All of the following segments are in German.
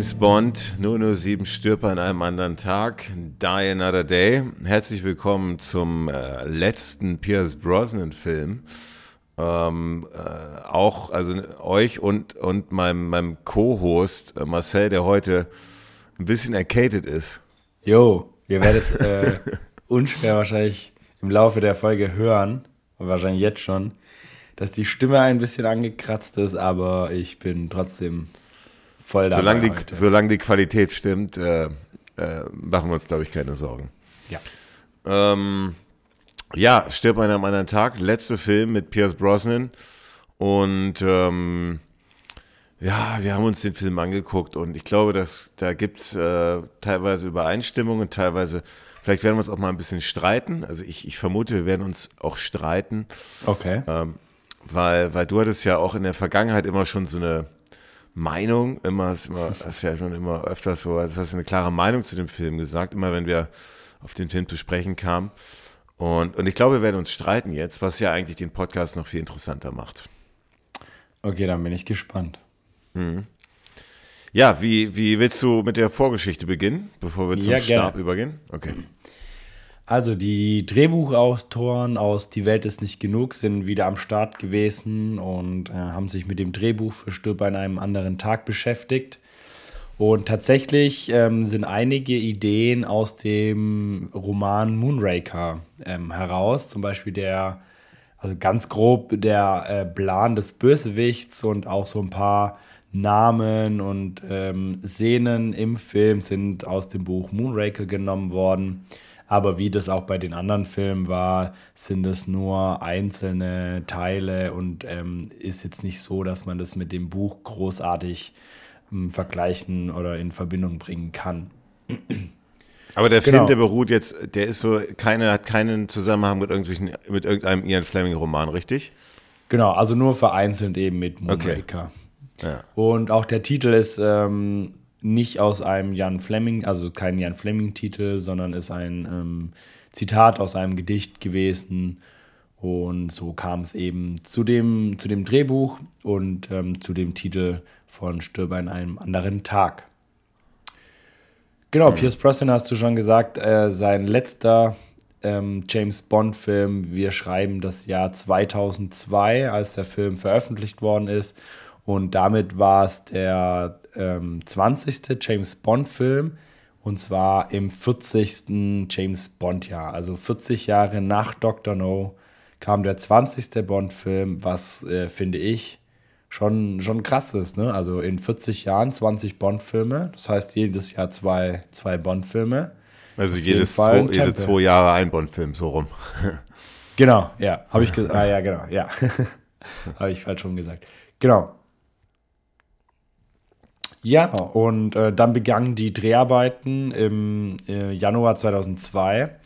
James Bond, 007 stirbt an einem anderen Tag, Die Another Day. Herzlich willkommen zum äh, letzten Pierce Brosnan-Film. Ähm, äh, auch, also euch und, und meinem, meinem Co-Host äh, Marcel, der heute ein bisschen erkältet ist. Jo, ihr werdet äh, unschwer wahrscheinlich im Laufe der Folge hören, wahrscheinlich jetzt schon, dass die Stimme ein bisschen angekratzt ist, aber ich bin trotzdem voll dabei solange die, heute. Solange die Qualität stimmt, äh, äh, machen wir uns, glaube ich, keine Sorgen. Ja. Ähm, ja, Stirb an einem anderen Tag, letzter Film mit Pierce Brosnan. Und ähm, ja, wir haben uns den Film angeguckt und ich glaube, dass da gibt es äh, teilweise Übereinstimmungen, teilweise, vielleicht werden wir uns auch mal ein bisschen streiten. Also ich, ich vermute, wir werden uns auch streiten. Okay. Ähm, weil, weil du hattest ja auch in der Vergangenheit immer schon so eine Meinung, immer, hast, immer, hast ja schon immer öfters so, also hast du eine klare Meinung zu dem Film gesagt, immer wenn wir auf den Film zu sprechen kamen. Und, und ich glaube, wir werden uns streiten jetzt, was ja eigentlich den Podcast noch viel interessanter macht. Okay, dann bin ich gespannt. Ja, wie, wie willst du mit der Vorgeschichte beginnen, bevor wir zum Ja. Stab übergehen? Okay. Also die Drehbuchautoren aus Die Welt ist nicht genug sind wieder am Start gewesen und äh, haben sich mit dem Drehbuch für Stirb an einem anderen Tag beschäftigt. Und tatsächlich ähm, sind einige Ideen aus dem Roman Moonraker ähm, heraus. Zum Beispiel der, also ganz grob der äh, Plan des Bösewichts und auch so ein paar Namen und ähm, Szenen im Film sind aus dem Buch Moonraker genommen worden. Aber wie das auch bei den anderen Filmen war, sind es nur einzelne Teile und ähm, ist jetzt nicht so, dass man das mit dem Buch großartig ähm, vergleichen oder in Verbindung bringen kann. Aber der Genau. Film, der beruht jetzt, der ist so, keine, hat keinen Zusammenhang mit irgendwelchen, mit irgendeinem Ian Fleming-Roman, richtig? Genau, also nur vereinzelt eben mit Moonraker. Ja. Und auch der Titel ist ähm, nicht aus einem Jan Fleming, also kein Jan Fleming-Titel, sondern ist ein ähm, Zitat aus einem Gedicht gewesen. Und so kam es eben zu dem, zu dem Drehbuch und ähm, zu dem Titel von Stirb an einem anderen Tag. Genau, Pierce Brosnan hast du schon gesagt, äh, sein letzter ähm, James Bond-Film. Wir schreiben das Jahr 2002, als der Film veröffentlicht worden ist. Und damit war es der ähm, 20. James Bond-Film. Und zwar im 40. James Bond-Jahr. Also 40 Jahre nach Dr. No kam der 20. Bond-Film, was äh, finde ich schon, schon krass ist. Ne? Also in 40 Jahren 20 Bond-Filme. Das heißt jedes Jahr zwei, zwei Bond-Filme. Also Auf jedes zwei, jede zwei Jahre ein Bond-Film, so rum. Genau, ja, habe ich gesagt. Ah ja, genau, ja. habe ich falsch rum gesagt. Genau. Ja, und äh, dann begannen die Dreharbeiten im äh, Januar 2002.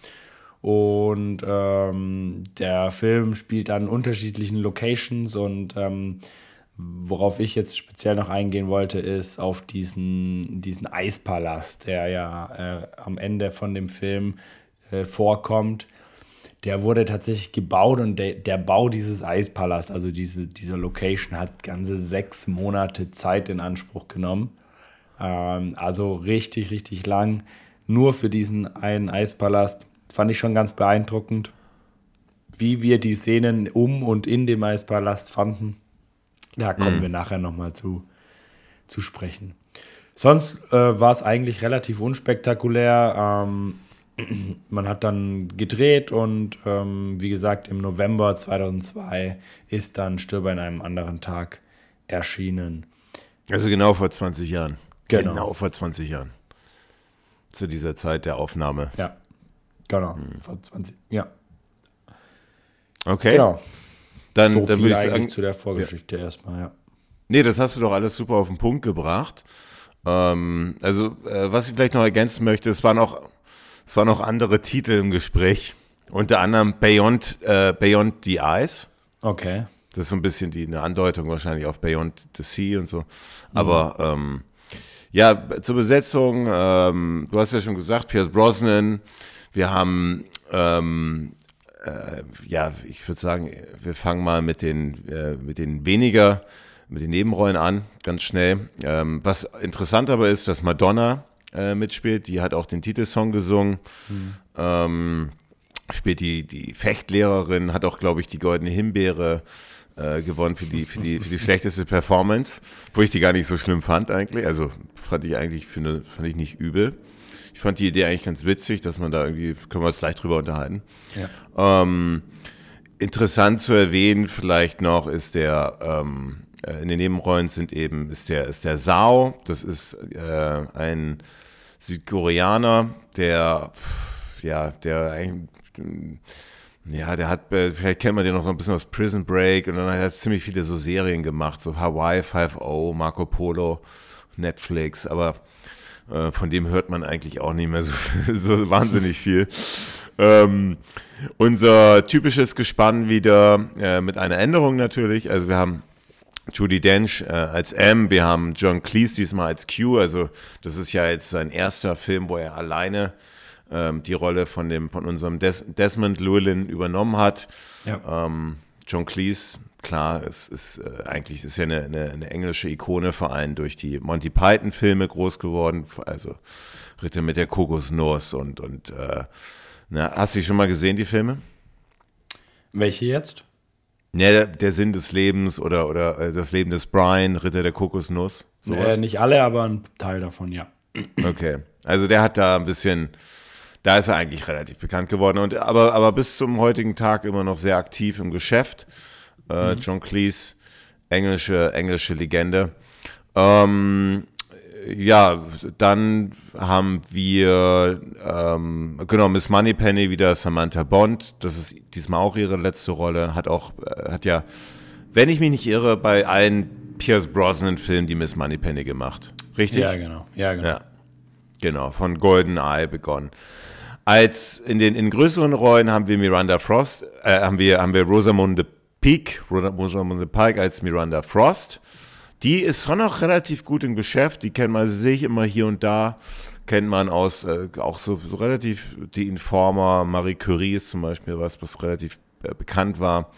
Und ähm, der Film spielt an unterschiedlichen Locations und ähm, worauf ich jetzt speziell noch eingehen wollte, ist auf diesen, diesen Eispalast, der ja äh, am Ende von dem Film äh, vorkommt. Der wurde tatsächlich gebaut und der, der Bau dieses Eispalasts, also diese, dieser Location, hat ganze sechs Monate Zeit in Anspruch genommen. Ähm, also richtig, richtig lang. Nur für diesen einen Eispalast. Fand ich schon ganz beeindruckend, wie wir die Szenen um und in dem Eispalast fanden. Da kommen wir nachher nochmal zu, zu sprechen. Sonst äh, war es eigentlich relativ unspektakulär. Ähm, man hat dann gedreht und ähm, wie gesagt, im November 2002 ist dann Stirb an einem anderen Tag erschienen. Also genau vor 20 Jahren. Genau. vor 20 Jahren. Zu dieser Zeit der Aufnahme. Ja, genau. Vor 20, ja, Okay. genau. Dann, So dann würde ich sagen, zu der Vorgeschichte erstmal, ja. nee, das hast du doch alles super auf den Punkt gebracht. Ähm, also, äh, was ich vielleicht noch ergänzen möchte, es waren auch, es waren auch andere Titel im Gespräch. Unter anderem Beyond, äh, Beyond the Eyes. Okay. Das ist so ein bisschen die, eine Andeutung wahrscheinlich auf Beyond the Sea und so. Aber ähm, ja, zur Besetzung, ähm, du hast ja schon gesagt, Pierce Brosnan, wir haben, ähm, äh, ja, ich würde sagen, wir fangen mal mit den, äh, mit den weniger mit den Nebenrollen an, ganz schnell. Ähm, was interessant aber ist, dass Madonna äh, mitspielt, die hat auch den Titelsong gesungen. Mhm. Ähm, spielt die, die Fechtlehrerin, hat auch, glaube ich, die Goldene Himbeere äh, gewonnen für die, für, die, für die schlechteste Performance, wo ich die gar nicht so schlimm fand eigentlich. Also fand ich eigentlich, finde, fand ich nicht übel. Ich fand die Idee eigentlich ganz witzig, dass man da irgendwie, können wir uns gleich drüber unterhalten. Ja. Ähm, interessant zu erwähnen vielleicht noch ist der, ähm, äh, in den Nebenrollen sind eben, ist der, ist der Sao, das ist äh, ein Südkoreaner, der, ja, der eigentlich ja, der hat, vielleicht kennt man den noch ein bisschen aus Prison Break und dann hat er ziemlich viele so Serien gemacht, so Hawaii 5.0, Marco Polo, Netflix, aber äh, von dem hört man eigentlich auch nicht mehr so, so wahnsinnig viel. Ähm, unser typisches Gespann wieder äh, mit einer Änderung natürlich. Also wir haben Judy Dench äh, als M, wir haben John Cleese diesmal als Q. Also das ist ja jetzt sein erster Film, wo er alleine ähm, die Rolle von, dem, von unserem Des Desmond Llewellyn übernommen hat. Ja. Ähm, John Cleese, klar, es ist äh, eigentlich ist ja eine, eine, eine, englische Ikone, vor allem durch die Monty Python-Filme groß geworden, also Ritter mit der Kokosnuss und, und äh, na, hast du die schon mal gesehen, die Filme? Welche jetzt? Ja, der, der, Sinn des Lebens oder, oder äh, das Leben des Brian, Ritter der Kokosnuss. Äh, nicht alle, aber ein Teil davon, ja. Okay, also der hat da ein bisschen da ist er eigentlich relativ bekannt geworden. Und, aber, aber bis zum heutigen Tag immer noch sehr aktiv im Geschäft. Äh, mhm. John Cleese, englische, englische Legende. Ähm, ja, dann haben wir, ähm, genau, Miss Moneypenny wieder Samantha Bond. Das ist diesmal auch ihre letzte Rolle. Hat auch, äh, hat ja, wenn ich mich nicht irre, bei allen Pierce Brosnan-Filmen die Miss Moneypenny gemacht. Richtig? Ja, genau. Ja, genau. Ja, genau, von Golden Eye begonnen. Als in den in größeren Rollen haben wir Miranda Frost, äh, haben wir haben wir Rosamunde Peak, Rosamunde Pike als Miranda Frost. Die ist schon noch relativ gut im Geschäft. Die kennt man sich immer hier und da. Kennt man aus äh, auch so, so, relativ die Informer, Marie Curie ist zum Beispiel was, was relativ äh, bekannt war.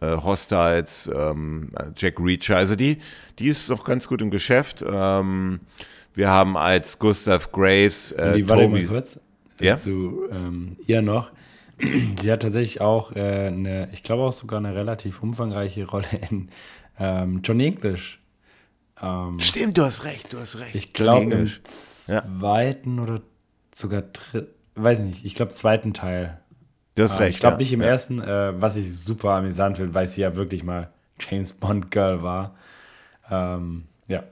Äh, Hostiles, ähm, Jack Reacher. Also die, die ist noch ganz gut im Geschäft. Ähm, wir haben als Gustav Graves äh, die, Toby, mal kurz ja? zu ähm, ihr noch. Sie hat tatsächlich auch äh, eine, ich glaube auch sogar eine relativ umfangreiche Rolle in ähm, Johnny English. Ähm, Stimmt, du hast recht, du hast recht. Ich glaube im zweiten ja. oder sogar dritten, weiß nicht, ich glaube zweiten Teil. Du hast ähm, recht. Ich glaube ja. nicht im ersten, äh, was ich super amüsant finde, weil sie ja wirklich mal James Bond Girl war. Ähm, ja.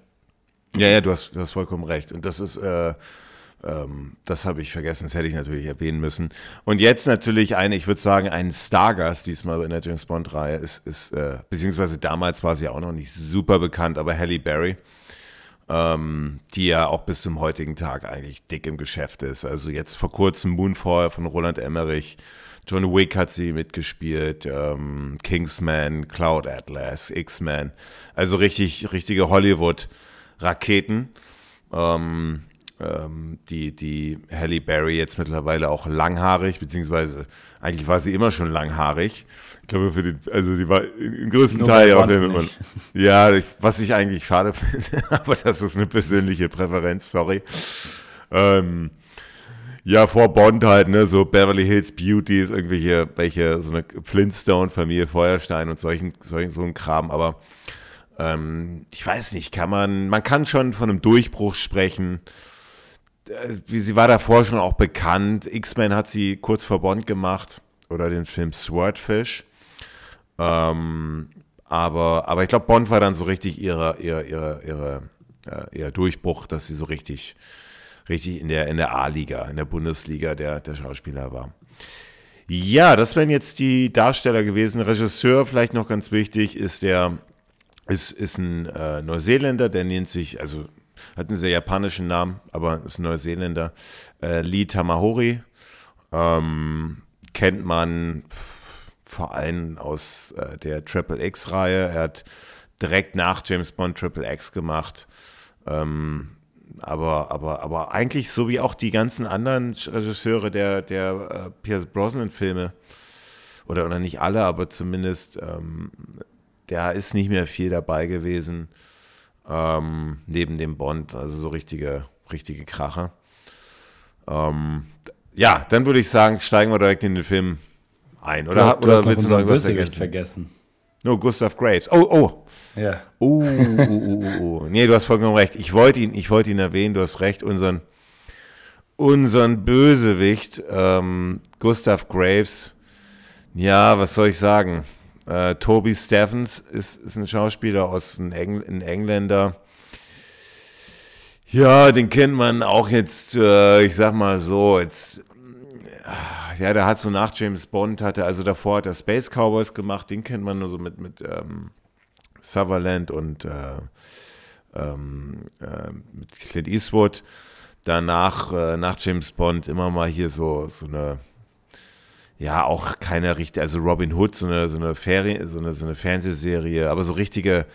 Ja, ja, du hast, du hast vollkommen recht. Und das ist, äh, ähm, das habe ich vergessen, das hätte ich natürlich erwähnen müssen. Und jetzt natürlich eine, ich würde sagen, ein Stargast diesmal in der James Bond-Reihe ist, ist äh, beziehungsweise damals war sie auch noch nicht super bekannt, aber Halle Berry, ähm, die ja auch bis zum heutigen Tag eigentlich dick im Geschäft ist. Also jetzt vor kurzem Moonfall von Roland Emmerich. John Wick hat sie mitgespielt, ähm, Kingsman, Cloud Atlas, X-Men. Also richtig, richtige Hollywood-Raketen. Ähm, die, die Halle Berry jetzt mittlerweile auch langhaarig, beziehungsweise eigentlich war sie immer schon langhaarig. Ich glaube, für den, also sie war im größten Nur Teil auch immer. Ja, was ich eigentlich schade finde, aber das ist eine persönliche Präferenz, sorry. Ähm, ja, vor Bond halt, ne, so Beverly Hills Beauties, irgendwelche, welche, so eine Flintstone-Familie, Feuerstein und solchen, solchen, so ein Kram, aber ähm, ich weiß nicht, kann man, man kann schon von einem Durchbruch sprechen. Äh, sie war davor schon auch bekannt. X-Men hat sie kurz vor Bond gemacht oder den Film Swordfish. Ähm, aber, aber ich glaube, Bond war dann so richtig ihre, ihre, ihre, ihre, äh, ihr Durchbruch, dass sie so richtig, richtig in der, in der A-Liga, in der Bundesliga der, der Schauspieler war. Ja, das wären jetzt die Darsteller gewesen. Regisseur, vielleicht noch ganz wichtig, ist der, ist, ist ein äh, Neuseeländer, der nennt sich, also hat einen sehr japanischen Namen, aber ist ein Neuseeländer. Äh, Lee Tamahori. Ähm, kennt man vor allem aus äh, der Triple X-Reihe. Er hat direkt nach James Bond Triple X gemacht. Ähm, aber, aber, aber eigentlich so wie auch die ganzen anderen Regisseure der, der äh, Pierce Brosnan-Filme, oder, oder nicht alle, aber zumindest ähm, da ist nicht mehr viel dabei gewesen. Ähm, neben dem Bond, also so richtige, richtige Krache. Ähm, ja, dann würde ich sagen, steigen wir direkt in den Film ein. Oder, Ja, du oder hast noch willst du noch irgendwas Bösewicht vergessen? No, Gustav Graves. Oh, oh. Ja. Uh, uh, uh, uh, uh. Nee, du hast vollkommen recht. Ich wollte ihn, ich wollte ihn erwähnen, du hast recht, unseren, unseren Bösewicht, ähm, Gustav Graves. Ja, was soll ich sagen? Äh, Toby Stephens ist, ist ein Schauspieler aus ein, Engl ein Engländer. Ja, den kennt man auch jetzt, äh, ich sag mal so, jetzt, ja, der hat so nach James Bond, hatte, also davor hat er Space Cowboys gemacht, den kennt man nur so mit, mit ähm, Sutherland und äh, ähm, äh, mit Clint Eastwood. Danach, äh, nach James Bond, immer mal hier so, so eine, ja, auch keine richtige, also Robin Hood, so eine, so eine, Ferien, so eine, so eine Fernsehserie, aber so richtige,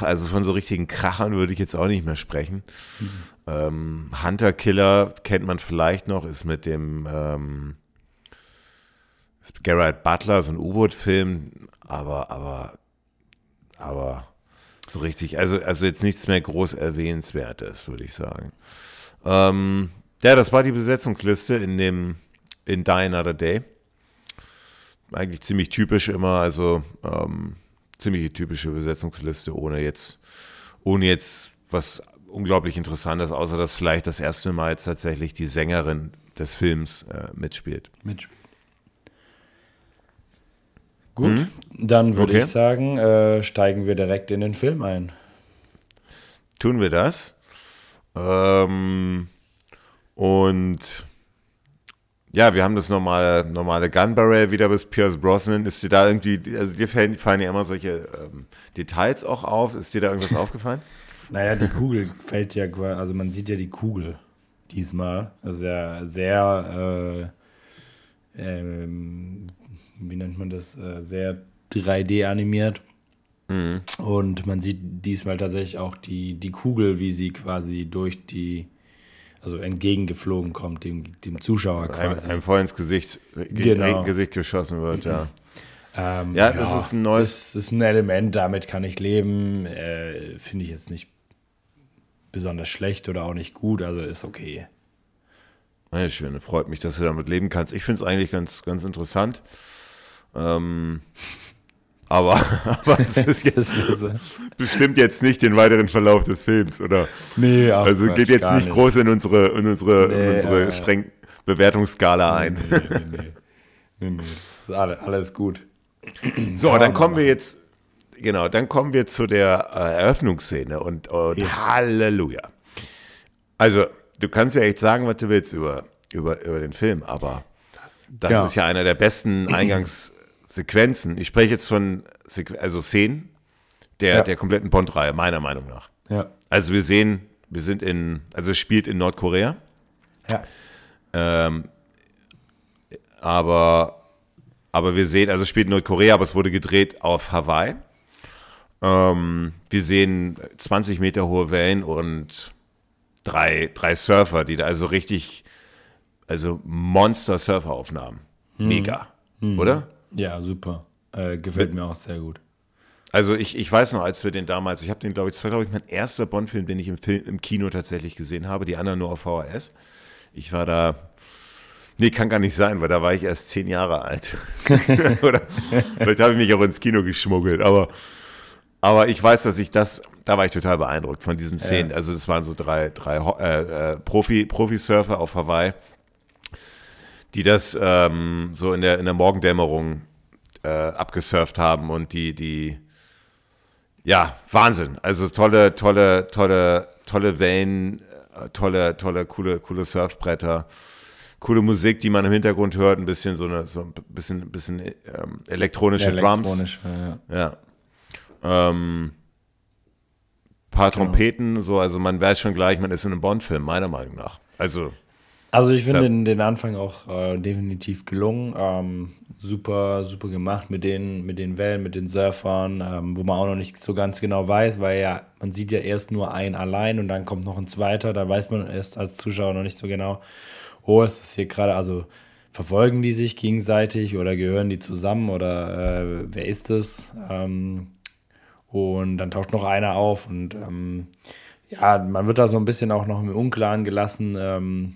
also von so richtigen Krachern würde ich jetzt auch nicht mehr sprechen. Ähm, Hunter Killer kennt man vielleicht noch, ist mit dem ähm, Gerard Butler, so ein U-Boot-Film, aber, aber, aber so richtig, also, also jetzt nichts mehr groß erwähnenswertes, würde ich sagen. Ähm, ja, das war die Besetzungsliste in dem, in Die Another Day. Eigentlich ziemlich typisch immer, also ähm, ziemlich typische Besetzungsliste, ohne jetzt, ohne jetzt was unglaublich Interessantes, außer dass vielleicht das erste Mal jetzt tatsächlich die Sängerin des Films äh, mitspielt. Mitspielt. Gut, dann würde Okay. ich sagen, äh, steigen wir direkt in den Film ein. Tun wir das. Ähm, und ja, wir haben das normale, normale Gun Barrel wieder bis Pierce Brosnan. Ist dir da irgendwie, also dir fallen, fallen ja immer solche ähm, Details auch auf. Ist dir da irgendwas aufgefallen? Naja, die Kugel fällt ja, qua- also man sieht ja die Kugel diesmal. Also ja sehr, äh, ähm, wie nennt man das, äh, sehr 3D animiert. Und man sieht diesmal tatsächlich auch die, die Kugel, wie sie quasi durch die, also entgegengeflogen kommt, dem, dem Zuschauer Einem, quasi. einem voll ins Gesicht, ge Genau. Gesicht geschossen wird, ja. Ähm, Ja, das ist ein neues- Das ist ein Element, damit kann ich leben. Äh, Finde ich jetzt nicht besonders schlecht oder auch nicht gut, also ist okay. Ja, schön, freut mich, dass du damit leben kannst. Ich finde es eigentlich ganz, ganz interessant. Ähm, aber, aber es ist jetzt äh, bestimmt jetzt nicht den weiteren Verlauf des Films, oder? nee, ach, Also geht jetzt gar nicht groß in unsere, in unsere, in Nee, unsere äh, streng Bewertungsskala ein. Nee, nee, nee. nee, nee. Ist alle, alles gut. So, dann kommen wir jetzt, genau, dann kommen wir zu der äh, Eröffnungsszene und, und Halleluja. Also, du kannst ja echt sagen, was du willst über, über, über den Film, aber das Ja. ist ja einer der besten Eingangssequenzen. Ich spreche jetzt von Sequ also Szenen der, Ja. der kompletten Bond-Reihe, meiner Meinung nach. Ja. Also wir sehen, wir sind in, also es spielt in Nordkorea. Ja. Ähm, aber, aber wir sehen, also es spielt in Nordkorea, aber es wurde gedreht auf Hawaii. Ähm, wir sehen 20 Meter hohe Wellen und drei, drei Surfer, die da also richtig, also Monster-Surfer-Aufnahmen. Mega. Oder? Ja, super. Äh, gefällt mir auch sehr gut. Also ich, ich weiß noch, als wir den damals, ich habe den, glaube ich, das war, glaube ich, mein erster Bond-Film, den ich im, Film, im Kino tatsächlich gesehen habe, die anderen nur auf VHS. Ich war da, nee, kann gar nicht sein, weil da war ich erst zehn Jahre alt. Oder vielleicht habe ich mich auch ins Kino geschmuggelt, aber, aber ich weiß, dass ich das, da war ich total beeindruckt von diesen Szenen. Also das waren so drei, drei äh, äh, Profi, Profi-Surfer auf Hawaii, die das ähm, so in der, in der Morgendämmerung äh, abgesurft haben und die, die, ja, Wahnsinn. Also tolle, tolle, tolle, tolle Wellen, äh, tolle, tolle, coole, coole Surfbretter, coole Musik, die man im Hintergrund hört, ein bisschen so eine, so ein bisschen, bisschen ähm, elektronische Drums. Elektronisch, ja. Ja. Ähm, paar Trompeten, so, also man weiß schon gleich, man ist in einem Bond-Film, meiner Meinung nach. Also, Also ich finde den, den Anfang auch äh, definitiv gelungen. Ähm, super, super gemacht mit den, mit den Wellen, mit den Surfern, ähm, wo man auch noch nicht so ganz genau weiß, weil ja, man sieht ja erst nur einen allein und dann kommt noch ein zweiter, da weiß man erst als Zuschauer noch nicht so genau, oh, ist das hier gerade, also verfolgen die sich gegenseitig oder gehören die zusammen oder äh, wer ist es? Ähm, und dann taucht noch einer auf und ähm, ja, man wird da so ein bisschen auch noch im Unklaren gelassen, ähm,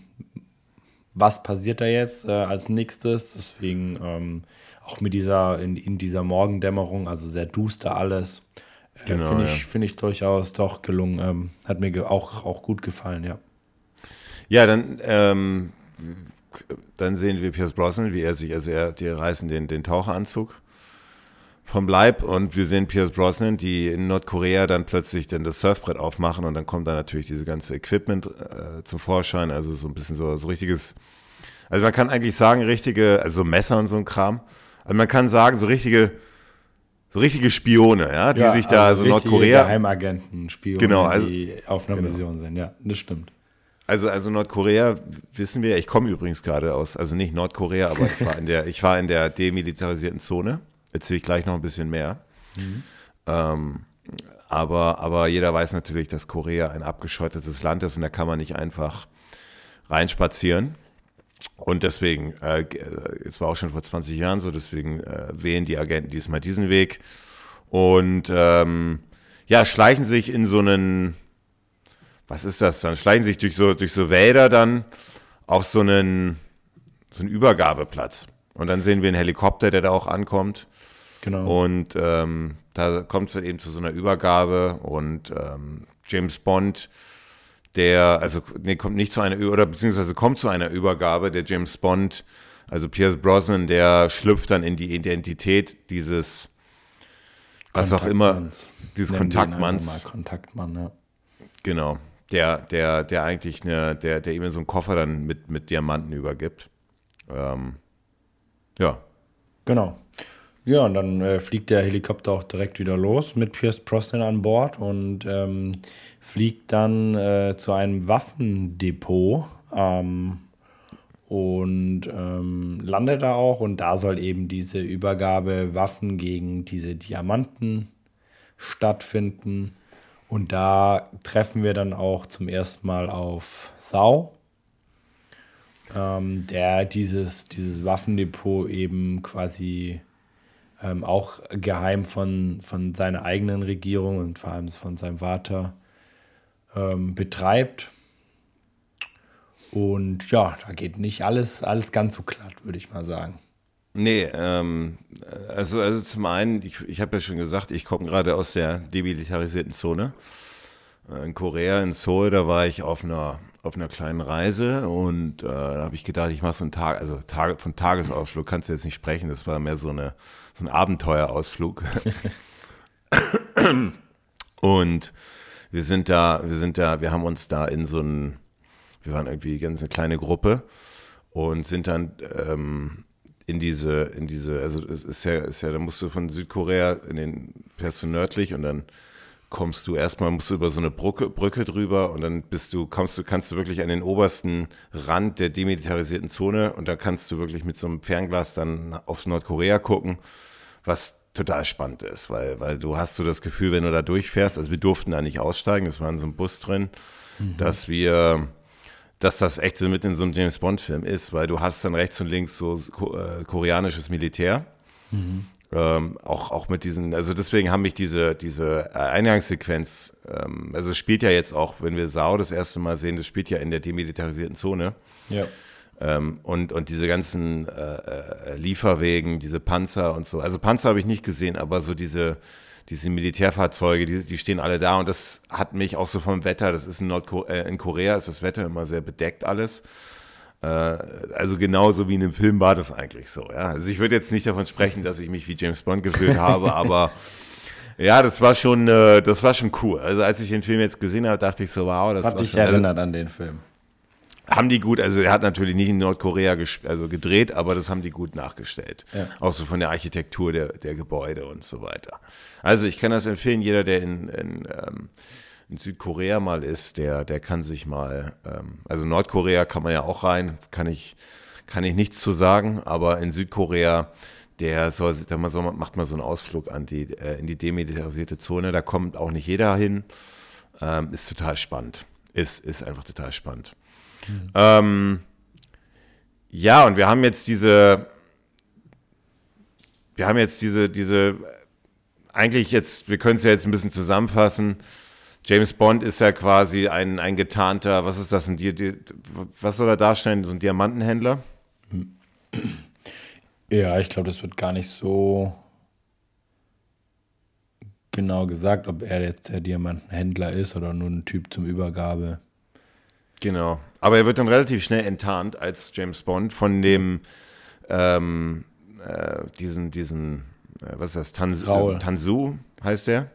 was passiert da jetzt äh, als nächstes. Deswegen ähm, auch mit dieser, in, in dieser Morgendämmerung, also sehr duster alles. Äh, genau, Finde ich, ja. find ich durchaus doch gelungen. Ähm, hat mir auch, auch gut gefallen, ja. Ja, dann, ähm, dann sehen wir Pierce Brosnan, wie er sich, also er, die reißen den, den Taucheranzug vom Leib und wir sehen Pierce Brosnan, die in Nordkorea dann plötzlich dann das Surfbrett aufmachen und dann kommt da natürlich diese ganze Equipment äh, zum Vorschein, also so ein bisschen so, so richtiges, also man kann eigentlich sagen, richtige, also Messer und so ein Kram, also man kann sagen, so richtige, so richtige Spione, ja, die ja, sich da, also, also Nordkorea. Geheimagenten, Spione, genau, also, die auf einer genau. Mission sind, ja, das stimmt. Also, also Nordkorea wissen wir, ich komme übrigens gerade aus, also nicht Nordkorea, aber ich war in der, ich war in der demilitarisierten Zone. Erzähle ich gleich noch ein bisschen mehr. Mhm. Ähm, aber, aber jeder weiß natürlich, dass Korea ein abgeschottetes Land ist und da kann man nicht einfach reinspazieren. Und deswegen, äh, es war auch schon vor 20 Jahren so, deswegen äh, wählen die Agenten diesmal diesen Weg und ähm, ja, schleichen sich in so einen, was ist das dann? Schleichen sich durch so, durch so Wälder dann auf so einen, so einen Übergabeplatz. Und dann sehen wir einen Helikopter, der da auch ankommt. Genau. Und ähm, da kommt es dann eben zu so einer Übergabe und ähm, James Bond, der, also nee, kommt nicht zu einer, oder beziehungsweise kommt zu einer Übergabe, der James Bond, also Pierce Brosnan, der schlüpft dann in die Identität dieses, was auch immer, dieses Kontaktmanns. Kontaktmann, ja. Genau. Der, der, der eigentlich eine, der, der ihm so einen Koffer dann mit, mit Diamanten übergibt. Ähm, ja. Genau. Ja, und dann äh, fliegt der Helikopter auch direkt wieder los mit Pierce Brosnan an Bord und ähm, fliegt dann äh, zu einem Waffendepot ähm, und ähm, landet da auch. Und da soll eben diese Übergabe Waffen gegen diese Diamanten stattfinden. Und da treffen wir dann auch zum ersten Mal auf Sau, ähm, der dieses, dieses Waffendepot eben quasi ähm, auch geheim von, von seiner eigenen Regierung und vor allem von seinem Vater ähm, betreibt. Und ja, da geht nicht alles, alles ganz so glatt, würde ich mal sagen. Nee, ähm, also, also zum einen, ich, ich habe ja schon gesagt, ich komme gerade aus der demilitarisierten Zone. Äh, in Korea, in Seoul, da war ich auf einer, auf einer kleinen Reise und äh, da habe ich gedacht, ich mache so einen Tag, also Tag, von Tagesausflug kannst du jetzt nicht sprechen, das war mehr so eine so ein Abenteuerausflug. und wir sind da, wir sind da, wir haben uns da in so ein, wir waren irgendwie ganz eine kleine Gruppe und sind dann ähm, in diese, in diese, also es ist ja, ist ja, da musst du von Südkorea in den, fährst du nördlich und dann kommst du erstmal, musst du über so eine Brücke, Brücke drüber und dann bist du, kommst du, kannst du wirklich an den obersten Rand der demilitarisierten Zone und da kannst du wirklich mit so einem Fernglas dann auf Nordkorea gucken, was total spannend ist, weil, weil du hast so das Gefühl, wenn du da durchfährst, also wir durften da nicht aussteigen, es war in so einem Bus drin, mhm. dass wir, dass das echt so mit in so einem James Bond Film ist, weil du hast dann rechts und links so äh, koreanisches Militär. Mhm. Ähm, auch, auch mit diesen, also deswegen haben mich diese, diese Eingangssequenz, ähm, also es spielt ja jetzt auch, wenn wir Sau das erste Mal sehen, das spielt ja in der demilitarisierten Zone. Ja. Ähm, und, und diese ganzen äh, äh, Lieferwegen, diese Panzer und so. Also Panzer habe ich nicht gesehen, aber so diese, diese Militärfahrzeuge, die, die stehen alle da und das hat mich auch so vom Wetter, das ist in, Nordko äh, in Korea ist das Wetter immer sehr bedeckt alles. Äh, also genauso wie in einem Film war das eigentlich so. Ja? Also ich würde jetzt nicht davon sprechen, dass ich mich wie James Bond gefühlt habe, aber ja, das war schon, äh, das war schon cool. Also als ich den Film jetzt gesehen habe, dachte ich so, wow, das hat war dich schon, erinnert also, an den Film. Haben die gut, also er hat natürlich nicht in Nordkorea also gedreht, aber das haben die gut nachgestellt. Ja. Auch so von der Architektur der, der Gebäude und so weiter. Also ich kann das empfehlen, jeder, der in, in ähm, in Südkorea mal ist, der, der kann sich mal, ähm, also Nordkorea kann man ja auch rein, kann ich, kann ich nichts zu sagen, aber in Südkorea, der soll, der macht mal so einen Ausflug an die, äh, in die demilitarisierte Zone, da kommt auch nicht jeder hin, ähm, ist total spannend, ist, ist einfach total spannend. Mhm. Ähm, ja, und wir haben jetzt diese, wir haben jetzt diese, diese, eigentlich jetzt, wir können es ja jetzt ein bisschen zusammenfassen. James Bond ist ja quasi ein, ein getarnter, was ist das, ein, was soll er darstellen, so ein Diamantenhändler? Ja, ich glaube, das wird gar nicht so genau gesagt, ob er jetzt der Diamantenhändler ist oder nur ein Typ zum Übergabe. Genau. Aber er wird dann relativ schnell enttarnt als James Bond von dem, ähm, äh, diesen, diesen, äh, was ist das, Tanz Raul. Tansu heißt der?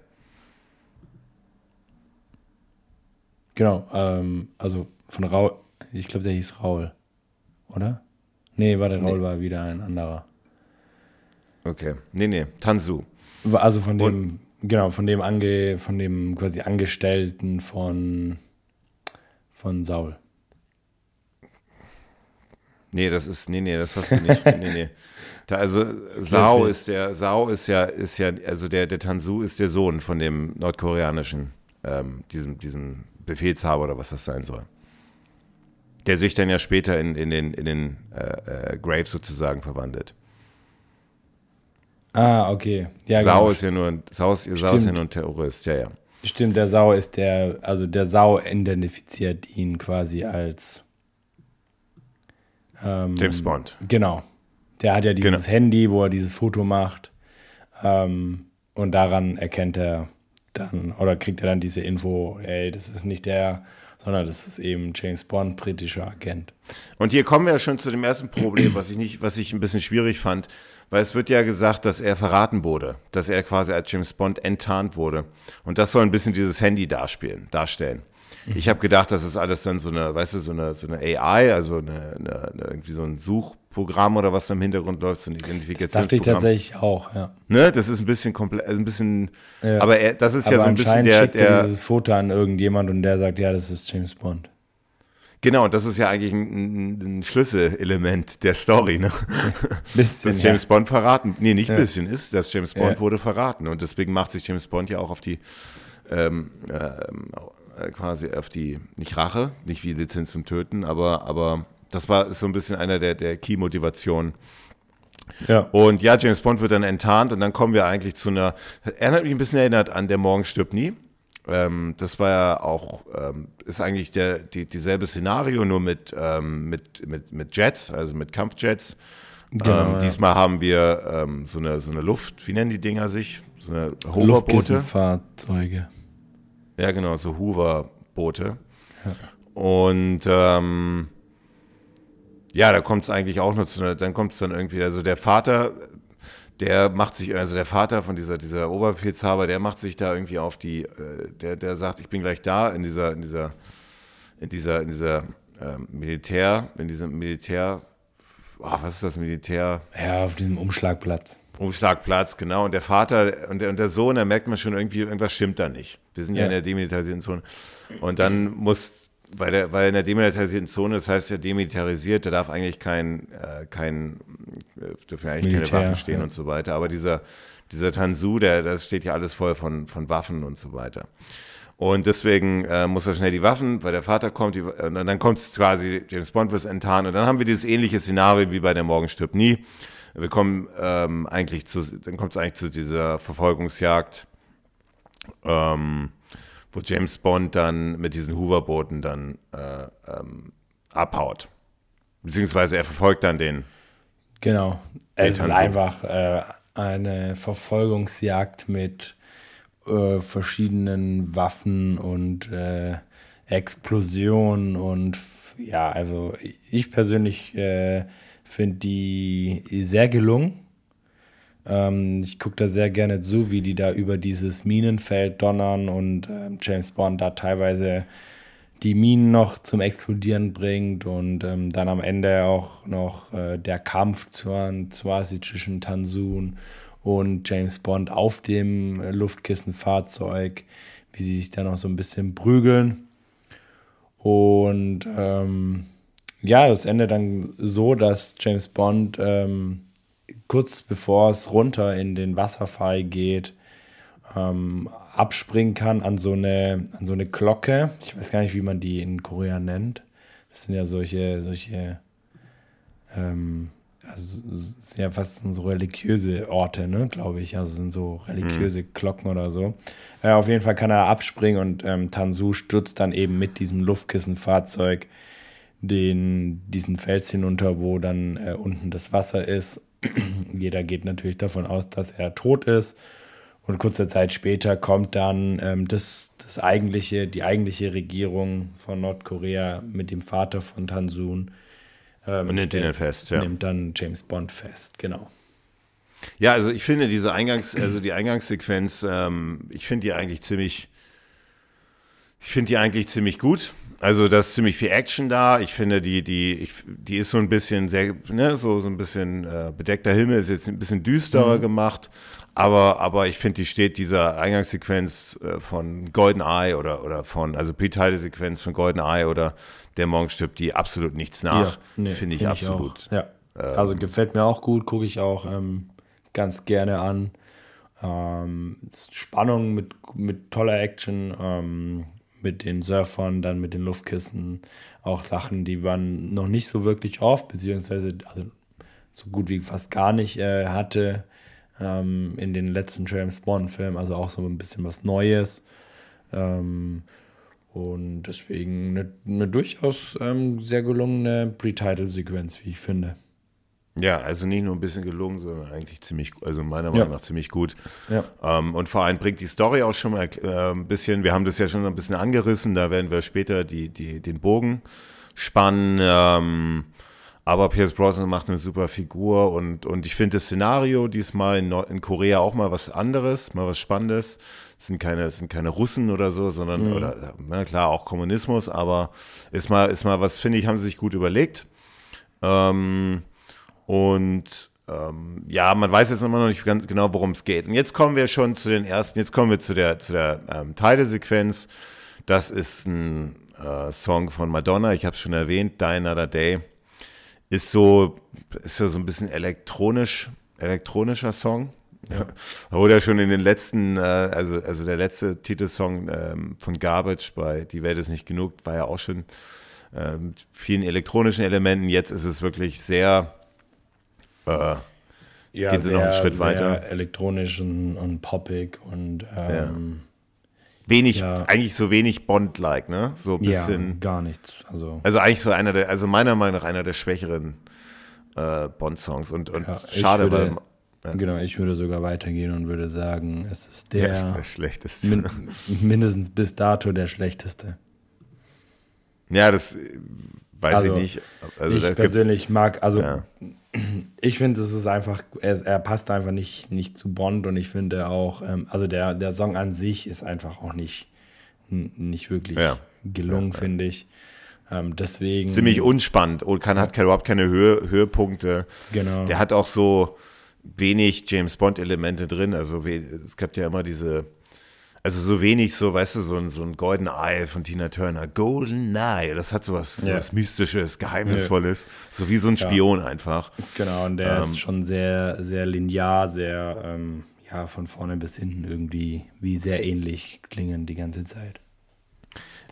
Genau, ähm, also von Raul, ich glaube, der hieß Raul, oder? Nee, warte, Raul nee. war wieder ein anderer. Okay, nee, nee, Tansu. Also von dem, Und, genau, von dem, Ange, von dem quasi Angestellten von von Saul. Nee, das ist, nee, nee, das hast du nicht. nee, nee. Da, also Sao ist der, Sao ist ja, ist ja, also der, der Tansu ist der Sohn von dem nordkoreanischen, ähm, diesem, diesem Befehlshaber oder was das sein soll. Der sich dann ja später in, in den, in den äh, äh, Grave sozusagen verwandelt. Ah, okay. Ja, Sao genau. ist ja nur, Sao ist, Sao ist ja nur ein Terrorist, ja, ja. Stimmt, der Sau ist der, also der Sau identifiziert ihn quasi als ähm, James Bond. Genau. Der hat ja dieses genau. Handy, wo er dieses Foto macht. Ähm, und daran erkennt er dann, oder kriegt er dann diese Info, ey, das ist nicht der, sondern das ist eben James Bond, britischer Agent. Und hier kommen wir ja schon zu dem ersten Problem, was ich nicht, was ich ein bisschen schwierig fand. Weil es wird ja gesagt, dass er verraten wurde, dass er quasi als James Bond enttarnt wurde. Und das soll ein bisschen dieses Handy darspielen, darstellen. Ich habe gedacht, das ist alles dann so eine, weißt du, so eine, so eine AI, also eine, eine, irgendwie so ein Suchprogramm oder was da im Hintergrund läuft, so ein Identifikationsprogramm. Das dachte ich tatsächlich auch, ja. Ne, das ist ein bisschen komplett, also ein bisschen, ja. aber er, das ist aber ja so ein bisschen der, der dieses Foto an irgendjemand und der sagt, ja, das ist James Bond. Genau, das ist ja eigentlich ein, ein Schlüsselelement der Story, ne? Bisschen, dass James ja. Bond verraten, nee, nicht ein ja. bisschen ist, dass James Bond wurde verraten und deswegen macht sich James Bond ja auch auf die ähm, äh, quasi auf die, nicht Rache, nicht wie Lizenz zum Töten, aber, aber das war so ein bisschen einer der, der Key-Motivationen. Ja. Und ja, James Bond wird dann enttarnt und dann kommen wir eigentlich zu einer, er hat mich ein bisschen erinnert an Der Morgen stirbt nie. Ähm, das war ja auch, ähm, ist eigentlich der, die, dieselbe Szenario, nur mit, ähm, mit, mit, mit Jets, also mit Kampfjets. Genau, ähm, ja. Diesmal haben wir ähm, so, eine, so eine Luft, wie nennen die Dinger sich? So eine Hoverboote. Fahrzeuge. Ja, genau, so Hoover-Boote. Ja. Und ähm, ja, da kommt es eigentlich auch noch zu einer, dann kommt es dann irgendwie, also der Vater der macht sich, also der Vater von dieser, dieser Oberbefehlshaber, der macht sich da irgendwie auf die, äh, der, der sagt, ich bin gleich da in dieser, in dieser, in dieser, in dieser ähm, Militär, in diesem Militär, oh, was ist das Militär? Ja, auf diesem Umschlagplatz. Umschlagplatz, genau. Und der Vater und der, und der Sohn, da merkt man schon irgendwie, irgendwas stimmt da nicht. Wir sind ja, ja in der demilitarisierten Zone. Und dann muss weil, der, weil in der demilitarisierten Zone, das heißt ja demilitarisiert, da darf eigentlich kein, äh, kein äh, dürfen eigentlich Militär, keine Waffen stehen ja. und so weiter. Aber dieser, dieser Tansu, der, das steht ja alles voll von, von Waffen und so weiter. Und deswegen äh, muss er schnell die Waffen, weil der Vater kommt, die, und dann kommt es quasi, James Bond wird enttarnt. Und dann haben wir dieses ähnliche Szenario wie bei der Morgen stirbt nie. Wir kommen ähm, eigentlich zu, dann kommt es eigentlich zu dieser Verfolgungsjagd. Ähm, wo James Bond dann mit diesen Hoover-Booten dann äh, ähm, abhaut. Beziehungsweise er verfolgt dann den. Genau. Es ist einfach äh, eine Verfolgungsjagd mit äh, verschiedenen Waffen und äh, Explosionen und ja, also ich persönlich äh, finde die sehr gelungen. Ähm, ich gucke da sehr gerne zu, wie die da über dieses Minenfeld donnern und äh, James Bond da teilweise die Minen noch zum Explodieren bringt und ähm, dann am Ende auch noch äh, der Kampf quasi zwischen Tansun und James Bond auf dem äh, Luftkissenfahrzeug, wie sie sich da noch so ein bisschen prügeln. Und ähm, ja, das endet dann so, dass James Bond ähm, kurz bevor es runter in den Wasserfall geht, ähm, abspringen kann an so, eine, an so eine Glocke. Ich weiß gar nicht, wie man die in Korea nennt. Das sind ja solche, solche ähm, also sind ja fast so religiöse Orte, ne, glaube ich. Also sind so religiöse mhm. Glocken oder so. Äh, auf jeden Fall kann er abspringen und ähm, Tansu stürzt dann eben mit diesem Luftkissenfahrzeug den, diesen Fels hinunter, wo dann äh, unten das Wasser ist. Jeder geht natürlich davon aus, dass er tot ist. Und kurze Zeit später kommt dann ähm, das, das eigentliche, die eigentliche Regierung von Nordkorea mit dem Vater von Tansun. Ähm, und nimmt ihn dann fest, ja. Nimmt dann James Bond fest, genau. Ja, also ich finde diese Eingangs, also die Eingangssequenz, ähm, ich finde die eigentlich ziemlich, ich finde die eigentlich ziemlich gut. Also da ist ziemlich viel Action da. Ich finde, die, die, ich, die ist so ein bisschen sehr, ne, so, so ein bisschen äh, bedeckter Himmel, ist jetzt ein bisschen düsterer mhm. gemacht. Aber, aber ich finde, die steht dieser Eingangssequenz äh, von Golden Eye oder, oder von, also Pre-Title-Sequenz von Golden Eye oder Der Morgen stirbt, die absolut nichts nach. Ja, nee, finde ich find absolut. Ich ja, ähm, also gefällt mir auch gut, gucke ich auch ähm, ganz gerne an. Ähm, Spannung mit, mit toller Action. Mit den Surfern, dann mit den Luftkissen, auch Sachen, die man noch nicht so wirklich oft, beziehungsweise also so gut wie fast gar nicht äh, hatte ähm, in den letzten James Bond-Filmen, also auch so ein bisschen was Neues. Ähm, und deswegen eine, eine durchaus ähm, sehr gelungene Pre-Title-Sequenz, wie ich finde. Ja, also nicht nur ein bisschen gelungen, sondern eigentlich ziemlich, also meiner Meinung ja. nach ziemlich gut. Ja. Ähm, und vor allem bringt die Story auch schon mal äh, ein bisschen, wir haben das ja schon ein bisschen angerissen, da werden wir später die, die, den Bogen spannen. Ähm, aber Pierce Brosnan macht eine super Figur und, und ich finde das Szenario diesmal in, Nord in Korea auch mal was anderes, mal was Spannendes. Es sind keine, sind keine Russen oder so, sondern, mhm. oder, na klar, auch Kommunismus, aber ist mal, ist mal was, finde ich, haben sie sich gut überlegt. Ähm, und ähm, ja, man weiß jetzt immer noch nicht ganz genau, worum es geht. Und jetzt kommen wir schon zu den ersten, jetzt kommen wir zu der, zu der ähm, Teilesequenz. Das ist ein äh, Song von Madonna, ich habe es schon erwähnt, Die Another Day. Ist so, ist ja so ein bisschen elektronisch, elektronischer Song. Ja. Oder schon in den letzten, äh, also, also der letzte Titelsong ähm, von Garbage bei Die Welt ist nicht genug, war ja auch schon äh, mit vielen elektronischen Elementen. Jetzt ist es wirklich sehr äh, ja, gehen sie sehr, noch einen Schritt weiter. Elektronisch und, und poppig und ähm, ja. wenig, ja. eigentlich so wenig Bond-like, ne? So ein bisschen. Ja, gar nichts. Also, also eigentlich so einer der, also meiner Meinung nach einer der schwächeren äh, Bond-Songs und, und schade, würde, weil. Genau, ich würde sogar weitergehen und würde sagen, es ist der, der schlechteste. Min, mindestens bis dato der schlechteste. Ja, das äh, weiß also, ich nicht. Also, ich persönlich mag, also ja ich finde, es ist einfach, er, er, passt einfach nicht, nicht zu Bond und ich finde auch, ähm, also der, der Song an sich ist einfach auch nicht, nicht wirklich ja. gelungen, ja, finde ich. Ähm, deswegen. Ziemlich unspannend und kann, hat überhaupt keine Höhe, Höhepunkte. Genau. Der hat auch so wenig James Bond-Elemente drin. Also es gab ja immer diese also so wenig so, weißt du, so ein, so ein Golden Eye von Tina Turner. Golden Eye, das hat so was, ja. so was Mystisches, Geheimnisvolles. Ja. So wie so ein Spion ja. einfach. Genau, und der ähm, ist schon sehr, sehr linear, sehr, ähm, ja, von vorne bis hinten irgendwie wie sehr ähnlich klingen die ganze Zeit.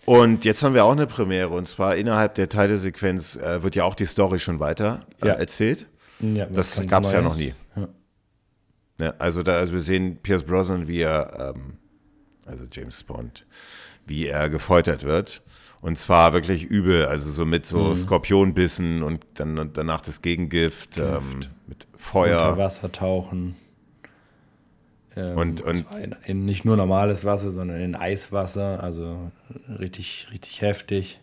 Und jetzt haben wir auch eine Premiere und zwar innerhalb der Teilesequenz äh, wird ja auch die Story schon weiter äh, erzählt. Das gab es ja noch nie. Ja. also, da, also wir sehen Pierce Brosnan, wie er ähm, also James Bond, wie er gefoltert wird. Und zwar wirklich übel, also so mit so mhm. Skorpionbissen und dann danach das Gegengift ähm, mit Feuer. Unter Wasser tauchen. Ähm, und, und in, in, nicht nur normales Wasser, sondern in Eiswasser, also richtig, richtig heftig.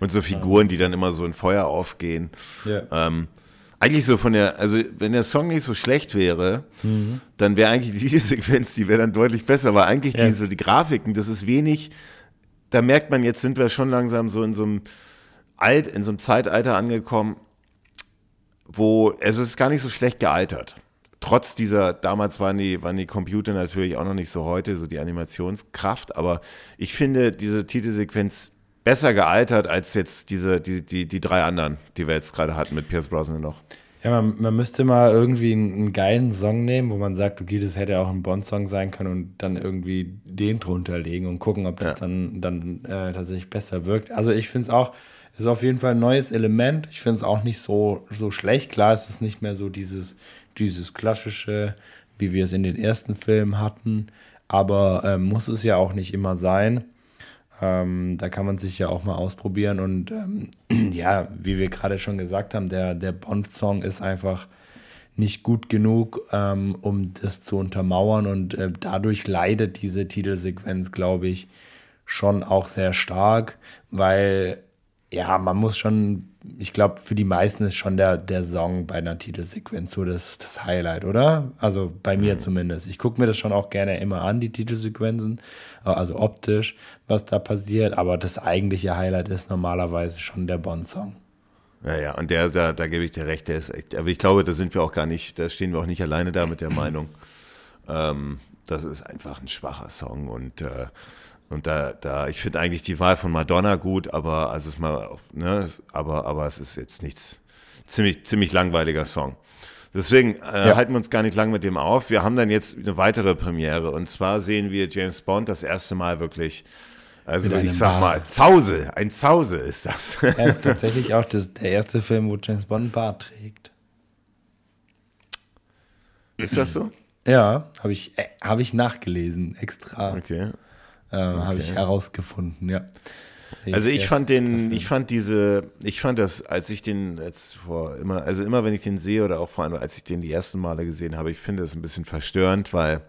Und so Figuren, die dann immer so in Feuer aufgehen. Ja. Ähm, eigentlich so von der, also wenn der Song nicht so schlecht wäre, mhm. dann wäre eigentlich diese Sequenz, die wäre dann deutlich besser, aber eigentlich ja. die, so die Grafiken, das ist wenig, da merkt man, jetzt sind wir schon langsam so in so einem Alt, in so einem Zeitalter angekommen, wo, also es ist gar nicht so schlecht gealtert. Trotz dieser, damals waren die, waren die Computer natürlich auch noch nicht so heute, so die Animationskraft, aber ich finde diese Titelsequenz besser gealtert als jetzt diese, die, die, die drei anderen, die wir jetzt gerade hatten mit Pierce Brosnan noch. Ja, man, man müsste mal irgendwie einen, einen, geilen Song nehmen, wo man sagt, okay, das hätte auch ein Bond-Song sein können und dann irgendwie den drunter legen und gucken, ob das ja. dann, dann äh, tatsächlich besser wirkt. Also ich finde es auch, Ist auf jeden Fall ein neues Element. Ich finde es auch nicht so, so schlecht. Klar, es ist nicht mehr so dieses, dieses klassische, wie wir es in den ersten Filmen hatten. Aber ähm, muss es ja auch nicht immer sein. Ähm, da kann man sich ja auch mal ausprobieren. Und ähm, ja, wie wir gerade schon gesagt haben, der, der Bond-Song ist einfach nicht gut genug, ähm, um das zu untermauern. Und äh, dadurch leidet diese Titelsequenz, glaube ich, schon auch sehr stark, weil ja, man muss schon, ich glaube, für die meisten ist schon der, der Song bei einer Titelsequenz so das, das Highlight, oder? Also bei mir mhm. zumindest. Ich gucke mir das schon auch gerne immer an, die Titelsequenzen, also optisch, was da passiert, aber das eigentliche Highlight ist normalerweise schon der Bond-Song. Ja, ja, und der, da, da gebe ich dir recht, der ist echt, aber ich glaube, da sind wir auch gar nicht, da stehen wir auch nicht alleine da mit der Meinung. Ähm, das ist einfach ein schwacher Song und äh, und da, da, ich finde eigentlich die Wahl von Madonna gut, aber also es mal, ne, aber, aber es ist jetzt nichts, ziemlich, ziemlich langweiliger Song. Deswegen äh, ja. halten wir uns gar nicht lang mit dem auf. Wir haben dann jetzt eine weitere Premiere und zwar sehen wir James Bond das erste Mal wirklich also ich sag mal, Zause, ein Zause ist das. Er ist tatsächlich auch das, der erste Film, wo James Bond einen Bart trägt. Ist das so? Ja, habe ich, äh, hab ich nachgelesen, extra. Okay. Äh, okay. Habe ich herausgefunden, ja. Also ich fand den, ich fand diese, ich fand das, als ich den jetzt vor immer, also immer wenn ich den sehe oder auch vor allem als ich den die ersten Male gesehen habe, ich finde das ein bisschen verstörend, weil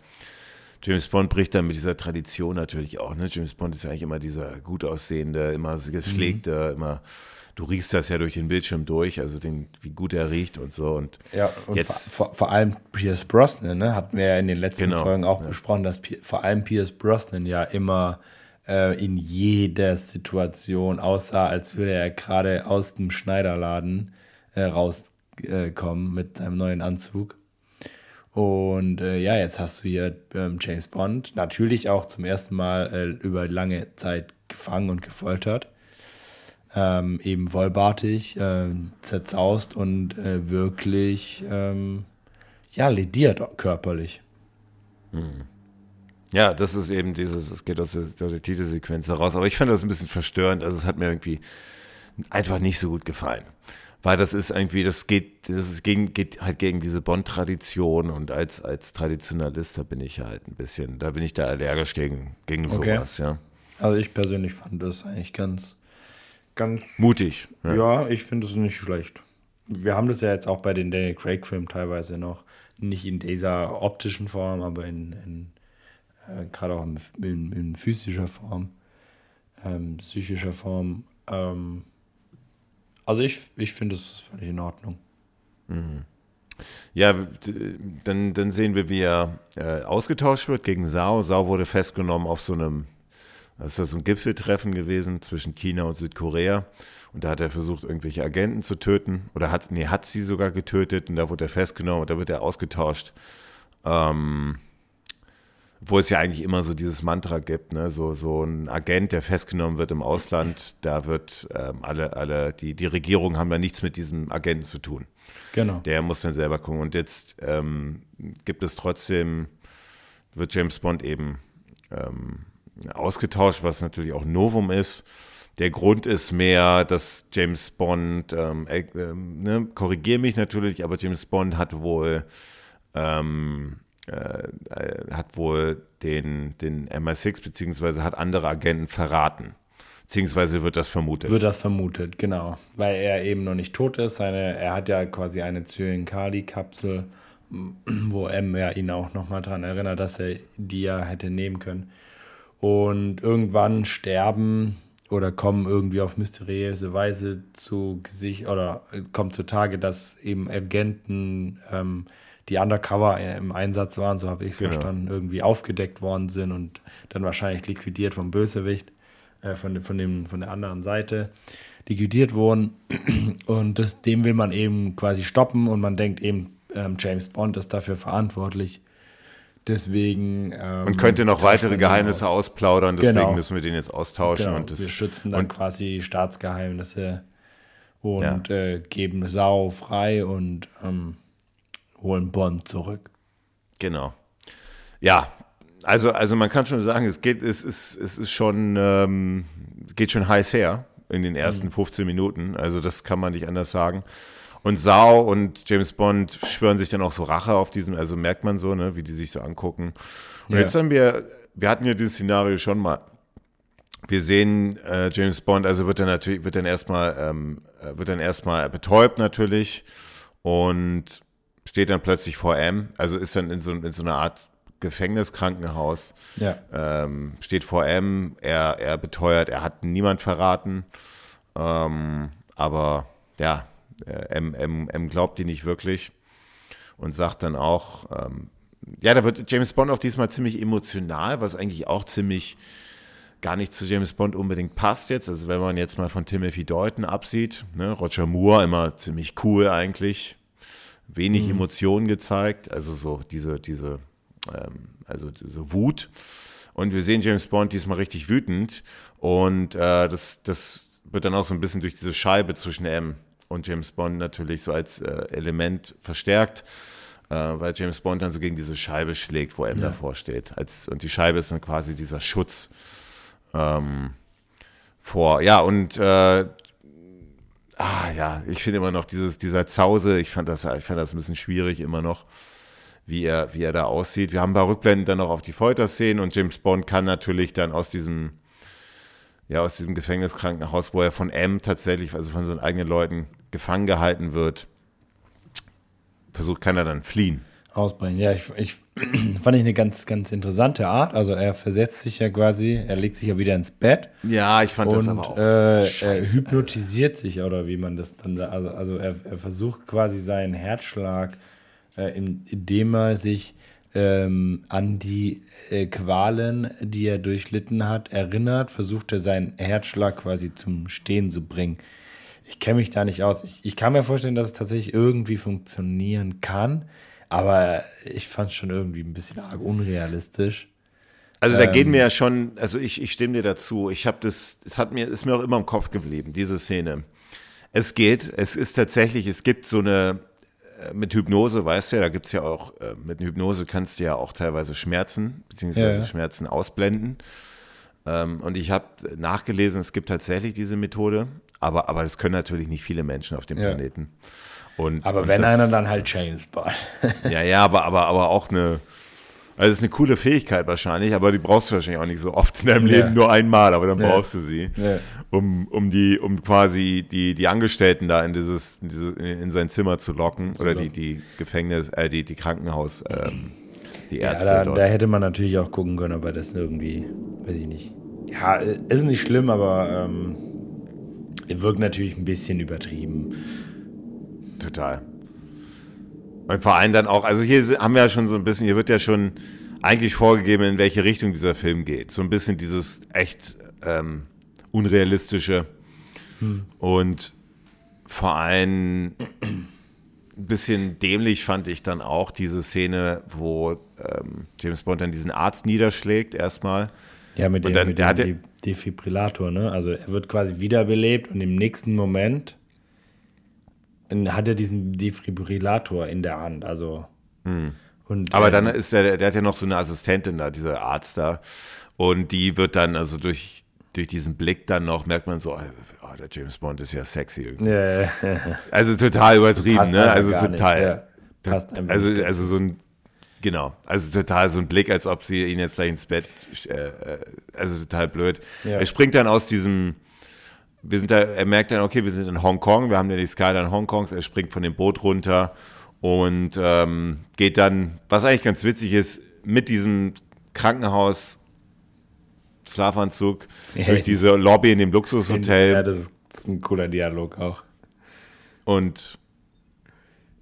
James Bond bricht dann mit dieser Tradition natürlich auch. Ne? James Bond ist ja eigentlich immer dieser gut aussehende, immer gepflegte, mhm. immer. Du riechst das ja durch den Bildschirm durch, also den, wie gut er riecht und so. Und ja, und jetzt vor, vor, allem Pierce Brosnan, ne, hatten wir ja in den letzten genau, Folgen auch ja. besprochen, dass vor allem Pierce Brosnan ja immer äh, in jeder Situation aussah, als würde er gerade aus dem Schneiderladen äh, rauskommen äh, mit seinem neuen Anzug. Und äh, ja, jetzt hast du hier ähm, James Bond, natürlich auch zum ersten Mal äh, über lange Zeit gefangen und gefoltert. Ähm, eben wollbartig, äh, zerzaust und äh, wirklich, ähm, ja, lediert körperlich. Hm. Ja, das ist eben dieses, es geht aus der, aus der Titelsequenz heraus. Aber ich fand das ein bisschen verstörend. Also es hat mir irgendwie einfach nicht so gut gefallen weil das ist irgendwie, das geht, das ist gegen, geht halt gegen diese Bond-Tradition und als, als Traditionalist, da bin ich halt ein bisschen, da bin ich da allergisch gegen, gegen sowas, ja. Also ich persönlich fand das eigentlich ganz, ganz mutig. Ja, ja ich finde es nicht schlecht. Wir haben das ja jetzt auch bei den Daniel Craig-Filmen teilweise noch, nicht in dieser optischen Form, aber in, in äh, gerade auch in, in, in, physischer Form, ähm, psychischer Form. Ähm, also ich, ich finde, es ist völlig in Ordnung. Mhm. Ja, dann, dann sehen wir, wie er äh, ausgetauscht wird gegen Sao. Sao wurde festgenommen auf so einem, das ist so ein Gipfeltreffen gewesen zwischen China und Südkorea. Und da hat er versucht, irgendwelche Agenten zu töten. Oder hat, nee, hat sie sogar getötet und da wurde er festgenommen und da wird er ausgetauscht. Ähm, wo es ja eigentlich immer so dieses Mantra gibt, ne? so, so ein Agent, der festgenommen wird im Ausland, da wird ähm, alle, alle, die, die Regierung haben ja nichts mit diesem Agenten zu tun. Genau. Der muss dann selber gucken. Und jetzt ähm, gibt es trotzdem, wird James Bond eben ähm, ausgetauscht, was natürlich auch Novum ist. Der Grund ist mehr, dass James Bond, ähm, äh, äh, ne, korrigiere mich natürlich, aber James Bond hat wohl ähm, äh, hat wohl den, den MI6 beziehungsweise hat andere Agenten verraten. Beziehungsweise wird das vermutet. Wird das vermutet, genau. Weil er eben noch nicht tot ist. Seine, er hat ja quasi eine Zyankali-Kapsel, wo M ja ihn auch nochmal daran erinnert, dass er die ja hätte nehmen können. Und irgendwann sterben oder kommen irgendwie auf mysteriöse Weise zu Gesicht oder kommt zutage, dass eben Agenten ähm, die undercover im Einsatz waren, so habe ich es genau. verstanden, irgendwie aufgedeckt worden sind und dann wahrscheinlich liquidiert vom Bösewicht, äh, von, von, dem, von der anderen Seite liquidiert wurden. Und das, dem will man eben quasi stoppen und man denkt eben, ähm, James Bond ist dafür verantwortlich. Deswegen. Ähm, und könnte noch weitere Geheimnisse aus. ausplaudern, deswegen genau. müssen wir den jetzt austauschen. Genau. Und das, wir schützen dann quasi Staatsgeheimnisse und ja. äh, geben Sau frei und ähm, holen Bonn zurück. Genau. Ja, also, also man kann schon sagen, es geht, es ist, es ist schon, ähm, geht schon heiß her. in den ersten 15 Minuten. Also das kann man nicht anders sagen. Und Sau und James Bond schwören sich dann auch so Rache auf diesem, also merkt man so, ne, wie die sich so angucken. Und Ja. jetzt haben wir, wir hatten ja dieses Szenario schon mal. Wir sehen äh, James Bond, also wird er natürlich, wird dann erstmal, ähm, äh, wird dann erstmal betäubt natürlich und steht dann plötzlich vor M, also ist dann in so, in so einer Art Gefängniskrankenhaus Ja. ähm, steht vor M, er, er beteuert, er hat niemand verraten. Ähm, aber ja, äh, M, M, M glaubt die nicht wirklich und sagt dann auch, ähm, ja, da wird James Bond auch diesmal ziemlich emotional, was eigentlich auch ziemlich gar nicht zu James Bond unbedingt passt jetzt. Also wenn man jetzt mal von Timothy Dalton absieht, ne, Roger Moore immer ziemlich cool eigentlich, wenig Emotionen gezeigt, also so diese, diese, ähm, also diese Wut. Und wir sehen James Bond diesmal richtig wütend und äh, das, das wird dann auch so ein bisschen durch diese Scheibe zwischen M und James Bond natürlich so als äh, Element verstärkt, äh, weil James Bond dann so gegen diese Scheibe schlägt, wo M davor steht. Als, und die Scheibe ist dann quasi dieser Schutz ähm, vor. Ja, und äh, ah, ja, ich finde immer noch dieses, dieser Zause, ich fand das, ich fand das ein bisschen schwierig immer noch, wie er, wie er da aussieht. Wir haben ein paar Rückblenden dann noch auf die Folterszenen und James Bond kann natürlich dann aus diesem, ja, aus diesem Gefängniskrankenhaus, wo er von M tatsächlich, also von seinen eigenen Leuten gefangen gehalten wird, versucht, kann er dann fliehen. Ausbrechen. Ja, ich, ich fand ich eine ganz, ganz interessante Art. Also er versetzt sich ja quasi, er legt sich ja wieder ins Bett Ja, ich fand das und aber auch. äh, er scheiße. hypnotisiert sich oder wie man das dann da, also, also er, er versucht quasi seinen Herzschlag, äh, in, indem er sich ähm, an die äh, Qualen, die er durchlitten hat, erinnert, versucht er seinen Herzschlag quasi zum Stehen zu bringen. Ich kenne mich da nicht aus. Ich, ich kann mir vorstellen, dass es tatsächlich irgendwie funktionieren kann, aber ich fand es schon irgendwie ein bisschen arg unrealistisch. Also da Ähm. gehen mir ja schon, also ich, ich stimme dir dazu. Ich habe das, es hat mir, ist mir auch immer im Kopf geblieben, diese Szene. Es geht, es ist tatsächlich, es gibt so eine, äh, mit Hypnose, weißt du ja, da gibt es ja auch, äh, mit Hypnose kannst du ja auch teilweise Schmerzen, beziehungsweise Ja. Schmerzen ausblenden. Ähm, und ich habe nachgelesen, es gibt tatsächlich diese Methode, aber, aber das können natürlich nicht viele Menschen auf dem Ja. Planeten. Und, Aber und wenn das, einer, dann halt James Bond. ja, ja, aber, aber, aber auch eine. Also es ist eine coole Fähigkeit wahrscheinlich, aber die brauchst du wahrscheinlich auch nicht so oft in deinem Ja. Leben, nur einmal, aber dann Ja. brauchst du sie, Ja. um, um die, um quasi die, die Angestellten da in dieses, in, dieses, in, in sein Zimmer zu locken oder die, locken. die Gefängnis, äh, die, die Krankenhaus, ähm, die Ja, Ärzte da, dort. da hätte man natürlich auch gucken können, aber das irgendwie, weiß ich nicht. Ja, ist nicht schlimm, aber ähm, wirkt natürlich ein bisschen übertrieben. Total. Und vor allem dann auch, also hier haben wir ja schon so ein bisschen, hier wird ja schon eigentlich vorgegeben, in welche Richtung dieser Film geht. So ein bisschen dieses echt ähm, unrealistische und vor allem ein bisschen dämlich fand ich dann auch diese Szene, wo ähm, James Bond dann diesen Arzt niederschlägt erstmal. Ja, mit Und dem, dann- mit der dem hatte- De Defibrillator, ne? Also er wird quasi wiederbelebt und im nächsten Moment hat er diesen Defibrillator in der Hand. Also. Und, Aber äh, dann ist der, der hat ja noch so eine Assistentin da, dieser Arzt da. Und die wird dann, also durch, durch diesen Blick dann noch, merkt man so, oh, der James Bond ist ja sexy irgendwie. Ja, ja, Also total übertrieben, ne? Also total. ja. Also, also so ein, genau, also total so ein Blick, als ob sie ihn jetzt gleich ins Bett, äh, äh, also total blöd. Ja. Er springt dann aus diesem, wir sind da, er merkt dann, okay, wir sind in Hongkong, wir haben ja die Skyline Hongkongs, er springt von dem Boot runter und ähm, geht dann, was eigentlich ganz witzig ist, mit diesem Krankenhaus Schlafanzug Ja. durch diese Lobby in dem Luxushotel Ja, das ist, das ist ein cooler Dialog auch. und,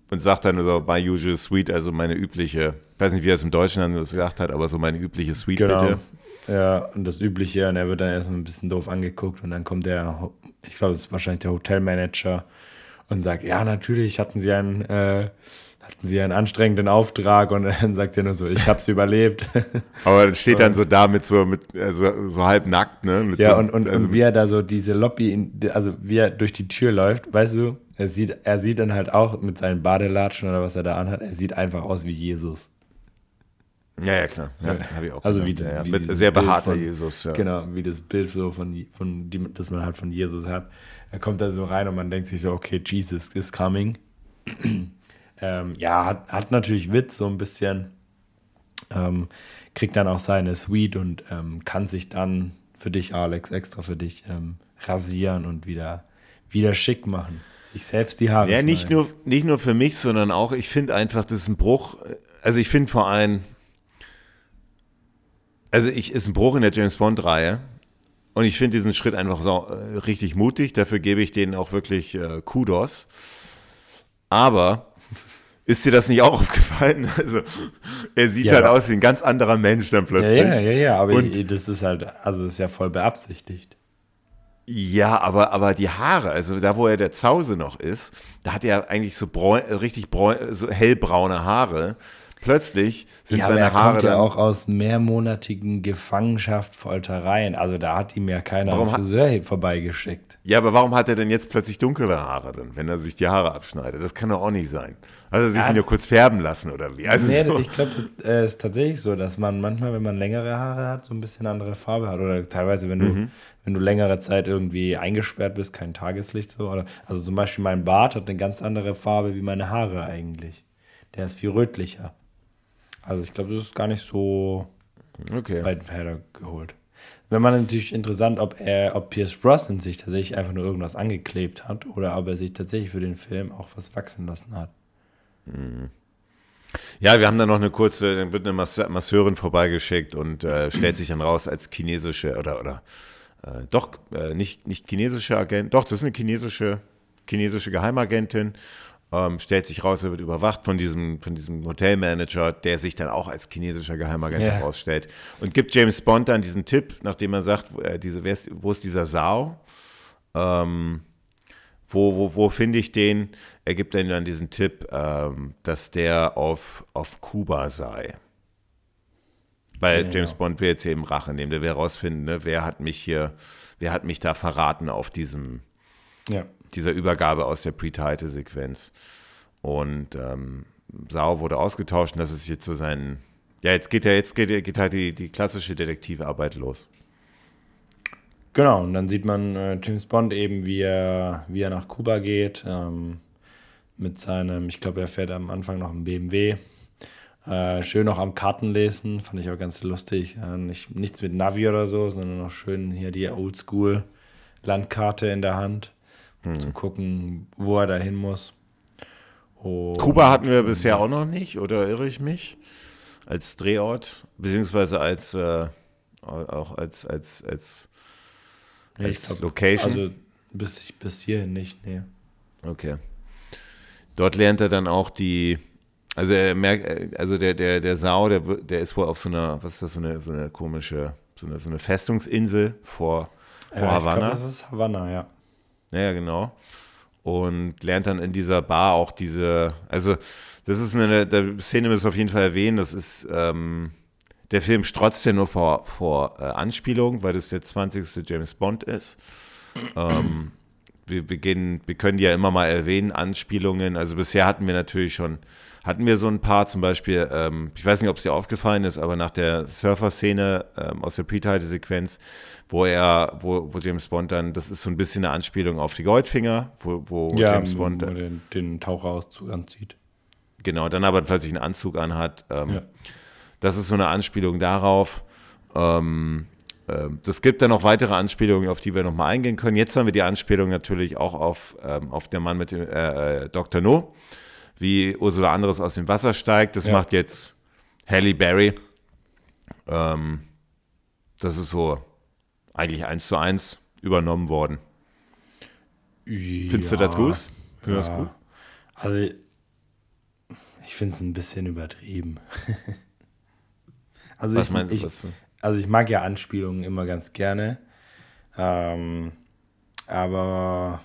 und sagt dann so, my usual suite, also meine übliche, ich weiß nicht, wie er es im Deutschen dann gesagt hat, aber so meine übliche Suite Genau. bitte. Ja, und das Übliche, und er wird dann erstmal ein bisschen doof angeguckt und dann kommt der, ich glaube, das ist wahrscheinlich der Hotelmanager und sagt, ja, natürlich hatten sie einen, äh, hatten sie einen anstrengenden Auftrag und dann sagt er nur so, ich hab's überlebt. Aber steht dann so da mit so, mit, also, so halb nackt, ne? Mit ja, so, und, und, also und wie er da so diese Lobby, in, also wie er durch die Tür läuft, weißt du, er sieht, er sieht dann halt auch mit seinen Badelatschen oder was er da anhat, er sieht einfach aus wie Jesus. Ja, ja, klar. Ja, habe ich auch. Also gedacht. wie, das, wie mit sehr behaarter von, Jesus, ja. Genau, wie das Bild so von, von die, das man halt von Jesus hat. Er kommt da so rein und man denkt sich so, okay, Jesus is coming. ähm, ja, hat, hat natürlich Witz so ein bisschen. Ähm, kriegt dann auch seine Suite und ähm, kann sich dann für dich, Alex, extra für dich ähm, rasieren und wieder, wieder schick machen. Sich selbst die Haare Ja, nicht schneiden. nur, nicht nur für mich, sondern auch, ich finde einfach, das ist ein Bruch. Also ich finde vor allem, also ich ist ein Bruch in der James Bond-Reihe. Und ich finde diesen Schritt einfach so, äh, richtig mutig. Dafür gebe ich denen auch wirklich äh, Kudos. Aber ist dir das nicht auch aufgefallen? Also er sieht Ja, halt aus wie ein ganz anderer Mensch dann Ja, plötzlich. ja, ja, ja, aber Und- das ist halt, also das ist ja voll beabsichtigt. Ja, aber, aber die Haare, also da, wo er der Zause noch ist, da hat er eigentlich so bräun, äh, richtig bräun, so hellbraune Haare. Plötzlich sind ja, aber seine er Haare kommt ja auch aus mehrmonatigen Gefangenschaft, Foltereien. Also da hat ihm ja keiner Warum hat- Friseur vorbeigeschickt. Ja, aber warum hat er denn jetzt plötzlich dunkle Haare dann, wenn er sich die Haare abschneidet? Das kann doch auch nicht sein. Also sich Ja. nur kurz färben lassen oder wie? Also nee, so. ich glaube, das äh, ist tatsächlich so, dass man manchmal, wenn man längere Haare hat, so ein bisschen andere Farbe hat. Oder teilweise, wenn du, Mhm. wenn du längere Zeit irgendwie eingesperrt bist, kein Tageslicht so. Oder, also zum Beispiel mein Bart hat eine ganz andere Farbe wie meine Haare eigentlich. Der ist viel rötlicher. Also ich glaube, das ist gar nicht so okay. weit hergeholt. Wenn man natürlich interessant, ob er, ob Pierce Brosnan sich tatsächlich einfach nur irgendwas angeklebt hat oder ob er sich tatsächlich für den Film auch was wachsen lassen hat. Ja, wir haben dann noch eine kurze, dann wird eine Masse- Masseurin vorbeigeschickt und äh, stellt sich dann raus als chinesische oder oder äh, doch äh, nicht nicht chinesische Agent, doch das ist eine chinesische chinesische Geheimagentin. Ähm, stellt sich raus, er wird überwacht von diesem von diesem Hotelmanager, der sich dann auch als chinesischer Geheimagent Ja. herausstellt und gibt James Bond dann diesen Tipp, nachdem er sagt, wo, äh, diese, wo ist dieser Sao? Ähm, wo, wo, wo finde ich den? Er gibt dann dann diesen Tipp, ähm, dass der auf, auf Kuba sei. Weil Ja, James ja. Bond will jetzt hier eben Rache nehmen. Der will herausfinden, ne, wer hat mich hier, wer hat mich da verraten auf diesem, Ja. Dieser Übergabe aus der Pre-Title-Sequenz. Und ähm, Sau wurde ausgetauscht und das ist jetzt so sein. Ja, jetzt geht ja, jetzt geht, geht halt die, die klassische Detektivarbeit los. Genau, und dann sieht man äh, James Bond eben, wie er, wie er nach Kuba geht, ähm, mit seinem, ich glaube, er fährt am Anfang noch ein BMW. Äh, schön noch am Kartenlesen, fand ich auch ganz lustig. Äh, nicht, nichts mit Navi oder so, sondern noch schön hier die Oldschool-Landkarte in der Hand, um zu gucken, wo er da hin muss. Und, Kuba hatten wir bisher auch noch nicht, oder irre ich mich? Als Drehort, beziehungsweise als äh, auch als als als, ich als glaub, Location. Also bis, bis hierhin nicht, nee. okay. Dort lernt er dann auch die, also er merkt, also der der der Sau, der der ist wohl auf so einer, was ist das so eine so eine komische so eine so eine Festungsinsel vor vor Ja, ich Havanna. glaub, das ist Havanna, ja. Ja, genau. Und lernt dann in dieser Bar auch diese, also das ist eine, der Szene müssen auf jeden Fall erwähnen, das ist, ähm, der Film strotzt ja nur vor, vor äh, Anspielung, weil das der 20. James Bond ist. ähm, wir, wir, gehen, wir können die ja immer mal erwähnen, Anspielungen. Also bisher hatten wir natürlich schon, hatten wir so ein paar, zum Beispiel, ähm, ich weiß nicht, ob es dir aufgefallen ist, aber nach der Surfer-Szene ähm, aus der Pre-Title-Sequenz, wo er, wo, wo James Bond dann, das ist so ein bisschen eine Anspielung auf die Goldfinger, wo, wo ja, James Bond wo den, den Taucherauszug anzieht. Genau, dann aber plötzlich einen Anzug anhat. Ähm, Ja. Das ist so eine Anspielung darauf. Ähm, ähm, das gibt dann noch weitere Anspielungen, auf die wir nochmal eingehen können. Jetzt haben wir die Anspielung natürlich auch auf, ähm, auf der Mann mit dem äh, äh, Dr. No, wie Ursula Anderes aus dem Wasser steigt. Das Ja. macht jetzt Halle Berry. Ähm, das ist so eigentlich eins zu eins übernommen worden. Findest du das gut? Findest du das Ja. gut? Also, ich finde es ein bisschen übertrieben. also, Was ich, meinst du? ich, du- also ich mag ja Anspielungen immer ganz gerne. Ähm, aber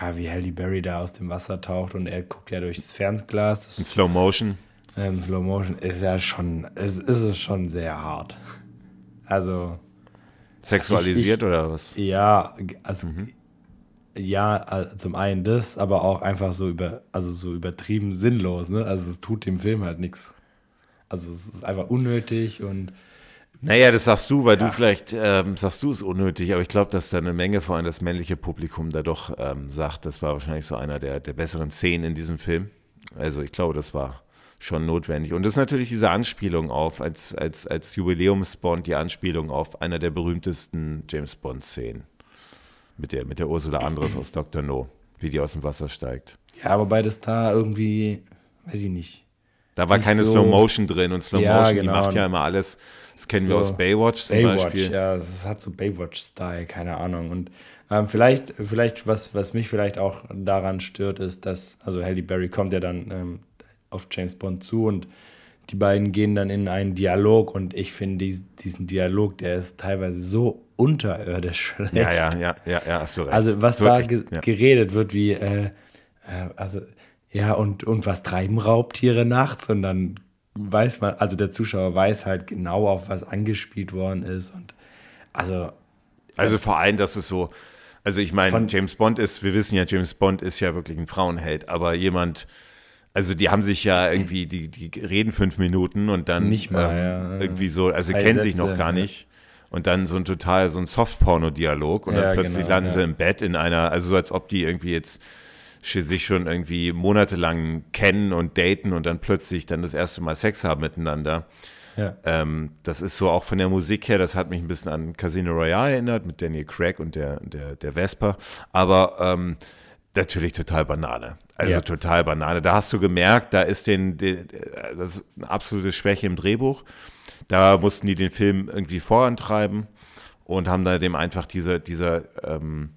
ja, wie Halle Berry da aus dem Wasser taucht und er guckt ja durchs Fernglas, In das Slow Motion. ähm, Slow Motion ist ja schon, es ist es schon sehr hart. Also, Sexualisiert oder was? Ja, also Mhm. ja, zum einen das, aber auch einfach so über, also so übertrieben sinnlos, ne? Also es tut dem Film halt nichts. Also es ist einfach unnötig und naja, das sagst du, weil ja. du vielleicht ähm, sagst du es unnötig, aber ich glaube, dass da eine Menge vor allem das männliche Publikum da doch ähm, sagt, das war wahrscheinlich so einer der, der besseren Szenen in diesem Film. Also ich glaube, das war schon notwendig. Und das ist natürlich diese Anspielung auf, als, als, als Jubiläumsbond, die Anspielung auf einer der berühmtesten James Bond-Szenen. Mit der, mit der Ursula Andres aus Dr. No, wie die aus dem Wasser steigt. Ja, wobei das da irgendwie, weiß ich nicht. Da war keine so Slow Motion drin und Slow Motion, ja, genau. die macht ja immer alles. Das kennen so wir aus Baywatch zum Baywatch, Beispiel. Ja, das hat so Baywatch-Style, keine Ahnung. Und ähm, vielleicht, vielleicht was, was mich vielleicht auch daran stört, ist, dass, also Halle Berry kommt ja dann ähm, auf James Bond zu und die beiden gehen dann in einen Dialog und ich finde diesen Dialog, der ist teilweise so unterirdisch schlecht. Ja, ja, ja, ja, ja hast du recht. Also was da ge ja. geredet wird, wie, äh, äh, also, ja, und, und was treiben Raubtiere nachts? Und dann weiß man, also der Zuschauer weiß halt genau, auf was angespielt worden ist. Und also. Also vor allem, dass es so, also ich meine, James Bond ist, wir wissen ja, James Bond ist ja wirklich ein Frauenheld, aber jemand, also die haben sich ja irgendwie, die, die reden fünf Minuten und dann nicht mal, ähm, ja. irgendwie so, also Drei kennen Sätze, sich noch gar nicht. Und dann so ein total, so ein Soft-Porno-Dialog und ja, dann plötzlich genau, landen ja. sie im Bett in einer, also so als ob die irgendwie jetzt sich schon irgendwie monatelang kennen und daten und dann plötzlich dann das erste Mal Sex haben miteinander. Ja. Ähm, das ist so auch von der Musik her, das hat mich ein bisschen an Casino Royale erinnert mit Daniel Craig und der, der, der Vesper. Aber ähm, natürlich total Banane. Also ja. total Banane. Da hast du gemerkt, da ist den, den, das ist eine absolute Schwäche im Drehbuch. Da mussten die den Film irgendwie vorantreiben und haben da dem einfach diese, dieser, ähm,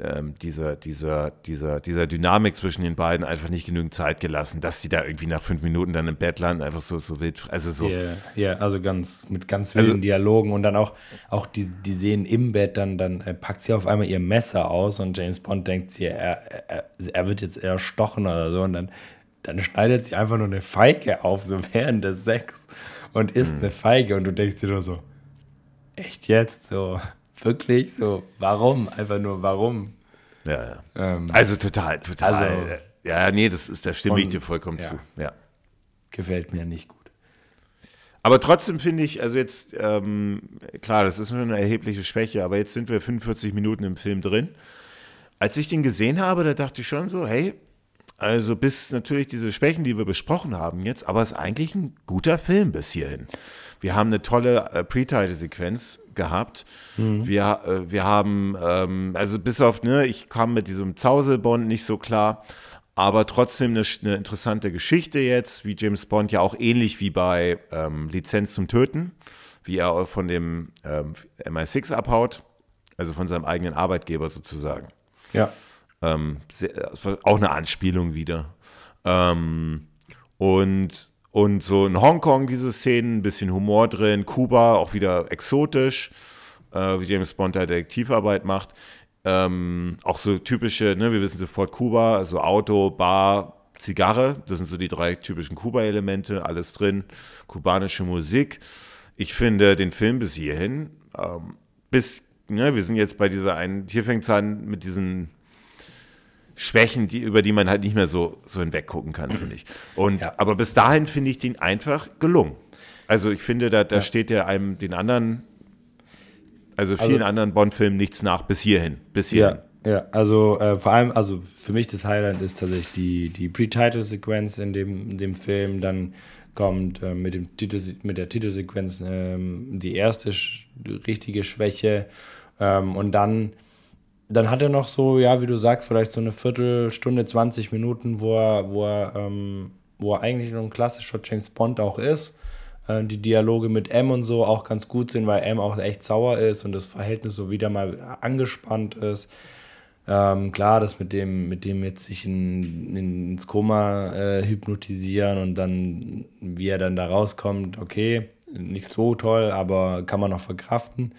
ähm, dieser, dieser, dieser, dieser Dynamik zwischen den beiden einfach nicht genügend Zeit gelassen, dass sie da irgendwie nach fünf Minuten dann im Bett landen, einfach so, so wild, also so. Ja, yeah, yeah, also ganz, mit ganz wilden also, Dialogen und dann auch, auch die, die sehen im Bett, dann, dann äh, packt sie auf einmal ihr Messer aus und James Bond denkt sie, er, er, er wird jetzt eher stochen oder so und dann, dann schneidet sie einfach nur eine Feige auf, so während des Sex und isst hm. eine Feige und du denkst dir nur so, echt jetzt so Wirklich so, warum? Einfach nur warum? Ja, ja. Ähm, also total, total. Also, ja, nee, das ist, da stimme ich dir vollkommen ja. zu. Ja. Gefällt mir nicht gut. Aber trotzdem finde ich, also jetzt, ähm, klar, das ist nur eine erhebliche Schwäche, aber jetzt sind wir 45 Minuten im Film drin. Als ich den gesehen habe, da dachte ich schon so, hey, also bis natürlich diese Schwächen, die wir besprochen haben jetzt, aber es ist eigentlich ein guter Film bis hierhin. Wir haben eine tolle äh, Pre-Title-Sequenz gehabt. Mhm. Wir, äh, wir haben, ähm, also bis auf, ne, ich kam mit diesem Zauselbond nicht so klar, aber trotzdem eine, eine, interessante Geschichte jetzt, wie James Bond ja auch ähnlich wie bei ähm, Lizenz zum Töten, wie er von dem ähm, MI6 abhaut, also von seinem eigenen Arbeitgeber sozusagen. Ja. Ähm, sehr, auch eine Anspielung wieder. Ähm, und und so in Hongkong diese Szenen, ein bisschen Humor drin, Kuba auch wieder exotisch, äh, wie James Bond da Detektivarbeit macht. Ähm, auch so typische, ne, wir wissen sofort Kuba, also Auto, Bar, Zigarre, das sind so die drei typischen Kuba-Elemente, alles drin, kubanische Musik. Ich finde den Film bis hierhin, ähm, bis, ne, wir sind jetzt bei dieser einen, hier fängt es an mit diesen Schwächen, die, über die man halt nicht mehr so, so hinweg gucken kann, finde ich. Und, ja. Aber bis dahin finde ich den einfach gelungen. Also ich finde, da, da ja. steht ja einem den anderen, also vielen also, anderen Bond-Filmen nichts nach, bis hierhin. Bis hierhin. Ja, ja. also äh, vor allem, also für mich das Highlight ist tatsächlich die, die Pre-Title-Sequenz in dem, in dem Film. Dann kommt äh, mit, dem Titel, mit der Titelsequenz äh, die erste sch richtige Schwäche. Ähm, und dann dann hat er noch so, ja, wie du sagst, vielleicht so eine Viertelstunde, 20 Minuten, wo er, wo er, ähm, wo er eigentlich noch ein klassischer James Bond auch ist. Äh, die Dialoge mit M und so auch ganz gut sind, weil M auch echt sauer ist und das Verhältnis so wieder mal angespannt ist. Ähm, klar, das mit dem, mit dem jetzt sich in, in, ins Koma äh, hypnotisieren und dann, wie er dann da rauskommt, okay, nicht so toll, aber kann man noch verkraften.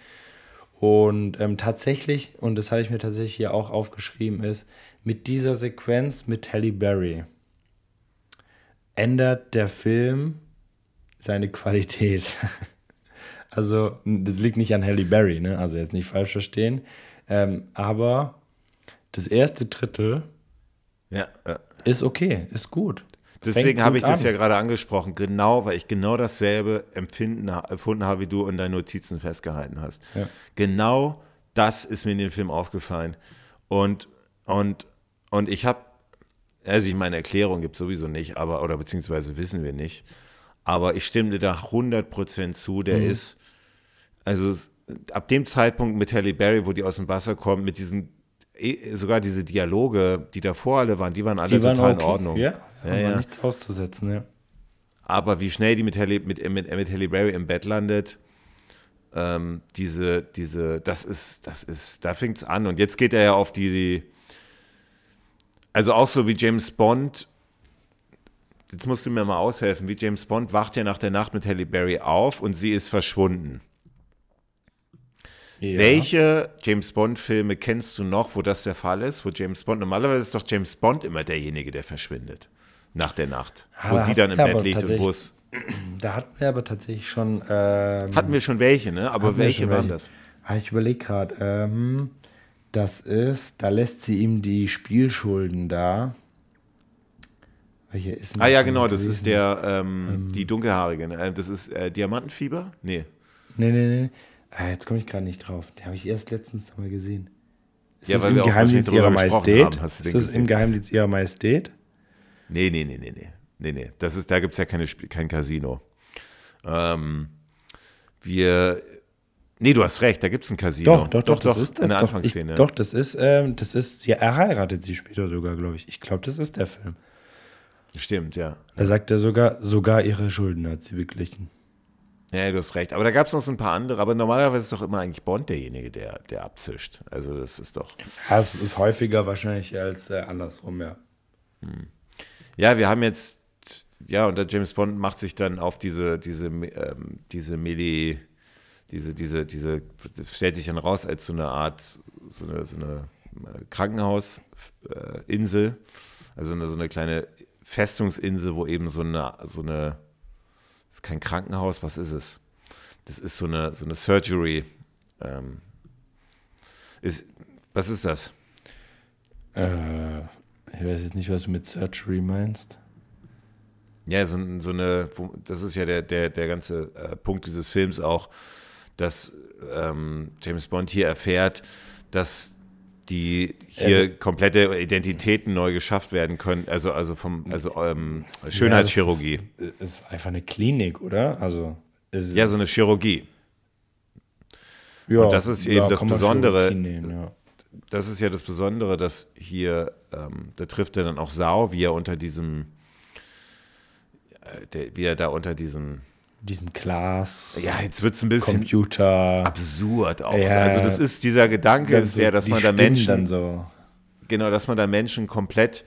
Und ähm, tatsächlich, und das habe ich mir tatsächlich hier auch aufgeschrieben, ist, mit dieser Sequenz mit Halle Berry ändert der Film seine Qualität. also, das liegt nicht an Halle Berry, ne? also jetzt nicht falsch verstehen. Ähm, aber das erste Drittel ja, ja. ist okay, ist gut. Deswegen habe ich das ja gerade angesprochen, genau, weil ich genau dasselbe empfinden, empfunden habe, wie du in deinen Notizen festgehalten hast. Ja. Genau das ist mir in dem Film aufgefallen. Und, und, und ich habe, also ich meine, Erklärung gibt es sowieso nicht, aber, oder beziehungsweise wissen wir nicht. Aber ich stimme dir da 100% zu, der mhm. ist, also ab dem Zeitpunkt mit Halle Berry, wo die aus dem Wasser kommt, mit diesen, sogar diese Dialoge, die davor alle waren, die waren alle die total waren okay. in Ordnung. Ja, ja, ja. nichts auszusetzen, ja. Aber wie schnell die mit Halle, mit, mit, mit Halle Berry im Bett landet, ähm, diese, diese, das ist, das ist, da fängt es an. Und jetzt geht er ja auf die, die, also auch so wie James Bond, jetzt musst du mir mal aushelfen, wie James Bond wacht ja nach der Nacht mit Halle Berry auf und sie ist verschwunden. Ja. Welche James Bond-Filme kennst du noch, wo das der Fall ist? Wo James Bond, normalerweise ist doch James Bond immer derjenige, der verschwindet. Nach der Nacht. Ja, wo sie dann im Bett liegt und wo es da hatten wir aber tatsächlich schon. Ähm, hatten wir schon welche, ne? Aber welche waren welche. das? Ah, ich überlege gerade. Ähm, das ist, da lässt sie ihm die Spielschulden da. Welche ist Ah ja, genau, das ist der, ähm, ähm, die dunkelhaarige. Ne? Das ist äh, Diamantenfieber? Nee. Nee, nee, nee. Ah, jetzt komme ich gerade nicht drauf. Den habe ich erst letztens mal gesehen. Ist ja, das im Geheimdienst ihrer Majestät? Haben, ist das im Geheimdienst ihrer Majestät? Nee, nee, nee, nee, nee. Nee, nee, das ist, da gibt es ja keine, kein Casino. Ähm, wir, nee, du hast recht, da gibt es ein Casino. Doch, doch, doch, doch das ist in der Anfangsszene. Ich, doch, das ist, ähm, das ist, ja, er heiratet sie später sogar, glaube ich. Ich glaube, das ist der Film. Stimmt, ja. Da sagt er sogar, sogar ihre Schulden hat sie beglichen. Ja, du hast recht. Aber da gab es noch so ein paar andere. Aber normalerweise ist doch immer eigentlich Bond derjenige, der, der abzischt. Also das ist doch. Ja, es ist häufiger wahrscheinlich als äh, andersrum, ja. Hm. Ja, wir haben jetzt ja, und der James Bond macht sich dann auf diese, diese, ähm, diese Medi, diese, diese, diese, stellt sich dann raus als so eine Art, so eine, so eine äh, Krankenhausinsel, äh, also eine, so eine kleine Festungsinsel, wo eben so eine, so eine, das ist kein Krankenhaus, was ist es? Das ist so eine, so eine Surgery. Ähm, ist, was ist das? Äh, ich weiß jetzt nicht, was du mit Surgery meinst. Ja, so, so eine, das ist ja der, der, der ganze äh, Punkt dieses Films auch, dass ähm, James Bond hier erfährt, dass die hier äh, komplette Identitäten neu geschafft werden können, also, also vom, also ähm, Schönheitschirurgie. Ja, ist, ist, einfach eine Klinik, oder? Also ja, so eine Chirurgie. Ja, Und das ist eben das Besondere. Nehmen, ja. Das ist ja das Besondere, dass hier, ähm, da trifft er dann auch Sau, wie er unter diesem der, wie er da unter diesem diesem Glas. Ja, jetzt wird es ein bisschen Computer. absurd auch. Ja, also das ist dieser Gedanke ist der, dass man da Menschen so. genau, dass man da Menschen komplett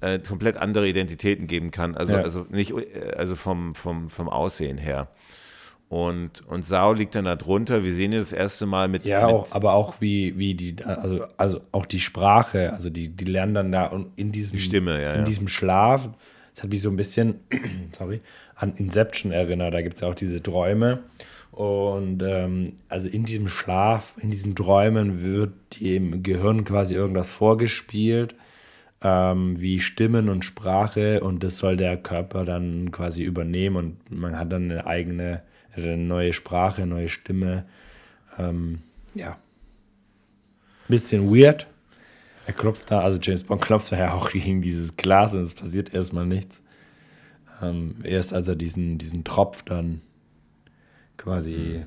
äh, komplett andere Identitäten geben kann. Also ja. also nicht also vom vom vom Aussehen her. Und, und Sao liegt dann da drunter. Wir sehen ihn das erste Mal mit. Ja, mit auch, aber auch wie, wie die, also, also auch die Sprache, also die, die lernen dann da in diesem, die Stimme, ja, in ja. diesem Schlaf das hat mich so ein bisschen, sorry, an Inception erinnert. Da gibt es ja auch diese Träume. Und ähm, also in diesem Schlaf, in diesen Träumen wird dem Gehirn quasi irgendwas vorgespielt, ähm, wie Stimmen und Sprache. Und das soll der Körper dann quasi übernehmen. Und man hat dann eine eigene, eine neue Sprache, neue Stimme. Ähm, ja. Bisschen weird, er klopft da, also James Bond klopft da ja auch gegen dieses Glas und es passiert erstmal nichts. Ähm, erst als er diesen, diesen Tropf dann quasi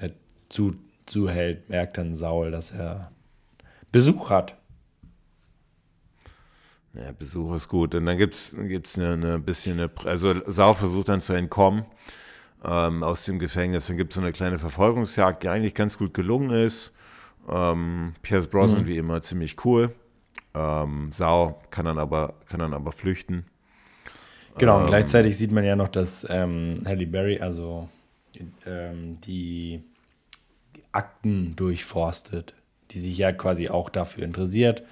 mhm. zu, zuhält, merkt dann Saul, dass er Besuch hat. Ja, Besuch ist gut. Und dann gibt es gibt's eine, eine bisschen eine, also Sau versucht dann zu entkommen ähm, aus dem Gefängnis. Dann gibt es so eine kleine Verfolgungsjagd, die eigentlich ganz gut gelungen ist. Ähm, Pierce Brosnan mhm. wie immer ziemlich cool. Ähm, Sau kann dann aber, kann dann aber flüchten. Genau, und ähm, gleichzeitig sieht man ja noch, dass ähm, Halle Berry also ähm, die Akten durchforstet, die sich ja quasi auch dafür interessiert.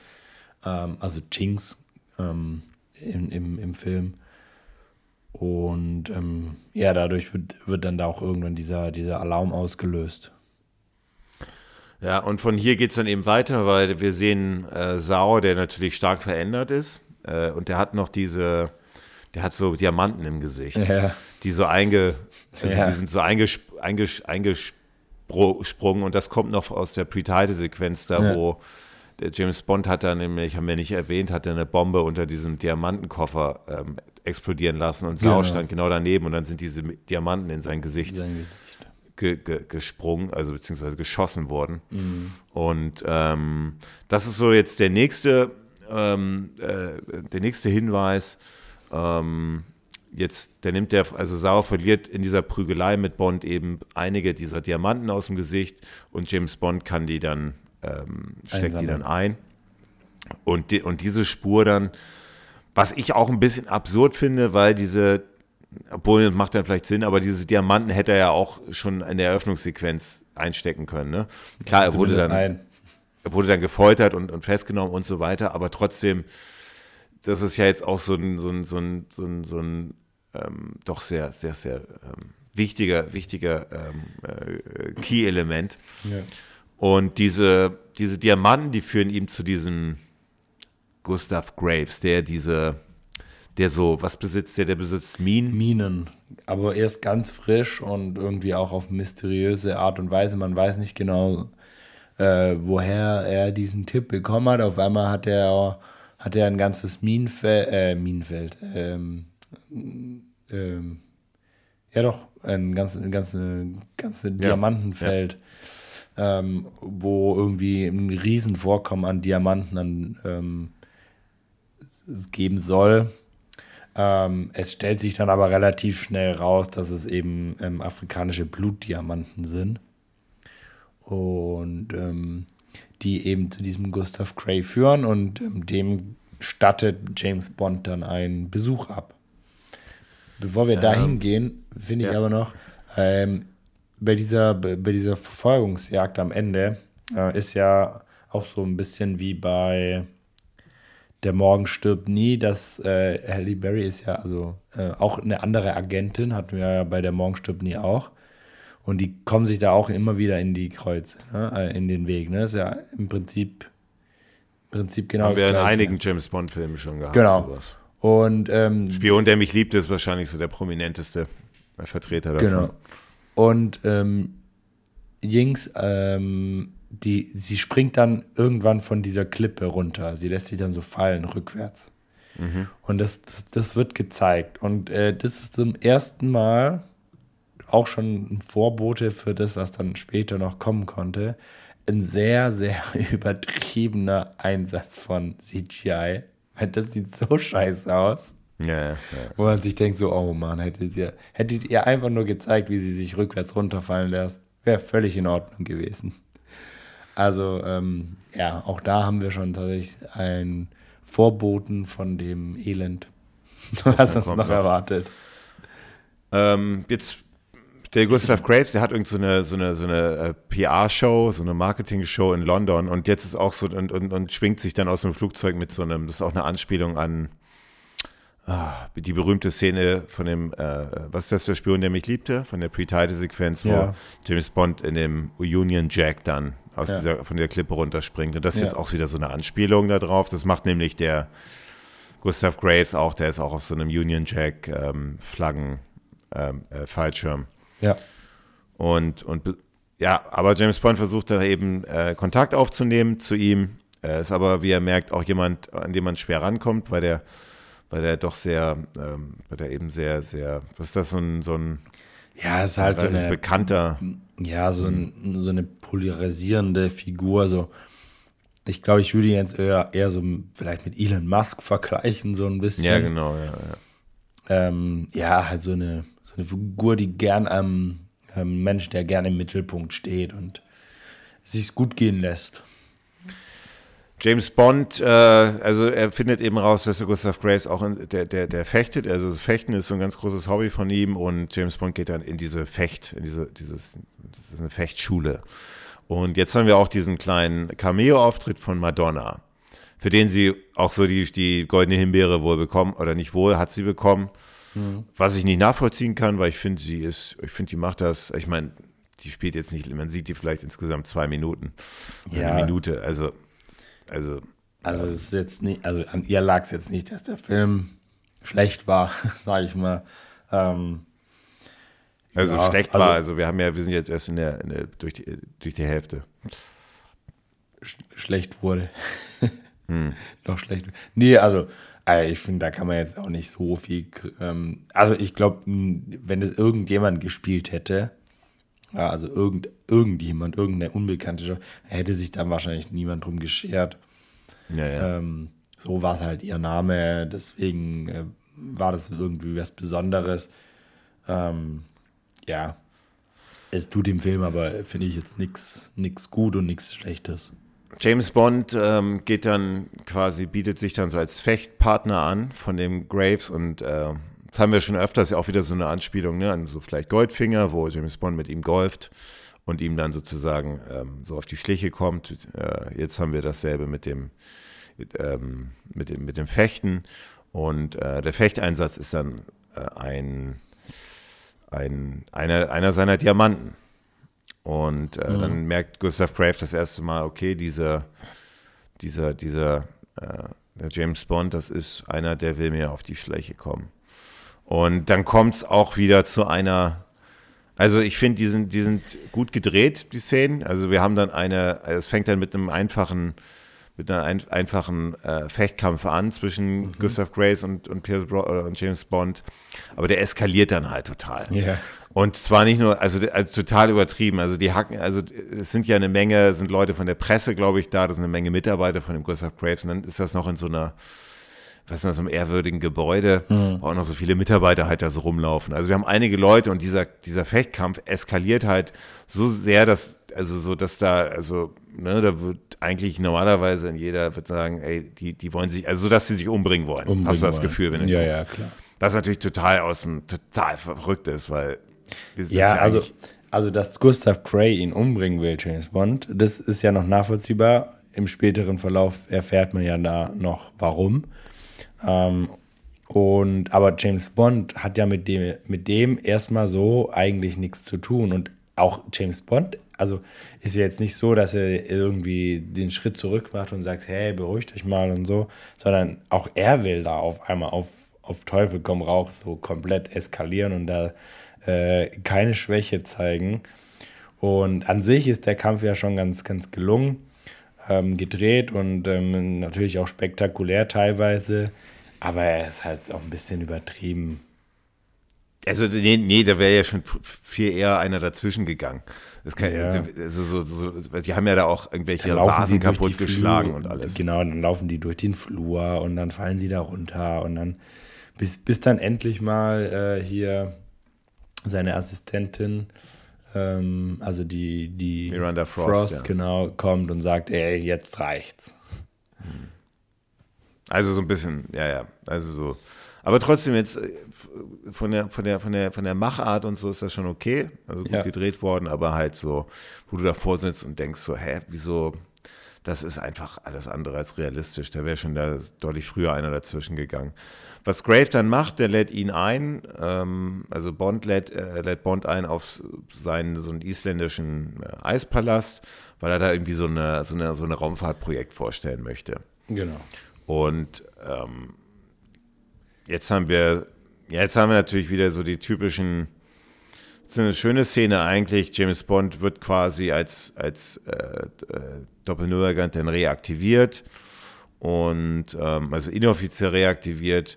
Ähm, also Jinx ähm, im, im, im Film. Und ähm, ja, dadurch wird, wird dann da auch irgendwann dieser, dieser Alarm ausgelöst. Ja, und von hier geht es dann eben weiter, weil wir sehen äh, Sau, der natürlich stark verändert ist. Äh, und der hat noch diese, der hat so Diamanten im Gesicht, Ja. die so einge, also Ja. die sind so eingesp, einges, eingesprungen und das kommt noch aus der Pre-Title-Sequenz da, Ja. wo der James Bond hat da nämlich, haben wir nicht erwähnt, hat er eine Bombe unter diesem Diamantenkoffer ähm, explodieren lassen und Sau Genau. stand genau daneben und dann sind diese Diamanten in sein Gesicht Sein Gesicht. ge ge gesprungen, also beziehungsweise geschossen worden. Und ähm, das ist so jetzt der nächste, ähm, äh, der nächste Hinweis. Ähm, jetzt, der nimmt der, also Sauer verliert in dieser Prügelei mit Bond eben einige dieser Diamanten aus dem Gesicht und James Bond kann die dann, ähm, steckt die Einsammeln. dann ein. Und, die, und diese Spur dann, was ich auch ein bisschen absurd finde, weil diese, obwohl das macht dann vielleicht Sinn, aber diese Diamanten hätte er ja auch schon in der Eröffnungssequenz einstecken können. Ne? Klar, er wurde dann, er wurde dann gefoltert und, und festgenommen und so weiter, aber trotzdem, das ist ja jetzt auch so ein, so ein, so ein, so ein, so ein ähm, doch sehr, sehr, sehr ähm, wichtiger, wichtiger ähm, äh, Key-Element. Ja. Und diese, diese Diamanten, die führen ihm zu diesem Gustav Graves, der diese, der so, was besitzt der? Der besitzt Minen. Minen, aber erst ganz frisch und irgendwie auch auf mysteriöse Art und Weise. Man weiß nicht genau, äh, woher er diesen Tipp bekommen hat. Auf einmal hat er, hat er ein ganzes Minenfeld, äh, Minenfeld, ähm, ähm, ja doch, ein ganzes, ganze, ganze Diamantenfeld, ähm, wo irgendwie ein Riesenvorkommen an Diamanten an, ähm, geben soll. Ähm, es stellt sich dann aber relativ schnell raus, dass es eben ähm, afrikanische Blutdiamanten sind. Und die eben zu diesem Gustav Gray führen und ähm, dem stattet James Bond dann einen Besuch ab. Bevor wir da hingehen, finde ich ja. aber noch, ähm, bei, dieser, bei dieser Verfolgungsjagd am Ende äh, ist ja auch so ein bisschen wie bei Der Morgen stirbt nie, dass äh, Halle Berry ist ja also äh, auch eine andere Agentin, hatten wir ja bei Der Morgen stirbt nie auch. Und die kommen sich da auch immer wieder in die Kreuze, ne? äh, in den Weg. Ne? Ist ja im Prinzip, im Prinzip genau Haben wir in Gleiche. einigen James Bond-Filmen schon gehabt. Genau. Sowas. Und ähm, Spion, der mich liebt, ist wahrscheinlich so der prominenteste Vertreter davon. Genau. Und ähm, Jinx, ähm, die, sie springt dann irgendwann von dieser Klippe runter. Sie lässt sich dann so fallen, rückwärts. Und das, das, das wird gezeigt. Und äh, das ist zum ersten Mal auch schon ein Vorbote für das, was dann später noch kommen konnte. Ein sehr, sehr übertriebener Einsatz von CGI. Weil Das sieht so scheiße aus. Ja, ja. Wo man sich denkt, so, oh Mann, hättet ihr, hättet ihr einfach nur gezeigt, wie sie sich rückwärts runterfallen lässt, wäre völlig in Ordnung gewesen. Also, ähm, ja, auch da haben wir schon tatsächlich ein Vorboten von dem Elend, was uns noch. erwartet. Ähm, jetzt, der Gustav Graves, der hat irgend so eine, so eine, so eine äh, PR-Show, so eine Marketing-Show in London und jetzt ist auch so und, und, und schwingt sich dann aus dem Flugzeug mit so einem, das ist auch eine Anspielung an ah, die berühmte Szene von dem, äh, was ist das, der Spion, der mich liebte, von der Pre-Title-Sequenz, wo Ja. James Bond in dem Union Jack dann aus Ja. dieser, von der Klippe runterspringt. Und das ist Ja. jetzt auch wieder so eine Anspielung da drauf. Das macht nämlich der Gustav Graves auch, der ist auch auf so einem Union Jack ähm, Flaggen ähm, äh, Fallschirm. Ja, Und, und ja, aber James Bond versucht dann eben äh, Kontakt aufzunehmen zu ihm. Er ist aber, wie er merkt, auch jemand, an dem man schwer rankommt, weil der, weil der doch sehr, ähm, weil der eben sehr, sehr, was ist das, so ein, so ein ja, ist halt so eine, bekannter, ja, so, ein, so eine polarisierende Figur. So. Ich glaube, ich würde ihn jetzt eher, eher so vielleicht mit Elon Musk vergleichen, so ein bisschen. ja genau, ja, ja. ähm, ja, halt so eine, so eine Figur, die gern am ähm, Mensch, der gerne im Mittelpunkt steht und sich's gut gehen lässt. James Bond, äh, also er findet eben raus, dass Gustav Graves auch in, der, der, der fechtet. Also das Fechten ist so ein ganz großes Hobby von ihm und James Bond geht dann in diese Fecht, in diese, dieses, das ist eine Fechtschule. Und jetzt haben wir auch diesen kleinen Cameo-Auftritt von Madonna, für den sie auch so die, die goldene Himbeere wohl bekommen, oder nicht wohl, hat sie bekommen. Was ich nicht nachvollziehen kann, weil ich finde, sie ist, ich finde, die macht das, ich meine, die spielt jetzt nicht, man sieht die vielleicht insgesamt zwei Minuten. Oder Ja. Eine Minute, also, also Also es ist jetzt nicht, also an ihr lag es jetzt nicht, dass der Film schlecht war, sage ich mal. Ähm, also ja, schlecht also- war, also wir haben ja, wir sind jetzt erst in der, in der durch, die, durch die Hälfte. sch schlecht wurde. Hm. Noch schlecht. Nee, also äh, ich finde, da kann man jetzt auch nicht so viel. Ähm, also ich glaube, wenn es irgendjemand gespielt hätte, also irgend, irgendjemand, irgendeine Unbekannte, hätte sich dann wahrscheinlich niemand drum geschert. Ja, ja. Ähm, so war es halt ihr Name, deswegen äh, war das irgendwie was Besonderes. Ähm, ja, es tut dem Film aber, finde ich, jetzt nichts gut und nichts Schlechtes. James Bond ähm, geht dann quasi, bietet sich dann so als Fechtpartner an von dem Graves und äh, das haben wir schon öfters ja auch wieder so eine Anspielung, ne, an so vielleicht Goldfinger, wo James Bond mit ihm golft und ihm dann sozusagen ähm, so auf die Schliche kommt. Äh, jetzt haben wir dasselbe mit dem, ähm, mit dem, mit dem Fechten und äh, der Fechteinsatz ist dann äh, ein, ein, einer, einer seiner Diamanten. Und äh, dann merkt Gustav Crave das erste Mal, okay, dieser, dieser, dieser äh, James Bond, das ist einer, der will mir auf die Schläche kommen. Und dann kommt es auch wieder zu einer, also ich finde, die sind, die sind gut gedreht, die Szenen. Also wir haben dann eine, es fängt dann mit einem einfachen, mit einer ein, einfachen äh, Fechtkampf an zwischen Gustav Grace und, und, Pierce Bro äh, und James Bond. Aber der eskaliert dann halt total. Ja. Und zwar nicht nur, also, also total übertrieben. Also die hacken, also es sind ja eine Menge, sind Leute von der Presse, glaube ich, da, das sind eine Menge Mitarbeiter von dem Gustav Graves. Und dann ist das noch in so einer, was ist das, einem ehrwürdigen Gebäude, wo auch noch so viele Mitarbeiter halt da so rumlaufen. Also wir haben einige Leute und dieser, dieser Fechtkampf eskaliert halt so sehr, dass, also so, dass da, also, ne, da wird eigentlich normalerweise in jeder wird sagen, ey, die, die wollen sich, also so, dass sie sich umbringen wollen. Umbringen Hast du das wollen. Gefühl, wenn du Ja, guckst? ja, klar. Was natürlich total aus dem, total verrückt ist, weil sind Ja, also, also, dass Gustav Gray ihn umbringen will, James Bond, das ist ja noch nachvollziehbar. Im späteren Verlauf erfährt man ja da noch, warum. Ähm, und, aber James Bond hat ja mit dem, mit dem erstmal so eigentlich nichts zu tun. Und auch James Bond, also ist ja jetzt nicht so, dass er irgendwie den Schritt zurück macht und sagt, hey, beruhigt euch mal und so, sondern auch er will da auf einmal auf, auf Teufel komm Rauch so komplett eskalieren und da äh, keine Schwäche zeigen. Und an sich ist der Kampf ja schon ganz, ganz gelungen, ähm, gedreht und ähm, natürlich auch spektakulär teilweise, aber er ist halt auch ein bisschen übertrieben. Also, nee, nee da wäre ja schon viel eher einer dazwischen gegangen. Das kann, Ja. also, so, so, die haben ja da auch irgendwelche die kaputtgeschlagen und alles. Genau, dann laufen die durch den Flur und dann fallen sie da runter und dann, bis, bis dann endlich mal äh, hier seine Assistentin, ähm, also die, die Miranda Frost, ja. genau, kommt und sagt, ey, jetzt reicht's. Also so ein bisschen, ja, ja. Also so. Aber trotzdem jetzt äh, von der, von der, von der, von der Machart und so ist das schon okay. Also gut Ja. gedreht worden, aber halt so, wo du davor sitzt und denkst so, hä, wieso? Das ist einfach alles andere als realistisch. Da wäre schon da deutlich früher einer dazwischen gegangen. Was Grave dann macht, der lädt ihn ein, ähm, also Bond lädt, äh, lädt Bond ein auf seinen so einen isländischen äh, Eispalast, weil er da irgendwie so eine, so eine, so eine Raumfahrtprojekt vorstellen möchte. Genau. Und ähm, jetzt haben wir, ja, jetzt haben wir natürlich wieder so die typischen, das ist eine schöne Szene eigentlich. James Bond wird quasi als, als äh, äh, Doppel-Null-Agent dann reaktiviert und ähm, also inoffiziell reaktiviert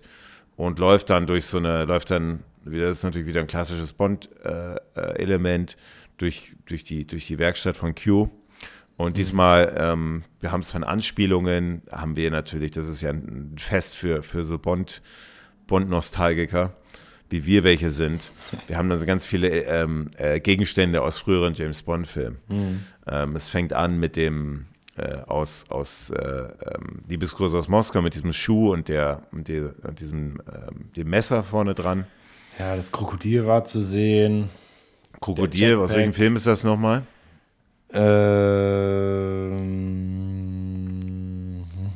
und läuft dann durch so eine, läuft dann wieder, das ist natürlich wieder ein klassisches Bond-Element durch, durch, die, durch die Werkstatt von Q. Und diesmal, ähm, wir haben es von Anspielungen, haben wir natürlich, das ist ja ein Fest für, für so Bond, Bond-Nostalgiker, wie wir welche sind. Wir haben dann so ganz viele ähm, äh, Gegenstände aus früheren James Bond-Filmen. Ähm, es fängt an mit dem äh, aus, aus äh, ähm, Liebesgruß aus Moskau mit diesem Schuh und, der, und, der, und diesem ähm, dem Messer vorne dran. Ja, das Krokodil war zu sehen. Krokodil, aus welchem Film ist das nochmal? Ähm,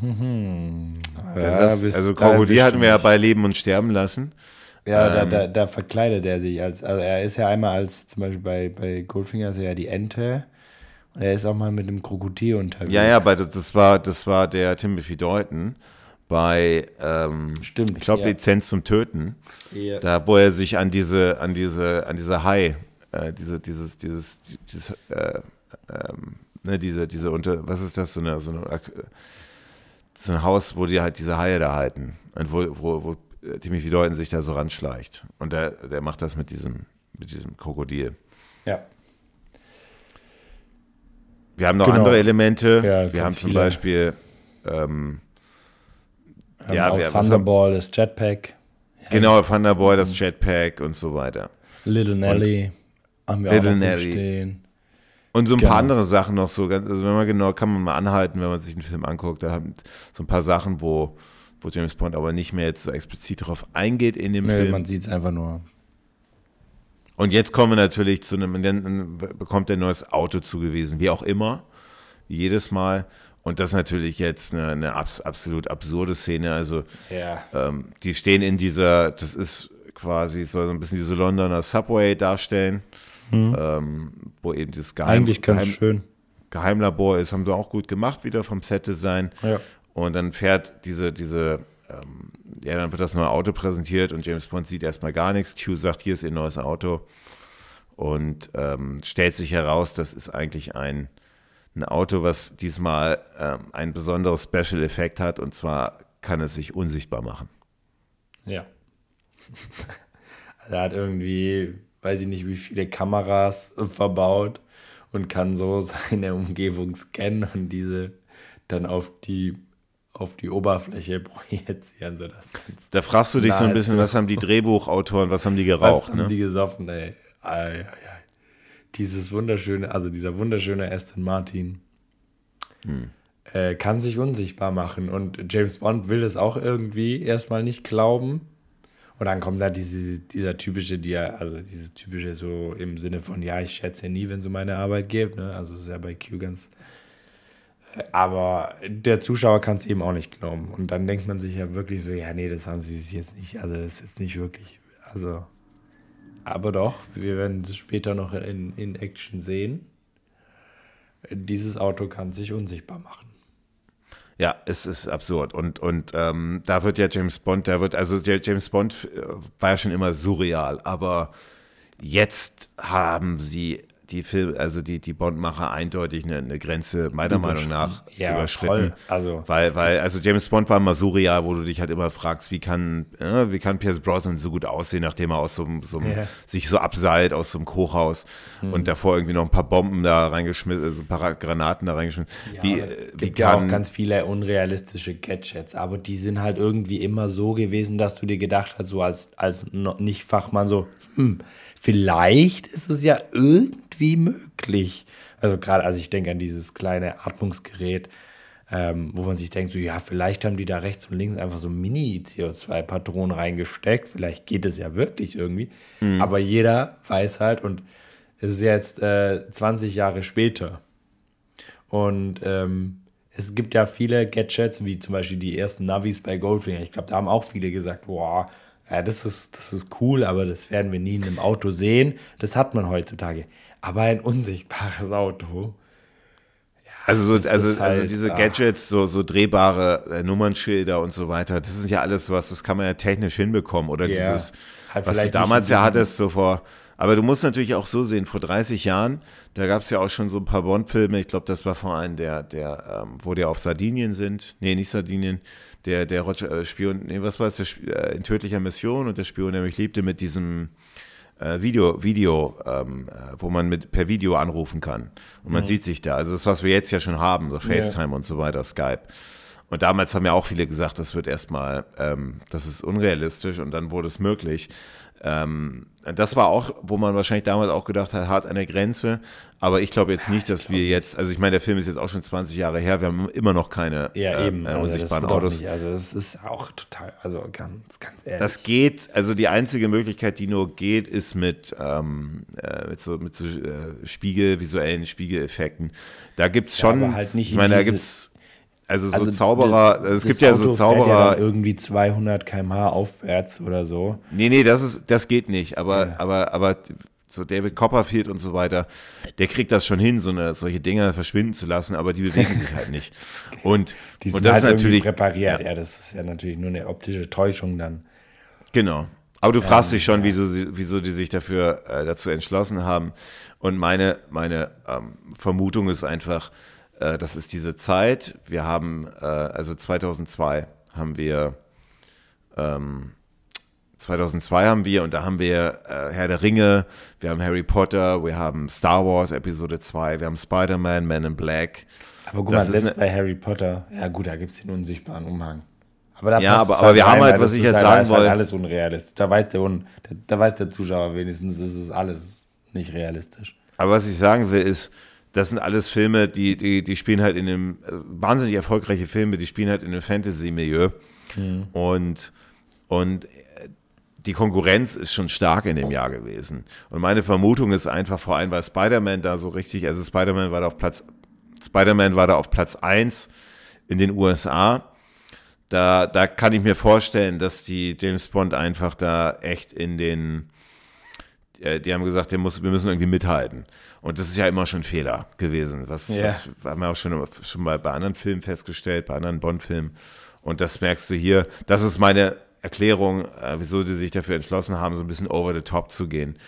Das also Krokodil hatten wir ja bei Leben und Sterben lassen. Ja, da, ähm, da, da verkleidet er sich als, also er ist ja einmal als, zum Beispiel bei, bei Goldfinger ist er ja die Ente und er ist auch mal mit einem Krokodil unterwegs. Ja, ja, aber das, war, das war der Timothy Dalton. bei, ähm, Stimmt, ich glaube, ja. Lizenz zum Töten. Ja. Da, wo er sich an diese, an diese, an diese Hai, äh, diese, dieses, dieses, dieses, äh, ähm, ne, diese, diese unter, was ist das, so eine, so eine, äh, so ein Haus, wo die halt diese Haie da halten und wo, wo, wo Timothy Dalton sich da so ranschleicht. Und der, der macht das mit diesem, mit diesem Krokodil. ja. Wir haben noch Genau. andere Elemente. Ja, wir haben zum viele. Beispiel, ähm, Ja, wir- was haben- Thunderball, das Jetpack, genau, Thunderboy, das Jetpack und so weiter. Little Nelly haben wir Little auch Nelly. stehen. Und so ein Genau. paar andere Sachen noch so, also wenn man genau, kann man mal anhalten, wenn man sich den Film anguckt, da haben so ein paar Sachen, wo, wo James Bond aber nicht mehr jetzt so explizit darauf eingeht in dem Nee, Film. man sieht es einfach nur. Und jetzt kommen wir natürlich zu einem, dann bekommt er ein neues Auto zugewiesen, wie auch immer, jedes Mal. Und das ist natürlich jetzt eine, eine abs absolut absurde Szene. Also Ja. ähm, die stehen in dieser, das ist quasi, soll so ein bisschen diese Londoner Subway darstellen, ähm, wo eben dieses Geheim, Mhm. Eigentlich ganz Geheim, schön. Geheimlabor ist, haben sie auch gut gemacht wieder vom Set-Design. Ja. Und dann fährt diese, diese, ähm, ja, dann wird das neue Auto präsentiert und James Bond sieht erstmal gar nichts. Q sagt, hier ist ihr neues Auto. Und ähm, stellt sich heraus, das ist eigentlich ein, ein Auto, was diesmal ähm, ein besonderes Special Effekt hat. Und zwar kann es sich unsichtbar machen. Ja. er hat irgendwie, weiß ich nicht, wie viele Kameras verbaut und kann so seine Umgebung scannen und diese dann auf die, auf die Oberfläche projizieren, sodass man's- Da fragst du dich so ein bisschen, was haben die Drehbuchautoren, was haben die Was geraucht? haben Ne? die gesoffen, ey. Ei, ei, ei. Dieses wunderschöne, also dieser wunderschöne Aston Martin Hm. äh, kann sich unsichtbar machen. Und James Bond will das auch irgendwie erstmal nicht glauben. Und dann kommt da diese, dieser typische, Dia, also dieses typische so im Sinne von, ja, ich schätze nie, wenn es um meine Arbeit geht. Ne? Also ist ja bei Q ganz. Aber der Zuschauer kann es eben auch nicht glauben. Und dann denkt man sich ja wirklich so, ja, nee, das haben sie jetzt nicht, also das ist nicht wirklich. Also, aber doch, wir werden es später noch in, in Action sehen. Dieses Auto kann sich unsichtbar machen. Ja, es ist absurd. Und, und ähm, da wird ja James Bond, da wird, also der James Bond äh, war ja schon immer surreal, aber jetzt haben sie die Film, also die, die Bond-Macher eindeutig eine, eine Grenze, meiner Meinung nach, Ja, überschritten. voll. Also- weil, weil, also James Bond war immer surreal, wo du dich halt immer fragst, wie kann, äh, wie kann Pierce Brosnan so gut aussehen, nachdem er aus so, so einem, Ja. sich so abseilt aus so einem Hochhaus Hm. und davor irgendwie noch ein paar Bomben da reingeschmissen, also ein paar Granaten da reingeschmissen. wie, es äh, wie gibt ja kann, auch ganz viele unrealistische Gadgets, aber die sind halt irgendwie immer so gewesen, dass du dir gedacht hast, so als, als Nicht-Fachmann so, hm, vielleicht ist es ja irgendwie möglich. Also gerade, also ich denke an dieses kleine Atmungsgerät, ähm, wo man sich denkt, so ja, vielleicht haben die da rechts und links einfach so Mini-CO2-Patronen reingesteckt, vielleicht geht es ja wirklich irgendwie, aber jeder weiß halt und es ist jetzt äh, 20 Jahre später. Und ähm, es gibt ja viele Gadgets, wie zum Beispiel die ersten Navis bei Goldfinger. Ich glaube, da haben auch viele gesagt, boah, ja, das ist, das ist cool, aber das werden wir nie in einem Auto sehen. Das hat man heutzutage. Aber ein unsichtbares Auto. Also, so, also, also halt, diese ah. Gadgets, so, so drehbare äh, Nummernschilder und so weiter, das ist ja alles was, das kann man ja technisch hinbekommen. Oder Ja. dieses, Halt was du damals ja hattest, so vor. Aber du musst natürlich auch so sehen, vor 30 Jahren, da gab es ja auch schon so ein paar Bond-Filme, ich glaube, das war vor allem der, der, ähm, wo die auf Sardinien sind. Nee, nicht Sardinien, der, der Roger, äh, Spion, nee, was war es, der äh, in tödlicher Mission und der Spion, der mich liebte, mit diesem äh, Video, Video, ähm, äh, wo man mit per Video anrufen kann. Und man sieht sich da. Also das, was wir jetzt ja schon haben, so FaceTime und so weiter, Skype. Und damals haben ja auch viele gesagt, das wird erstmal, ähm, das ist unrealistisch und dann wurde es möglich. Ähm, das war auch, wo man wahrscheinlich damals auch gedacht hat, hart an der Grenze. Aber ich glaube jetzt nicht, dass wir jetzt, also ich meine, der Film ist jetzt auch schon 20 Jahre her, wir haben immer noch keine Ja, äh, eben. äh, Also das unsichtbaren auch Autos. Also es ist auch total, also ganz, ganz ehrlich. Das geht, also die einzige Möglichkeit, die nur geht, ist mit, ähm, äh, mit so, mit so äh, Spiegel, visuellen Spiegeleffekten. Da gibt es Ja, schon, aber halt nicht ich in meine, da gibt es, also so Also Zauberer, das- also es gibt ja so Auto Ja Zauberer, dann irgendwie 200 km/h aufwärts oder so. nee, nee, das ist, das geht nicht, aber, aber, aber so David Copperfield und so weiter, der kriegt das schon hin, so eine, solche Dinge verschwinden zu lassen, aber die bewegen sich halt nicht. Und, Die sind und das halt ist natürlich. repariert. Ja. Ja. das ist ja natürlich nur eine optische Täuschung dann. Genau. Aber du fragst dich schon, wieso, sie, wieso die sich dafür äh, dazu entschlossen haben. Und meine, meine ähm, Vermutung ist einfach, äh, das ist diese Zeit. Wir haben, äh, also 2002 haben wir, ähm, 2002 haben wir, und da haben wir äh, Herr der Ringe, wir haben Harry Potter, wir haben Star Wars Episode 2, wir haben Spider-Man, Man in Black. Aber guck Das mal, ist selbst bei Harry Potter, ja gut, da gibt es den unsichtbaren Umhang. Aber da Ja, passt aber- aber wir haben halt, was ich jetzt halt, sagen halt wollte. alles unrealistisch. Da weiß, der, Un da, da weiß der Zuschauer wenigstens, es ist alles nicht realistisch. Aber was ich sagen will, ist, das sind alles Filme, die, die, die spielen halt in einem, äh, wahnsinnig erfolgreiche Filme, die spielen halt in einem Fantasy-Milieu. Und, und äh, die Konkurrenz ist schon stark in dem Jahr gewesen. Und meine Vermutung ist einfach, vor allem, weil Spider-Man da so richtig, also Spider-Man war da auf Platz, Spider-Man war da auf Platz 1 in den USA. Da, da kann ich mir vorstellen, dass die James Bond einfach da echt in den, äh, die haben gesagt, wir müssen irgendwie mithalten. Und das ist ja immer schon ein Fehler gewesen. Was, Ja. was haben wir auch schon, schon mal bei anderen Filmen festgestellt, bei anderen Bond-Filmen. Und das merkst du hier. Das ist meine Erklärung, äh, wieso die sich dafür entschlossen haben, so ein bisschen over the top zu gehen.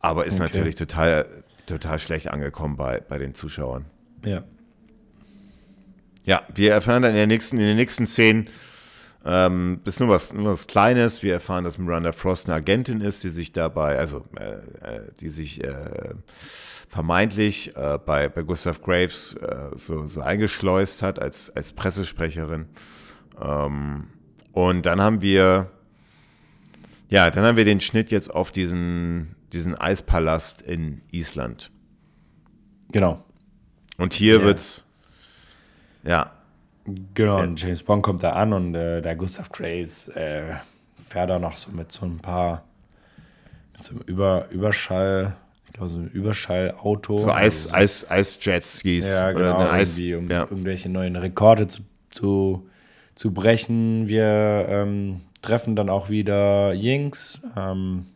Aber ist Okay. natürlich total, total schlecht angekommen bei, bei den Zuschauern. Ja. Ja, wir erfahren dann in, der nächsten, in den nächsten Szenen, ähm, ist nur was, nur was Kleines. Wir erfahren, dass Miranda Frost eine Agentin ist, die sich dabei, also äh, äh, die sich äh, vermeintlich äh, bei, bei Gustav Graves äh, so, so eingeschleust hat als, als Pressesprecherin. Ähm, und dann haben wir, ja, dann haben wir den Schnitt jetzt auf diesen, diesen Eispalast in Island. Genau. Und hier Ja. wird's, ja, Genau, und James Bond kommt da an und äh, der Gustav Grace äh, fährt da noch so mit so ein paar, mit so einem Über, Überschall, glaube so ein Überschallauto. so Eis, Eis, Eisjetskis. Ja, oder genau, eine Eis, um ja. irgendwelche neuen Rekorde zu, zu, zu brechen. Wir ähm, treffen dann auch wieder Jinx ähm,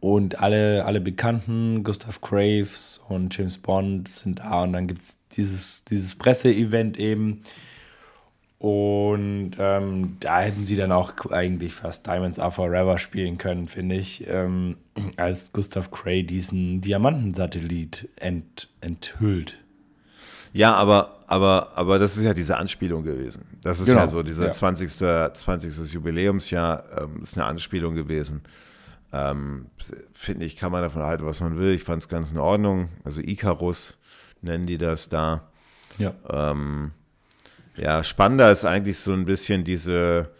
und alle, alle Bekannten, Gustav Graves und James Bond sind da und dann gibt es dieses, dieses Presseevent eben. Und ähm, da hätten sie dann auch eigentlich fast Diamonds Are Forever spielen können, finde ich, ähm, als Gustav Gray diesen Diamantensatellit ent, enthüllt. Ja, aber, aber, aber das ist ja diese Anspielung gewesen. Das ist Genau, ja so, dieser ja. 20. 20. Jubiläumsjahr ähm, ist eine Anspielung gewesen. Ähm, Finde ich, kann man davon halten, was man will. Ich fand es ganz in Ordnung. Also Icarus nennen die das da. Ja. Ähm, ja, spannender ist eigentlich so ein bisschen diese,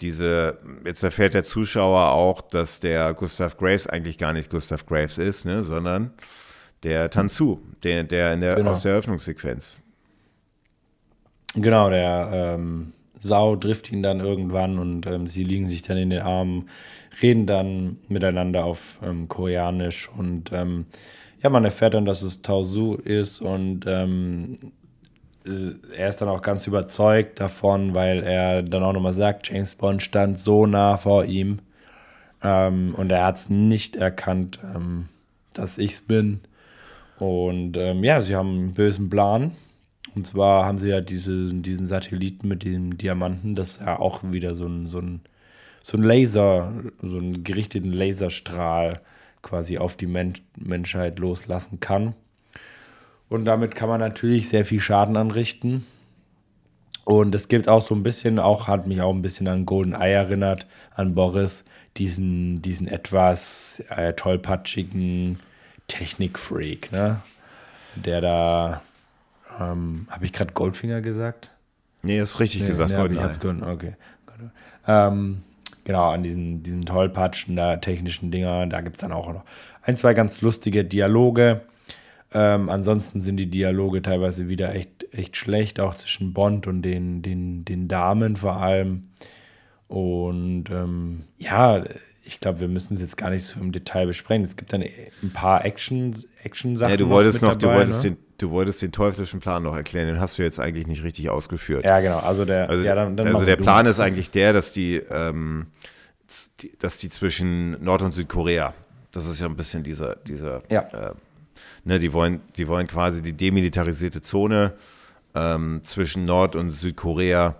diese, jetzt erfährt der Zuschauer auch, dass der Gustav Graves eigentlich gar nicht Gustav Graves ist, ne, sondern der Tanzu, der, der, in der Genau. aus der Eröffnungssequenz. Genau, der ähm, Sau trifft ihn dann irgendwann und ähm, sie liegen sich dann in den Armen, reden dann miteinander auf ähm, Koreanisch und ähm, ja, man erfährt dann, dass es Tao Su ist und ähm, er ist dann auch ganz überzeugt davon, weil er dann auch nochmal sagt, James Bond stand so nah vor ihm ähm, und er hat es nicht erkannt, ähm, dass ich es bin. Und ähm, ja, sie haben einen bösen Plan. Und zwar haben sie ja diese, diesen Satelliten mit dem Diamanten, das ja auch wieder so ein, so ein, so ein Laser, so einen gerichteten Laserstrahl quasi auf die Men Menschheit loslassen kann. Und damit kann man natürlich sehr viel Schaden anrichten. Und es gibt auch so ein bisschen, auch hat mich auch ein bisschen an Golden Eye erinnert, an Boris, diesen, diesen etwas äh, tollpatschigen Technikfreak, ne? Der da, ähm, habe ich gerade Goldfinger gesagt? Nee, ist richtig gesagt, Nee, hab ich- Goldeneye. hab okay. Ähm, genau, an diesen, diesen tollpatschen, da, technischen Dinger, da gibt es dann auch noch ein, zwei ganz lustige Dialoge. Ähm, ansonsten sind die Dialoge teilweise wieder echt, echt schlecht, auch zwischen Bond und den, den, den Damen vor allem. Und ähm, ja, ich glaube, wir müssen es jetzt gar nicht so im Detail besprechen. Es gibt dann ein paar Action, Action-Sachen. Ja, du wolltest noch, du dabei, wolltest ne? den, du wolltest den teuflischen Plan noch erklären, den hast du jetzt eigentlich nicht richtig ausgeführt. Ja, genau. Also der, Also, ja, dann, dann also der du Plan ist eigentlich der, dass die, ähm, die, dass die zwischen Nord- und Südkorea Das ist ja ein bisschen dieser, dieser, Ja. äh, ne, die wollen, die wollen quasi die demilitarisierte Zone ähm, zwischen Nord- und Südkorea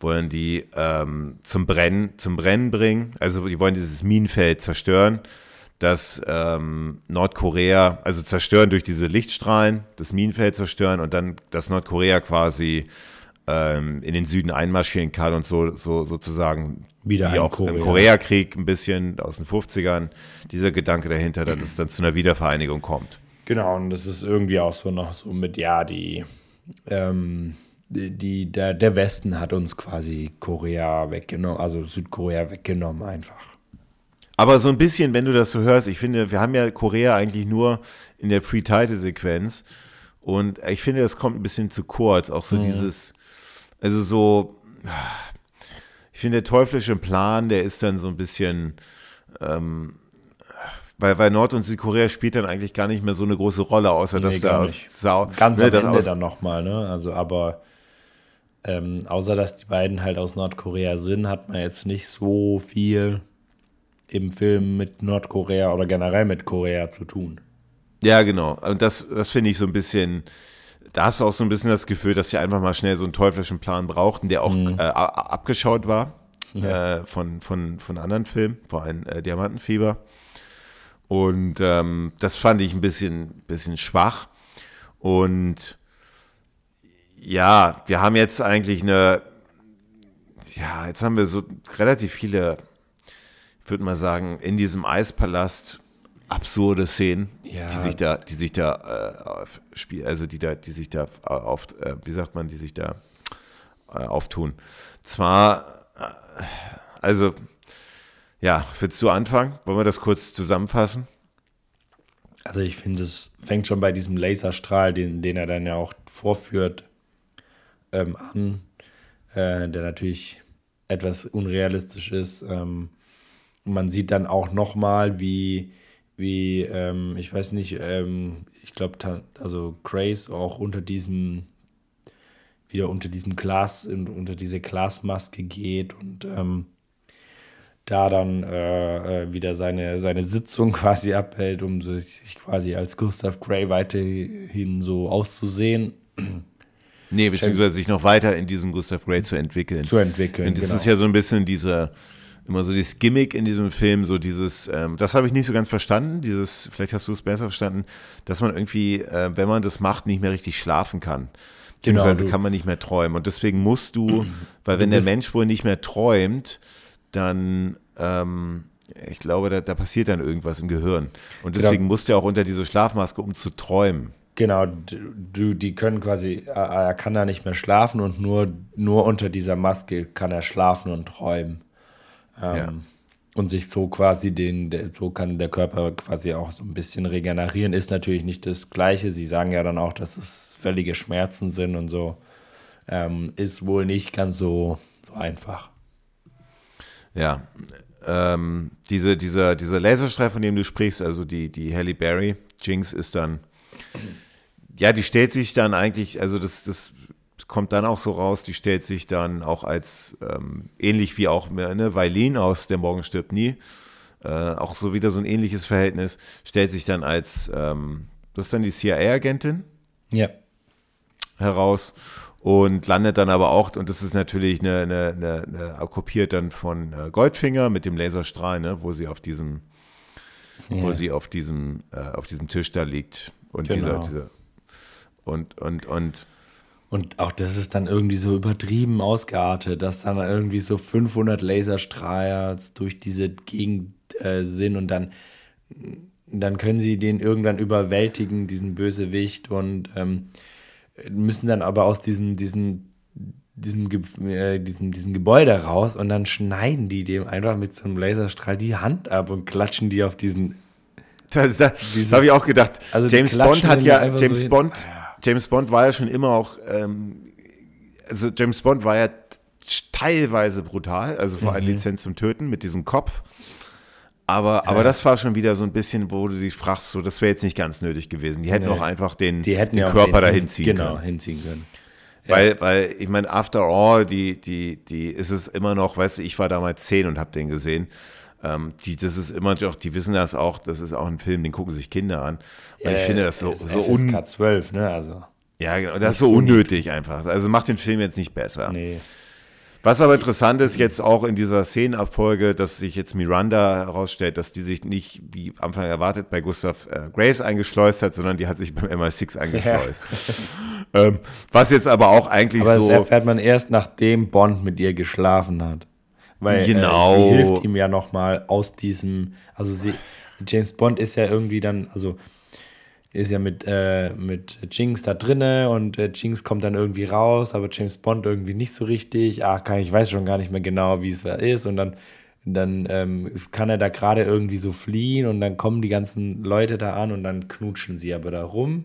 wollen die ähm, zum Brennen, zum Brennen bringen. Also die wollen dieses Minenfeld zerstören, das ähm, Nordkorea, also zerstören durch diese Lichtstrahlen, das Minenfeld zerstören und dann das Nordkorea quasi ähm, in den Süden einmarschieren kann und so, so sozusagen Wieder wie auch Korea. im Koreakrieg ein bisschen aus den 50ern, dieser Gedanke dahinter, dass es dann zu einer Wiedervereinigung kommt. Genau, und das ist irgendwie auch so noch so mit, ja, die, ähm, die, die der, der Westen hat uns quasi Korea weggenommen, also Südkorea weggenommen einfach. Aber so ein bisschen, wenn du das so hörst, ich finde, wir haben ja Korea eigentlich nur in der Pre-Title-Sequenz. Und ich finde, das kommt ein bisschen zu kurz, auch so dieses, also so, ich finde, der teuflische Plan, der ist dann so ein bisschen, ähm, weil, weil Nord- und Südkorea spielt dann eigentlich gar nicht mehr so eine große Rolle, außer dass Nee, da gar aus. Sau, Ganz ne, am dass Ende aus, dann nochmal, ne? Also, aber ähm, außer dass die beiden halt aus Nordkorea sind, hat man jetzt nicht so viel im Film mit Nordkorea oder generell mit Korea zu tun. Ja, genau. Und das, das finde ich so ein bisschen, da hast du auch so ein bisschen das Gefühl, dass sie einfach mal schnell so einen teuflischen Plan brauchten, der auch äh, a- abgeschaut war äh, von, von, von anderen Filmen, vor allem äh, Diamantenfieber. Und ähm, das fand ich ein bisschen, bisschen schwach. Und ja, wir haben jetzt eigentlich eine, ja, jetzt haben wir so relativ viele, ich würde mal sagen, in diesem Eispalast absurde Szenen, Ja. die sich da, die sich da äh, spiel, also die da, die sich da auf, äh, wie sagt man, die sich da äh, auftun. Zwar, äh, also, ja, willst du anfangen? Wollen wir das kurz zusammenfassen? Also ich finde, es fängt schon bei diesem Laserstrahl, den, den er dann ja auch vorführt, ähm, an, äh, der natürlich etwas unrealistisch ist. Ähm, man sieht dann auch nochmal, wie, wie ähm, ich weiß nicht, ähm, ich glaube, also Grace auch unter diesem, wieder unter diesem Glas, unter diese Glasmaske geht und ähm, da dann äh, äh, wieder seine, seine Sitzung quasi abhält, um sich quasi als Gustav Gray weiterhin so auszusehen, Nee, beziehungsweise sich noch weiter in diesem Gustav Gray zu entwickeln. zu entwickeln. Und das genau. ist ja so ein bisschen dieser, immer so dieses Gimmick in diesem Film, so dieses, ähm, das habe ich nicht so ganz verstanden, dieses, vielleicht hast du es besser verstanden, dass man irgendwie, äh, wenn man das macht, nicht mehr richtig schlafen kann. Genau, Beziehungsweise du- kann man nicht mehr träumen. Und deswegen musst du, weil wenn der Mensch wohl nicht mehr träumt, dann, ähm, ich glaube, da, da passiert dann irgendwas im Gehirn. Und Genau. deswegen musst du auch unter diese Schlafmaske, um zu träumen. Genau, du, die können quasi, er, er kann da nicht mehr schlafen und nur, nur unter dieser Maske kann er schlafen und träumen. Ähm, Ja. Und sich so quasi den, so kann der Körper quasi auch so ein bisschen regenerieren. Ist natürlich nicht das Gleiche. Sie sagen ja dann auch, dass es völlige Schmerzen sind und so. Ähm, ist wohl nicht ganz so, so einfach. Ja, ähm, diese, dieser, dieser Laserstrahl, von dem du sprichst, also die, die Halle Berry, Jinx, ist dann, ja, die stellt sich dann eigentlich, also das, das kommt dann auch so raus, die stellt sich dann auch als, ähm, ähnlich wie auch ne, Weilin aus Der Morgen stirbt nie, äh, auch so wieder so ein ähnliches Verhältnis, stellt sich dann als, ähm, das ist dann die CIA-Agentin, Ja. heraus und landet dann aber auch, und das ist natürlich eine, eine, eine, eine kopiert dann von äh, Goldfinger mit dem Laserstrahl, ne, wo sie auf diesem, wo Ja. sie auf diesem, äh, auf diesem Tisch da liegt. Und Genau. dieser, dieser und, und, und Und auch das ist dann irgendwie so übertrieben ausgeartet, dass dann irgendwie so 500 Laserstrahler durch diese Gegend äh, sind und dann, dann können sie den irgendwann überwältigen, diesen Bösewicht, und ähm, müssen dann aber aus diesem, diesem, diesem, äh, diesem, diesem Gebäude raus und dann schneiden die dem einfach mit so einem Laserstrahl die Hand ab und klatschen die auf diesen das, das, habe ich auch gedacht. also James Bond hat ja, so James hin. Bond, Ah, James Bond war ja schon immer auch, ähm, also James Bond war ja teilweise brutal, also vor allem Mhm. Lizenz zum Töten mit diesem Kopf. Aber, aber das war schon wieder so ein bisschen, wo du dich fragst, so, das wäre jetzt nicht ganz nötig gewesen. Die hätten Nee. auch einfach den, den ja Körper dahin ziehen genau, können. hinziehen können. Weil, weil, ich meine, after all, die, die, die ist es immer noch, weißt du, ich war damals zehn und habe den gesehen. ähm, die, das ist immer doch, die wissen das auch, das ist auch ein Film, den gucken sich Kinder an. Und ich finde das so, ist so un, FSK 12, ne? Also. ja, genau, das ist so unnötig einfach. Also macht den Film jetzt nicht besser. Nee. Was aber interessant ist jetzt auch in dieser Szenenabfolge, dass sich jetzt Miranda herausstellt, dass die sich nicht, wie am Anfang erwartet, bei Gustav äh, Graves eingeschleust hat, sondern die hat sich beim MI6 eingeschleust. ähm, was jetzt aber auch eigentlich Aber das so. erfährt man erst, nachdem Bond mit ihr geschlafen hat. Weil Genau. äh, sie hilft ihm ja nochmal aus diesem, also sie, James Bond ist ja irgendwie dann, also ist ja mit, äh, mit Jinx da drinne und äh, Jinx kommt dann irgendwie raus, aber James Bond irgendwie nicht so richtig. Ach, kann, ich weiß schon gar nicht mehr genau, wie es ist. Und dann, dann ähm, kann er da gerade irgendwie so fliehen und dann kommen die ganzen Leute da an und dann knutschen sie aber da rum.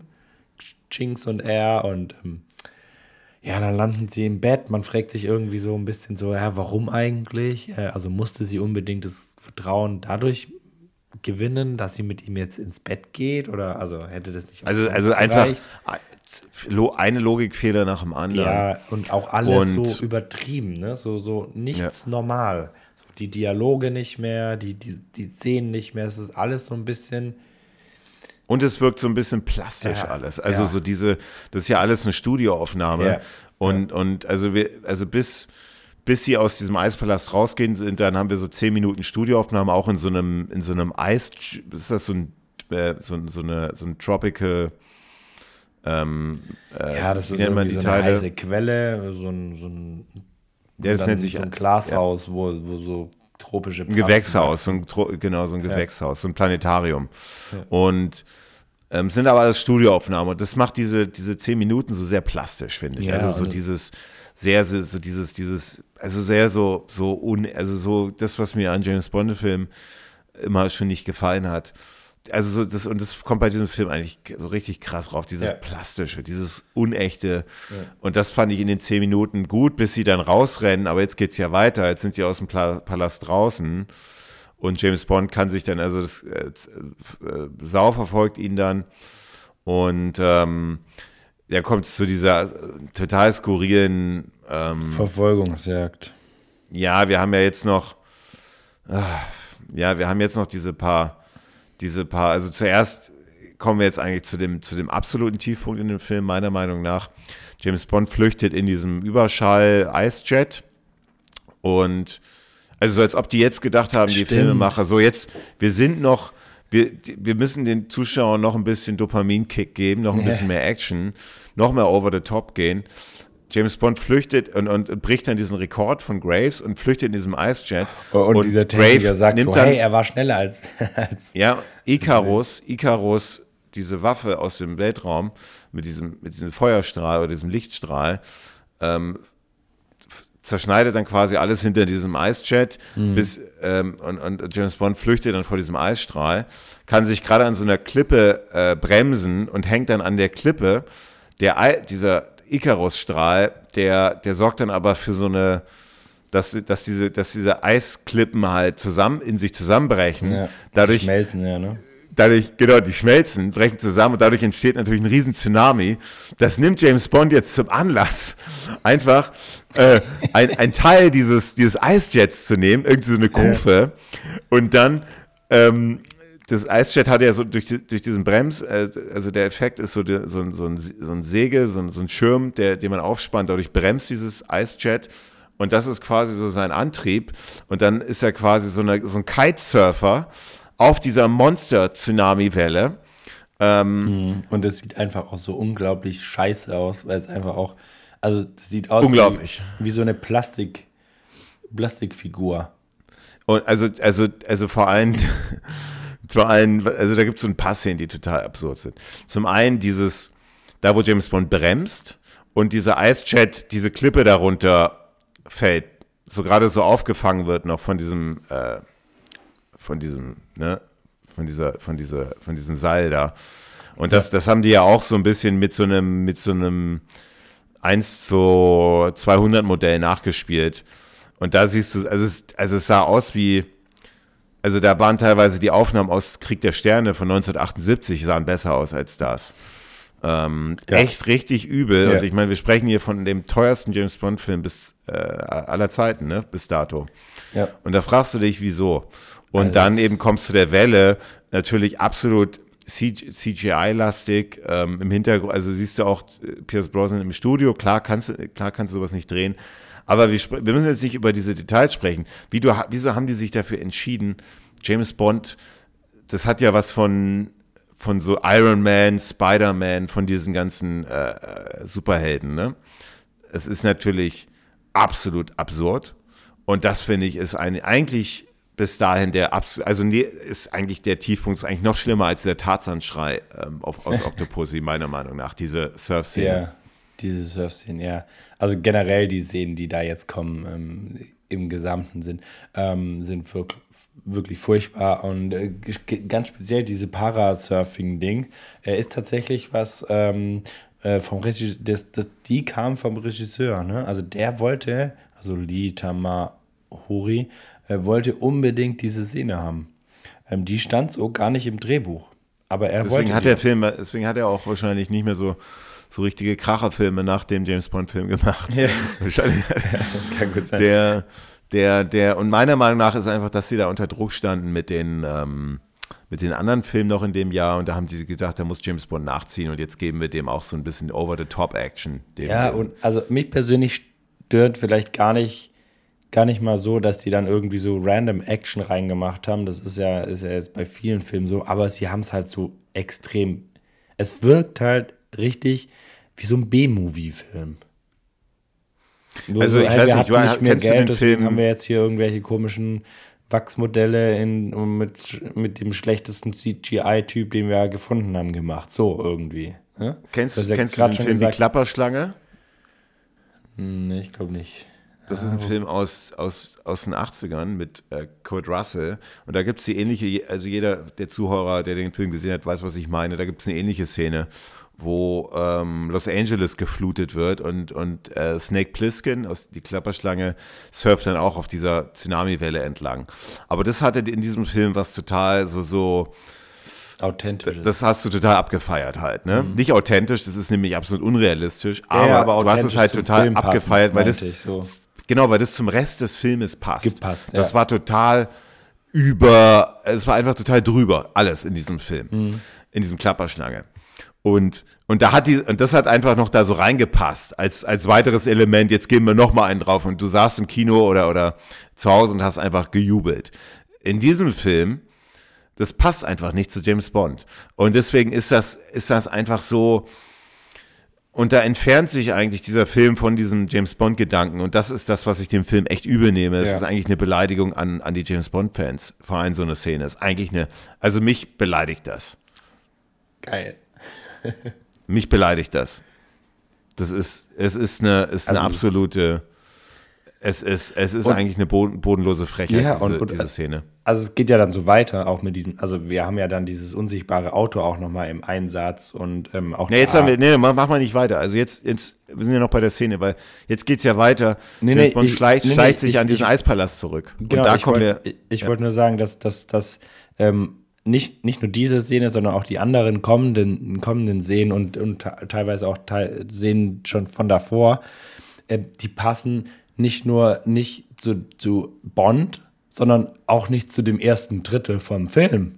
Jinx und er und ähm, ja, dann landen sie im Bett. Man fragt sich irgendwie so ein bisschen so, ja, warum eigentlich? Äh, Also musste sie unbedingt das Vertrauen dadurch gewinnen, dass sie mit ihm jetzt ins Bett geht? Oder also hätte das nicht Also, also einfach gereicht? eine Logikfehler nach dem anderen. Ja, und auch alles Und- so übertrieben, ne? So, so nichts normal. So, die Dialoge nicht mehr, die, die, die Szenen nicht mehr. Es ist alles so ein bisschen. Und es wirkt so ein bisschen plastisch Ja, alles. Also ja. so diese, das ist ja alles eine Studioaufnahme. Ja, Und, und also wir, also bis, bis sie aus diesem Eispalast rausgehen sind, dann haben wir so zehn Minuten Studioaufnahme, auch in so einem, in so einem Eis, ist das so ein, äh, so, so eine, so ein Tropical, ähm, äh, Ja, das ist irgendwie so eine Teile? heiße Quelle, so ein, so ein, Ja, das nennt sich so ein Glashaus, wo, wo so tropische Ein Gewächshaus, so ein, genau, so ein Gewächshaus, so ein Planetarium. Und ähm, sind aber alles Studioaufnahmen und das macht diese, diese zehn Minuten so sehr plastisch, finde ich. Ja, also so dieses, sehr, so dieses, dieses, also sehr so, so un, also so das, was mir an James Bond-Filmen immer schon nicht gefallen hat. Also so das, und das kommt bei diesem Film eigentlich so richtig krass drauf, dieses Ja. Plastische, dieses Unechte. Und das fand ich in den zehn Minuten gut, bis sie dann rausrennen, aber jetzt geht's ja weiter, jetzt sind sie aus dem Palast draußen. Und James Bond kann sich dann, also das äh, äh, Sau verfolgt ihn dann. Und ähm, er kommt zu dieser äh, total skurrilen, ähm, Verfolgungsjagd. ja, wir haben ja jetzt noch, ah, ja, wir haben jetzt noch diese paar, diese paar, also zuerst kommen wir jetzt eigentlich zu dem, zu dem absoluten Tiefpunkt in dem Film, meiner Meinung nach. James Bond flüchtet in diesem Überschall-Eisjet und also so als ob die jetzt gedacht haben, die Stimmt. Filmemacher, so jetzt, wir sind noch, wir, wir müssen den Zuschauern noch ein bisschen Dopaminkick geben, noch ein Ja. bisschen mehr Action, noch mehr over the top gehen. James Bond flüchtet und, und bricht dann diesen Rekord von Graves und flüchtet in diesem Eisjet. Und, dieser Techniker Grave sagt nimmt so, dann, hey, er war schneller als, als ja, Icarus, Icarus, diese Waffe aus dem Weltraum mit diesem, mit diesem Feuerstrahl oder diesem Lichtstrahl, ähm, zerschneidet dann quasi alles hinter diesem Eisjet, bis ähm, und, und James Bond flüchtet dann vor diesem Eisstrahl, kann sich gerade an so einer Klippe äh, bremsen und hängt dann an der Klippe. Der dieser Icarus-Strahl, der, der sorgt dann aber für so eine, dass, dass, diese, dass diese Eisklippen halt zusammen in sich zusammenbrechen. ja, Dadurch schmelzen, ja, ne? dadurch, genau, die schmelzen, brechen zusammen und dadurch entsteht natürlich ein riesen Tsunami. Das nimmt James Bond jetzt zum Anlass, einfach äh, ein, ein Teil dieses, dieses Eisjets zu nehmen, irgendwie so eine Kufe und dann ähm, das Eisjet hat ja so durch, durch diesen Brems, äh, also der Effekt ist so, der, so, ein, so, ein, so ein Säge, so ein, so ein Schirm, der, den man aufspannt, dadurch bremst dieses Eisjet und das ist quasi so sein Antrieb und dann ist er quasi so, eine, so ein Kitesurfer auf dieser Monster-Tsunami-Welle. Und es sieht einfach auch so unglaublich scheiße aus, weil es einfach auch, also es sieht aus Unglaublich. Wie, wie so eine Plastik, Plastikfigur. Und also, also, also vor allem, zum einen, also da gibt es so ein paar Szenen, die total absurd sind. Zum einen dieses, da wo James Bond bremst und dieser Eisjet, diese Klippe darunter fällt, so gerade so aufgefangen wird noch von diesem, äh, von diesem, ne, von dieser, von dieser, von diesem Seil da. Und das, das haben die ja auch so ein bisschen mit so einem, mit so einem 1 zu 200 Modell nachgespielt. Und da siehst du, also es, also es sah aus wie, also da waren teilweise die Aufnahmen aus Krieg der Sterne von 1978 sahen besser aus als das. Ähm, ja. Echt richtig übel. Ja. Und ich meine, wir sprechen hier von dem teuersten James Bond-Film bis äh, aller Zeiten, ne? Bis dato. Ja. Und da fragst du dich, wieso? Und also dann eben kommst du der Welle, natürlich absolut CGI-lastig ähm, im Hintergrund. Also siehst du auch äh, Pierce Brosnan im Studio. Klar kannst du, klar kannst du sowas nicht drehen. Aber wir, wir müssen jetzt nicht über diese Details sprechen. Wie du, wieso haben die sich dafür entschieden, James Bond, das hat ja was von von so Iron Man, Spider-Man, von diesen ganzen äh, äh, Superhelden. Ne? Es ist natürlich absolut absurd. Und das finde ich ist ein, eigentlich bis dahin der absolut, also nee, ist eigentlich der Tiefpunkt, ist eigentlich noch schlimmer als der Tarzanschrei ähm, auf, aus Octopussy, meiner Meinung nach, diese Surf-Szene. Ja, diese Surf-Szene, ja. Also generell die Szenen, die da jetzt kommen, ähm, im Gesamten sind, ähm, sind wirklich, wirklich furchtbar und äh, ganz speziell diese Parasurfing-Ding äh, ist tatsächlich was ähm, äh, vom Regisseur, das, das, die kam vom Regisseur, ne? Also der wollte, also Lee Tamahori, äh, wollte unbedingt diese Szene haben. Ähm, die stand so gar nicht im Drehbuch. Aber er deswegen wollte. Hat der Film, deswegen hat er auch wahrscheinlich nicht mehr so so richtige Kracherfilme nach dem James Bond-Film gemacht. Ja. Wahrscheinlich. Ja, das kann gut sein. Der, der, der, und meiner Meinung nach ist einfach, dass sie da unter Druck standen mit den, ähm, mit den anderen Filmen noch in dem Jahr und da haben sie gedacht, da muss James Bond nachziehen und jetzt geben wir dem auch so ein bisschen Over-the-Top-Action. Ja, und also mich persönlich stört vielleicht gar nicht, gar nicht mal so, dass die dann irgendwie so random Action reingemacht haben. Das ist ja, ist ja jetzt bei vielen Filmen so, aber sie haben es halt so extrem. Es wirkt halt richtig wie so ein B-Movie-Film. Also so, ich weiß nicht, du nicht mehr kennst Geld, du den Film? haben wir jetzt hier irgendwelche komischen Wachsmodelle in, mit, mit dem schlechtesten CGI-Typ, den wir gefunden haben, gemacht. So irgendwie. Ne? Kennst, ja kennst du den Film gesagt, Die Klapperschlange? Nee, ich glaube nicht. Das ist ein ah, Film aus, aus, aus den 80ern mit äh, Kurt Russell. Und da gibt es die ähnliche, also jeder der Zuhörer, der den Film gesehen hat, weiß, was ich meine. Da gibt es eine ähnliche Szene wo ähm, Los Angeles geflutet wird und, und äh, Snake Plissken aus die Klapperschlange surft dann auch auf dieser Tsunami-Welle entlang. Aber das hatte in diesem Film was total so, so authentisch. Das hast du total abgefeiert halt, ne? Mhm. Nicht authentisch, das ist nämlich absolut unrealistisch, aber, ja, aber du hast es halt total Film abgefeiert, passen, weil das, so. genau, weil das zum Rest des Filmes passt. Gepasst, das ja. war total über, es war einfach total drüber, alles in diesem Film, mhm. in diesem Klapperschlange. Und, und da hat die, und das hat einfach noch da so reingepasst, als, als weiteres Element, jetzt geben wir noch mal einen drauf und du saßt im Kino oder, oder zu Hause und hast einfach gejubelt. In diesem Film, das passt einfach nicht zu James Bond. Und deswegen ist das, ist das einfach so, und da entfernt sich eigentlich dieser Film von diesem James Bond-Gedanken. Und das ist das, was ich dem Film echt übel nehme. Es ja. ist eigentlich eine Beleidigung an, an die James Bond-Fans. Vor allem so eine Szene. ist eigentlich eine, also mich beleidigt das. Geil. Mich beleidigt das. Das ist, es ist eine, ist eine also, absolute, es ist, es ist eigentlich eine bodenlose Frechheit, ja, diese, und, und, diese Szene. Also es geht ja dann so weiter, auch mit diesem, also wir haben ja dann dieses unsichtbare Auto auch nochmal im Einsatz und ähm, auch. Nee, jetzt haben wir, nee, mach, mal nicht weiter. Also jetzt, jetzt, wir sind ja noch bei der Szene, weil jetzt geht es ja weiter. Nee, nee, man schleicht, nee, schleicht nee, sich ich, an diesen ich, Eispalast zurück. Genau, und da kommen wollt, wir. Ich, ich ja. wollte nur sagen, dass, dass, dass ähm, nicht, nicht nur diese Szene, sondern auch die anderen kommenden, kommenden Szenen und, und teilweise auch te Szenen schon von davor, äh, die passen nicht nur nicht zu, zu Bond, sondern auch nicht zu dem ersten Drittel vom Film.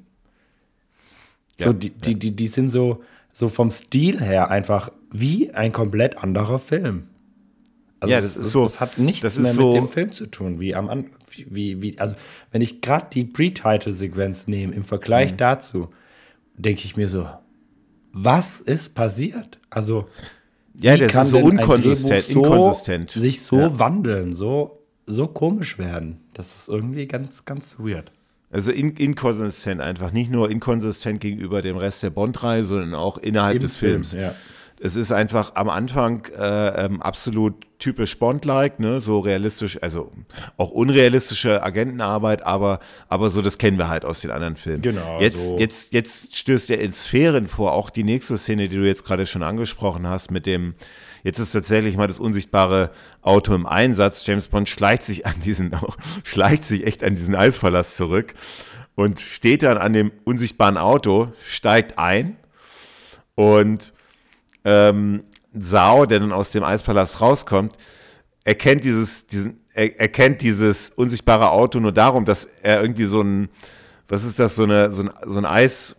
Ja, so, die, ja. die, die, die sind so, so vom Stil her einfach wie ein komplett anderer Film. Also ja, das, das ist so. Das hat nichts mehr so, mit dem Film zu tun, wie am Anfang wie, wie, also wenn ich gerade die Pre-Title-Sequenz nehme, im Vergleich mhm. dazu, denke ich mir so, was ist passiert? Also, ja, das ist so unkonsistent, so inkonsistent. sich so ja. wandeln, so, so komisch werden. Das ist irgendwie ganz, ganz weird. Also in, inkonsistent einfach, nicht nur inkonsistent gegenüber dem Rest der Bond-Reihe, sondern auch innerhalb Im des Film, Films. Ja. Es ist einfach am Anfang äh, ähm, absolut typisch Bond-like, ne? so realistisch, also auch unrealistische Agentenarbeit, aber, aber so, das kennen wir halt aus den anderen Filmen. Genau. Jetzt, so. jetzt, jetzt stößt er in Sphären vor, auch die nächste Szene, die du jetzt gerade schon angesprochen hast, mit dem, jetzt ist tatsächlich mal das unsichtbare Auto im Einsatz. James Bond schleicht sich an diesen, schleicht sich echt an diesen Eisverlass zurück und steht dann an dem unsichtbaren Auto, steigt ein und ähm, Sao, der dann aus dem Eispalast rauskommt, erkennt dieses, diesen, er, erkennt dieses unsichtbare Auto nur darum, dass er irgendwie so ein, was ist das, so, eine, so, ein, so ein Eis,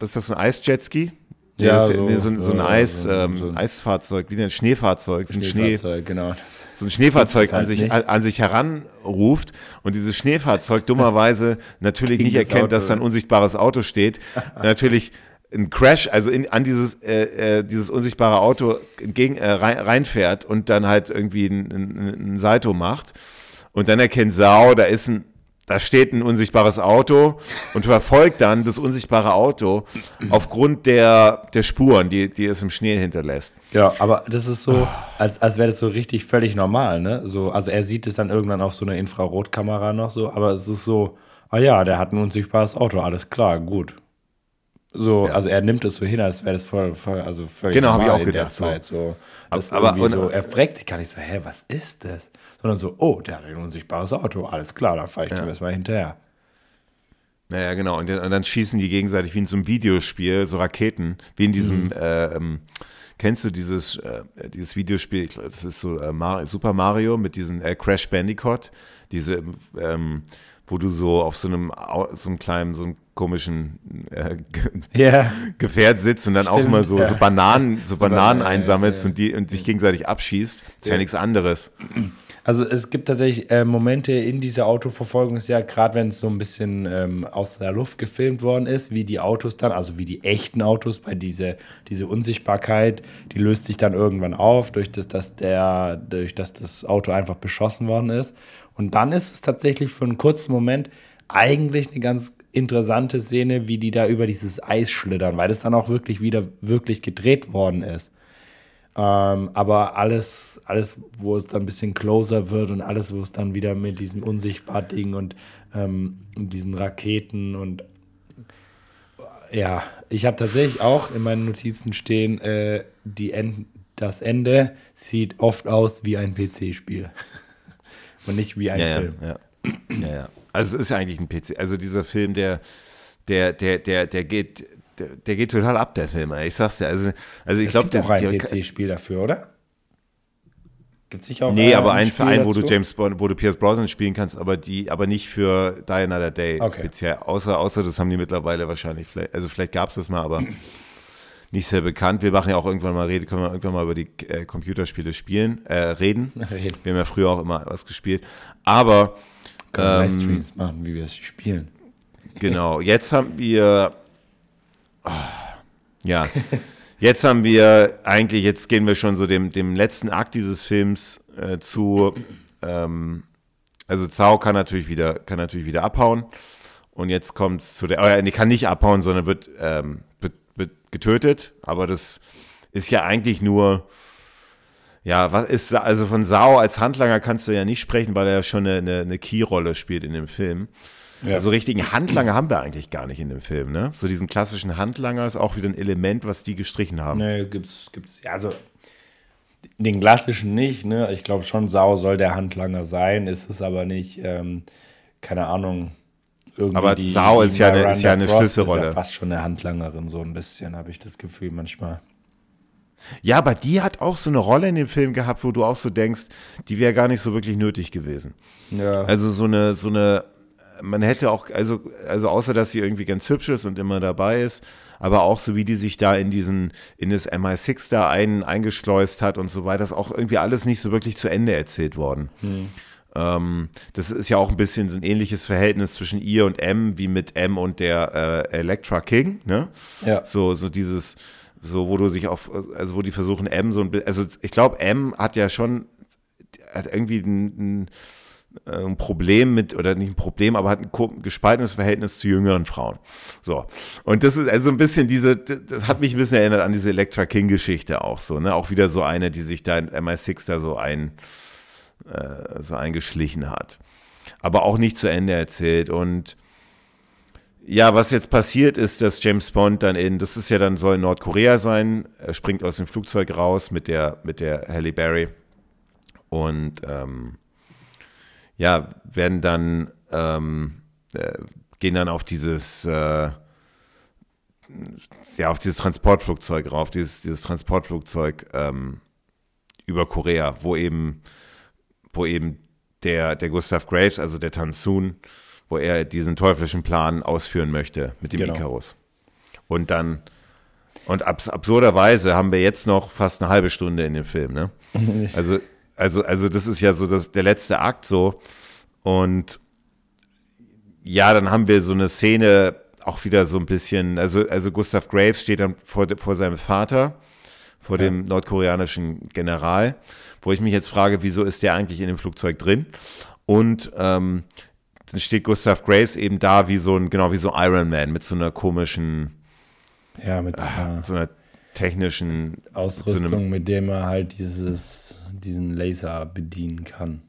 was ist das, so ein Eisjetski? Ja, das, so, nee, so, ein- so ein ja, Eis, so- ähm, Eisfahrzeug, wie ein Schneefahrzeug, so ein Schnee, Schneefahrzeug, genau. so ein Schneefahrzeug Das an halt sich, nicht. an, sich heranruft und dieses Schneefahrzeug dummerweise natürlich Gegen nicht das erkennt, dass Auto. da ein unsichtbares Auto steht, natürlich ein Crash, also in, an dieses, äh, äh, dieses unsichtbare Auto entgegen, äh, rein, reinfährt und dann halt irgendwie ein, Salto macht und dann erkennt Sau, da ist ein da steht ein unsichtbares Auto und verfolgt dann das unsichtbare Auto aufgrund der, der Spuren, die, die es im Schnee hinterlässt. Ja, aber das ist so, als, als wäre das so richtig völlig normal, ne? So, also er sieht es dann irgendwann auf so einer Infrarotkamera noch so, aber es ist so, ah ja, der hat ein unsichtbares Auto, alles klar, gut. So, also er nimmt es so hin, als wäre das voll, voll, also völlig Genau, hab ich auch gedacht, so. So. Aber- aber, so, er fragt sich gar nicht so, hä, was ist das? Sondern so, oh, der hat ein unsichtbares Auto, alles klar, dann fahre ich dem erstmal hinterher. Naja, genau. Und, dann- und dann schießen die gegenseitig wie in so einem Videospiel, so Raketen, wie in diesem, äh, ähm, kennst du dieses, äh, dieses Videospiel, ich glaube, das ist so äh, Mar Super Mario mit diesem äh, Crash Bandicoot, diese, ähm, wo du so auf so einem, so einem kleinen, so einem komischen äh, Ja. Gefährt sitzt und dann auch Stimmt, immer so, ja. so Bananen, so Bananen Bananen, ja, einsammelst ja. und die und sich gegenseitig abschießt. Ist ja, Ja. nichts anderes. Also es gibt tatsächlich äh, Momente in dieser Autoverfolgungsjagd, gerade wenn es so ein bisschen ähm, aus der Luft gefilmt worden ist, wie die Autos dann, also wie die echten Autos, bei diese, diese Unsichtbarkeit, die löst sich dann irgendwann auf, durch das, dass der, durch das das Auto einfach beschossen worden ist. Und dann ist es tatsächlich für einen kurzen Moment eigentlich eine ganz interessante Szene, wie die da über dieses Eis schlittern, weil das dann auch wirklich wieder wirklich gedreht worden ist. Ähm, aber alles, alles, wo es dann ein bisschen closer wird und alles, wo es dann wieder mit diesem unsichtbaren Ding und, ähm, diesen Raketen und ja, ich habe tatsächlich auch in meinen Notizen stehen, äh, die End, das Ende sieht oft aus wie ein PC-Spiel und nicht wie ein Ja, Film. ja. ja, ja. Also es ist ja eigentlich ein PC. Also dieser Film, der, der, der, der, der geht, der, der geht total ab, der Film. Ich sag's dir. Also, also ich glaube, gibt auch ein PC-Spiel dafür, oder? Gibt es nicht auch Nee, aber ein Verein, wo du? James Bond, wo du Pierce Brosnan spielen kannst, aber die, aber nicht für Die Another Day Okay. speziell. Außer, außer das haben die mittlerweile wahrscheinlich. Vielleicht, also vielleicht gab es das mal, aber nicht sehr bekannt. Wir machen ja auch irgendwann mal reden, können wir irgendwann mal über die äh, Computerspiele spielen, äh, reden. Reden. Wir haben ja früher auch immer was gespielt. Aber Können wir ähm, Livestreams machen, wie wir es spielen. Genau, jetzt haben wir. ah, ja, jetzt haben wir eigentlich, jetzt gehen wir schon so dem, dem letzten Akt dieses Films äh, zu. Ähm, also Zao kann natürlich wieder, kann natürlich wieder abhauen. Und jetzt kommt es zu der, oh ja, nee, kann nicht abhauen, sondern wird, ähm, wird, getötet. Aber das ist ja eigentlich nur, ja, was ist, also von Sao als Handlanger kannst du ja nicht sprechen, weil er ja schon eine, eine, eine Key-Rolle spielt in dem Film. Ja. Also richtigen Handlanger haben wir eigentlich gar nicht in dem Film, ne? So diesen klassischen Handlanger ist auch wieder ein Element, was die gestrichen haben. Ne, gibt's, gibt's, ja, also den klassischen nicht, ne? Ich glaube schon, Sau soll der Handlanger sein, ist es aber nicht, ähm, keine Ahnung. Irgendwie Aber Sau ist ja eine- ist ja eine Frost Schlüsselrolle. Ist ja fast schon eine Handlangerin, so ein bisschen, habe ich das Gefühl manchmal. Ja, aber die hat auch so eine Rolle in dem Film gehabt, wo du auch so denkst, die wäre gar nicht so wirklich nötig gewesen. Ja. Also so eine, so eine, man hätte auch, also, also außer dass sie irgendwie ganz hübsch ist und immer dabei ist, aber auch so wie die sich da in diesen, in das MI6 da ein, eingeschleust hat und so weiter, ist auch irgendwie alles nicht so wirklich zu Ende erzählt worden. Ähm, das ist ja auch ein bisschen so ein ähnliches Verhältnis zwischen ihr und M, wie mit M und der äh, Electra King, ne? Ja. So, so dieses, so, wo du sich auf, also wo die versuchen, M so ein bisschen, also ich glaube, M hat ja schon, hat irgendwie ein, ein, äh, ein Problem mit, oder nicht ein Problem, aber hat ein gespaltenes Verhältnis zu jüngeren Frauen. So. Und das ist also ein bisschen diese, das hat mich ein bisschen erinnert an diese Electra King-Geschichte auch so, ne? Auch wieder so eine, die sich da in MI6 da so ein, äh, so eingeschlichen hat. Aber auch nicht zu Ende erzählt. Und ja, was jetzt passiert ist, dass James Bond dann in, das ist ja dann, soll in Nordkorea sein, er springt aus dem Flugzeug raus mit der, mit der Halle Berry und ähm, ja, werden dann, ähm, äh, gehen dann auf dieses, äh, ja, auf dieses Transportflugzeug rauf, dieses, dieses Transportflugzeug ähm, über Korea, wo eben, wo eben der, der Gustav Graves, also der Tansun, wo er diesen teuflischen Plan ausführen möchte mit dem genau. Icarus. Und dann, und abs absurderweise haben wir jetzt noch fast eine halbe Stunde in dem Film, ne? Also, also, also das ist ja so das, der letzte Akt so. Und ja, dann haben wir so eine Szene, auch wieder so ein bisschen, also, also Gustav Graves steht dann vor, vor seinem Vater, vor ja. dem nordkoreanischen General, wo ich mich jetzt frage, wieso ist der eigentlich in dem Flugzeug drin? Und ähm, dann steht Gustav Graves eben da wie so ein, genau wie so Iron Man mit so einer komischen, ja, mit so einer, so einer technischen Ausrüstung, so mit dem er halt dieses, diesen Laser bedienen kann.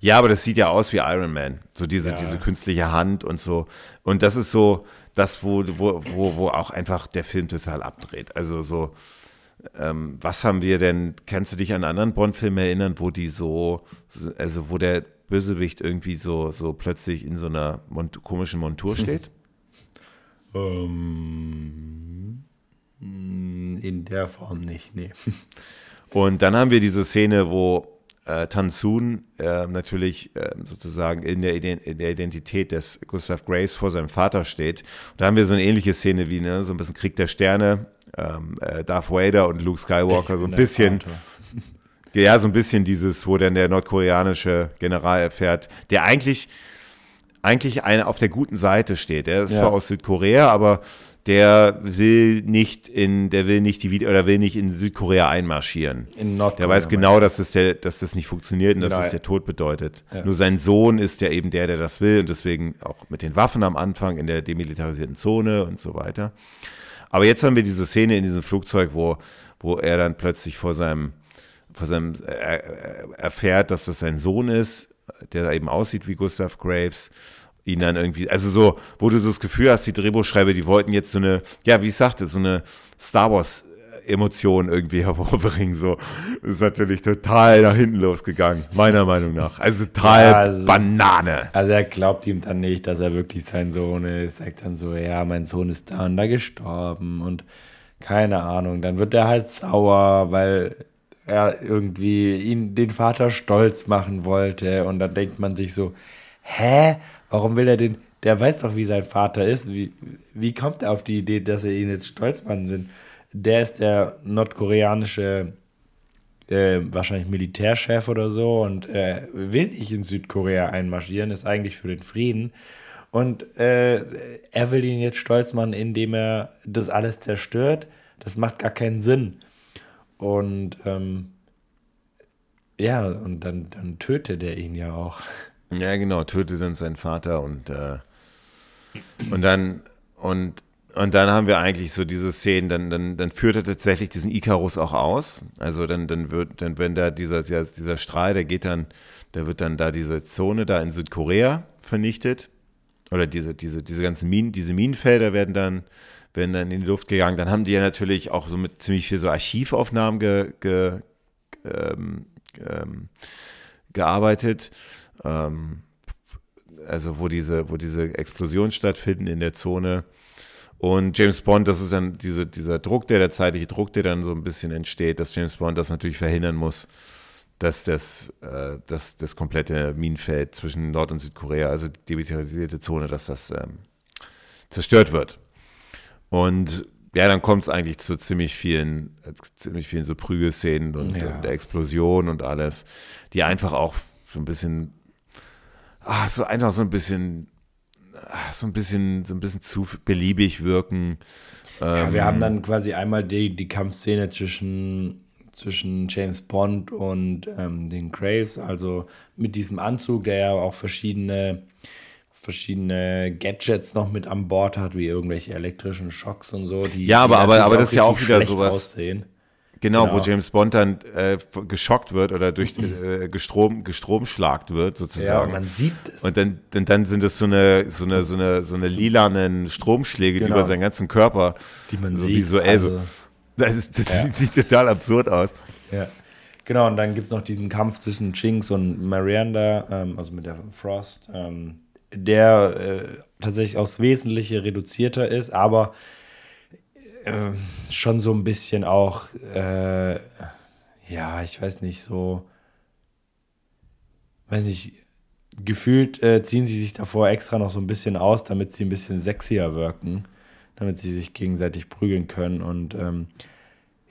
Ja, aber das sieht ja aus wie Iron Man. So diese, ja. diese künstliche Hand und so. Und das ist so das, wo, wo, wo, wo auch einfach der Film total abdreht. Also so, ähm, was haben wir denn, kannst du dich an anderen Bond-Film erinnern, wo die so, also wo der Bösewicht irgendwie so, so plötzlich in so einer Mont komischen Montur steht? ähm, in der Form nicht, nee. Und dann haben wir diese Szene, wo äh, Tansun äh, natürlich äh, sozusagen in der, in der, Identität des Gustav Grace vor seinem Vater steht. Und da haben wir so eine ähnliche Szene wie ne, so ein bisschen Krieg der Sterne, ähm, äh, Darth Vader und Luke Skywalker, so ein bisschen. Ja, so ein bisschen dieses, wo dann der nordkoreanische General erfährt, der eigentlich, eigentlich eine auf der guten Seite steht. Er ist ja. zwar aus Südkorea, aber der will nicht in, der will nicht die oder will nicht in Südkorea einmarschieren. In Nordkorea. Der weiß genau, dass das, der, dass das nicht funktioniert und dass Nein. das der Tod bedeutet. Ja. Nur sein Sohn ist ja eben der, der das will und deswegen auch mit den Waffen am Anfang in der demilitarisierten Zone und so weiter. Aber jetzt haben wir diese Szene in diesem Flugzeug, wo, wo er dann plötzlich vor seinem, vor seinem er, erfährt, dass das sein Sohn ist, der eben aussieht wie Gustav Graves ihn dann irgendwie, also so, wo du so das Gefühl hast, die Drehbuchschreiber, die wollten jetzt so eine, ja, wie ich sagte, so eine Star Wars Emotion irgendwie hervorbringen. So das ist natürlich total nach hinten losgegangen, meiner Meinung nach. Also total ja, also Banane. Ist, also er glaubt ihm dann nicht, dass er wirklich sein Sohn ist. Sagt dann so, ja, mein Sohn ist da und da gestorben und keine Ahnung. Dann wird er halt sauer, weil er irgendwie ihn den Vater stolz machen wollte und dann denkt man sich so, hä? Warum will er den? Der weiß doch, wie sein Vater ist. Wie, wie kommt er auf die Idee, dass er ihn jetzt stolz machen will? Der ist der nordkoreanische, äh, wahrscheinlich Militärchef oder so und äh, will nicht in Südkorea einmarschieren, ist eigentlich für den Frieden. Und äh, er will ihn jetzt stolz machen, indem er das alles zerstört. Das macht gar keinen Sinn. Und ähm, ja, und dann, dann tötet er ihn ja auch. Ja, genau, tötet dann seinen Vater und, äh, und dann und, und dann haben wir eigentlich so diese Szenen, dann, dann, dann führt er tatsächlich diesen Icarus auch aus. Also dann, dann wird, dann, wenn da dieser, dieser Strahl, der geht dann, der wird dann da diese Zone da in Südkorea vernichtet. Oder diese, diese, diese ganzen Minen, diese Minenfelder werden dann, werden dann in die Luft gegangen. Dann haben die ja natürlich auch so mit ziemlich viel so Archivaufnahmen ge, ge, ähm, ähm, gearbeitet ähm, also wo diese, wo diese Explosionen stattfinden in der Zone. Und James Bond, das ist dann diese, dieser Druck, der der zeitliche Druck, der dann so ein bisschen entsteht, dass James Bond das natürlich verhindern muss, dass das, äh, dass das komplette Minenfeld zwischen Nord- und Südkorea, also die demilitarisierte Zone, dass das ähm, zerstört wird. Und ja, dann kommt es eigentlich zu ziemlich vielen, ziemlich vielen so Prügelszenen und, ja. und Explosionen und alles, die einfach auch so ein bisschen ah, so einfach so ein bisschen, so ein bisschen, so ein bisschen zu beliebig wirken. Ja, wir haben ähm, dann quasi einmal die, die Kampfszene zwischen, zwischen James Bond und ähm, den Graves, also mit diesem Anzug, der ja auch verschiedene verschiedene Gadgets noch mit an Bord hat, wie irgendwelche elektrischen Schocks und so. Die, ja, aber, aber, aber das ist ja auch wieder sowas. Aussehen. Genau, genau, wo James Bond dann äh, geschockt wird oder durch äh, gestrom, gestromschlagt wird, sozusagen. Ja, man sieht es. Und dann, dann, dann sind es so eine, so eine, so eine, so eine lilanen Stromschläge genau. über seinen ganzen Körper. Die man so sieht. Visuell also, so. Das, ist, das ja. sieht, total absurd aus. Ja. Genau, und dann gibt es noch diesen Kampf zwischen Chinks und Miranda, ähm, also mit der Frost, ähm, der äh, tatsächlich aufs Wesentliche reduzierter ist, aber äh, schon so ein bisschen auch, äh, ja, ich weiß nicht, so, weiß nicht, gefühlt äh, ziehen sie sich davor extra noch so ein bisschen aus, damit sie ein bisschen sexier wirken, damit sie sich gegenseitig prügeln können und ähm,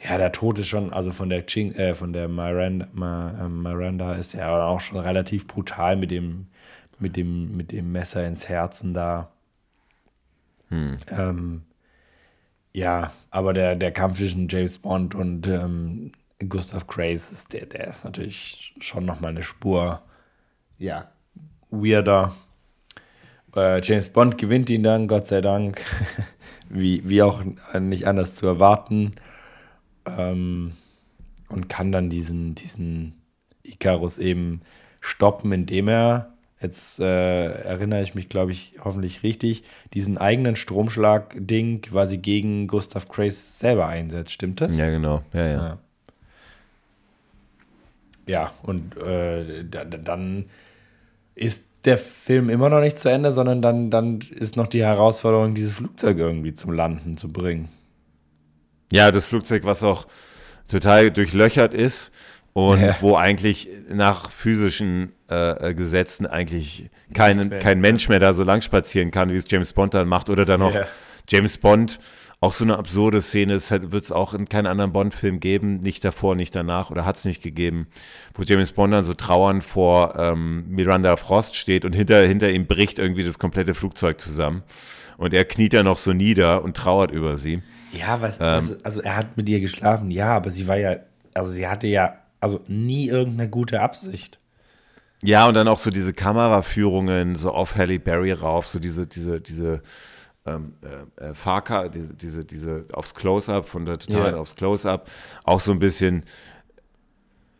ja, der Tod ist schon, also von der Ching, äh, von der Miranda, äh, Miranda ist ja auch schon relativ brutal mit dem, mit dem, mit dem Messer ins Herzen da. Hm. Ähm, ja, aber der, der Kampf zwischen James Bond und ähm, Gustav Grace, ist der, der ist natürlich schon nochmal eine Spur, ja, weirder. Äh, James Bond gewinnt ihn dann, Gott sei Dank, wie, wie auch nicht anders zu erwarten. Ähm, und kann dann diesen, diesen Icarus eben stoppen, indem er jetzt äh, erinnere ich mich, glaube ich, hoffentlich richtig, diesen eigenen Stromschlag-Ding quasi gegen Gustav Grace selber einsetzt. Stimmt das? Ja, genau. Ja, ja. Ja, ja und äh, dann ist der Film immer noch nicht zu Ende, sondern dann, dann ist noch die Herausforderung, dieses Flugzeug irgendwie zum Landen zu bringen. Ja, das Flugzeug, was auch total durchlöchert ist und ja. wo eigentlich nach physischen äh, äh, Gesetzen eigentlich kein, kein Mensch mehr da so lang spazieren kann, wie es James Bond dann macht. Oder dann noch ja. James Bond, auch so eine absurde Szene, es wird es auch in keinem anderen Bond-Film geben, nicht davor, nicht danach, oder hat es nicht gegeben, wo James Bond dann so trauernd vor ähm, Miranda Frost steht und hinter, hinter ihm bricht irgendwie das komplette Flugzeug zusammen. Und er kniet da noch so nieder und trauert über sie. Ja, was, ähm, also er hat mit ihr geschlafen, ja, aber sie war ja, also sie hatte ja also nie irgendeine gute Absicht. Ja, und dann auch so diese Kameraführungen so auf Halle Berry rauf, so diese, diese, diese ähm, äh, äh Fahrkar, diese, diese, diese aufs Close-Up, von der Totalen ja. aufs Close-Up, auch so ein bisschen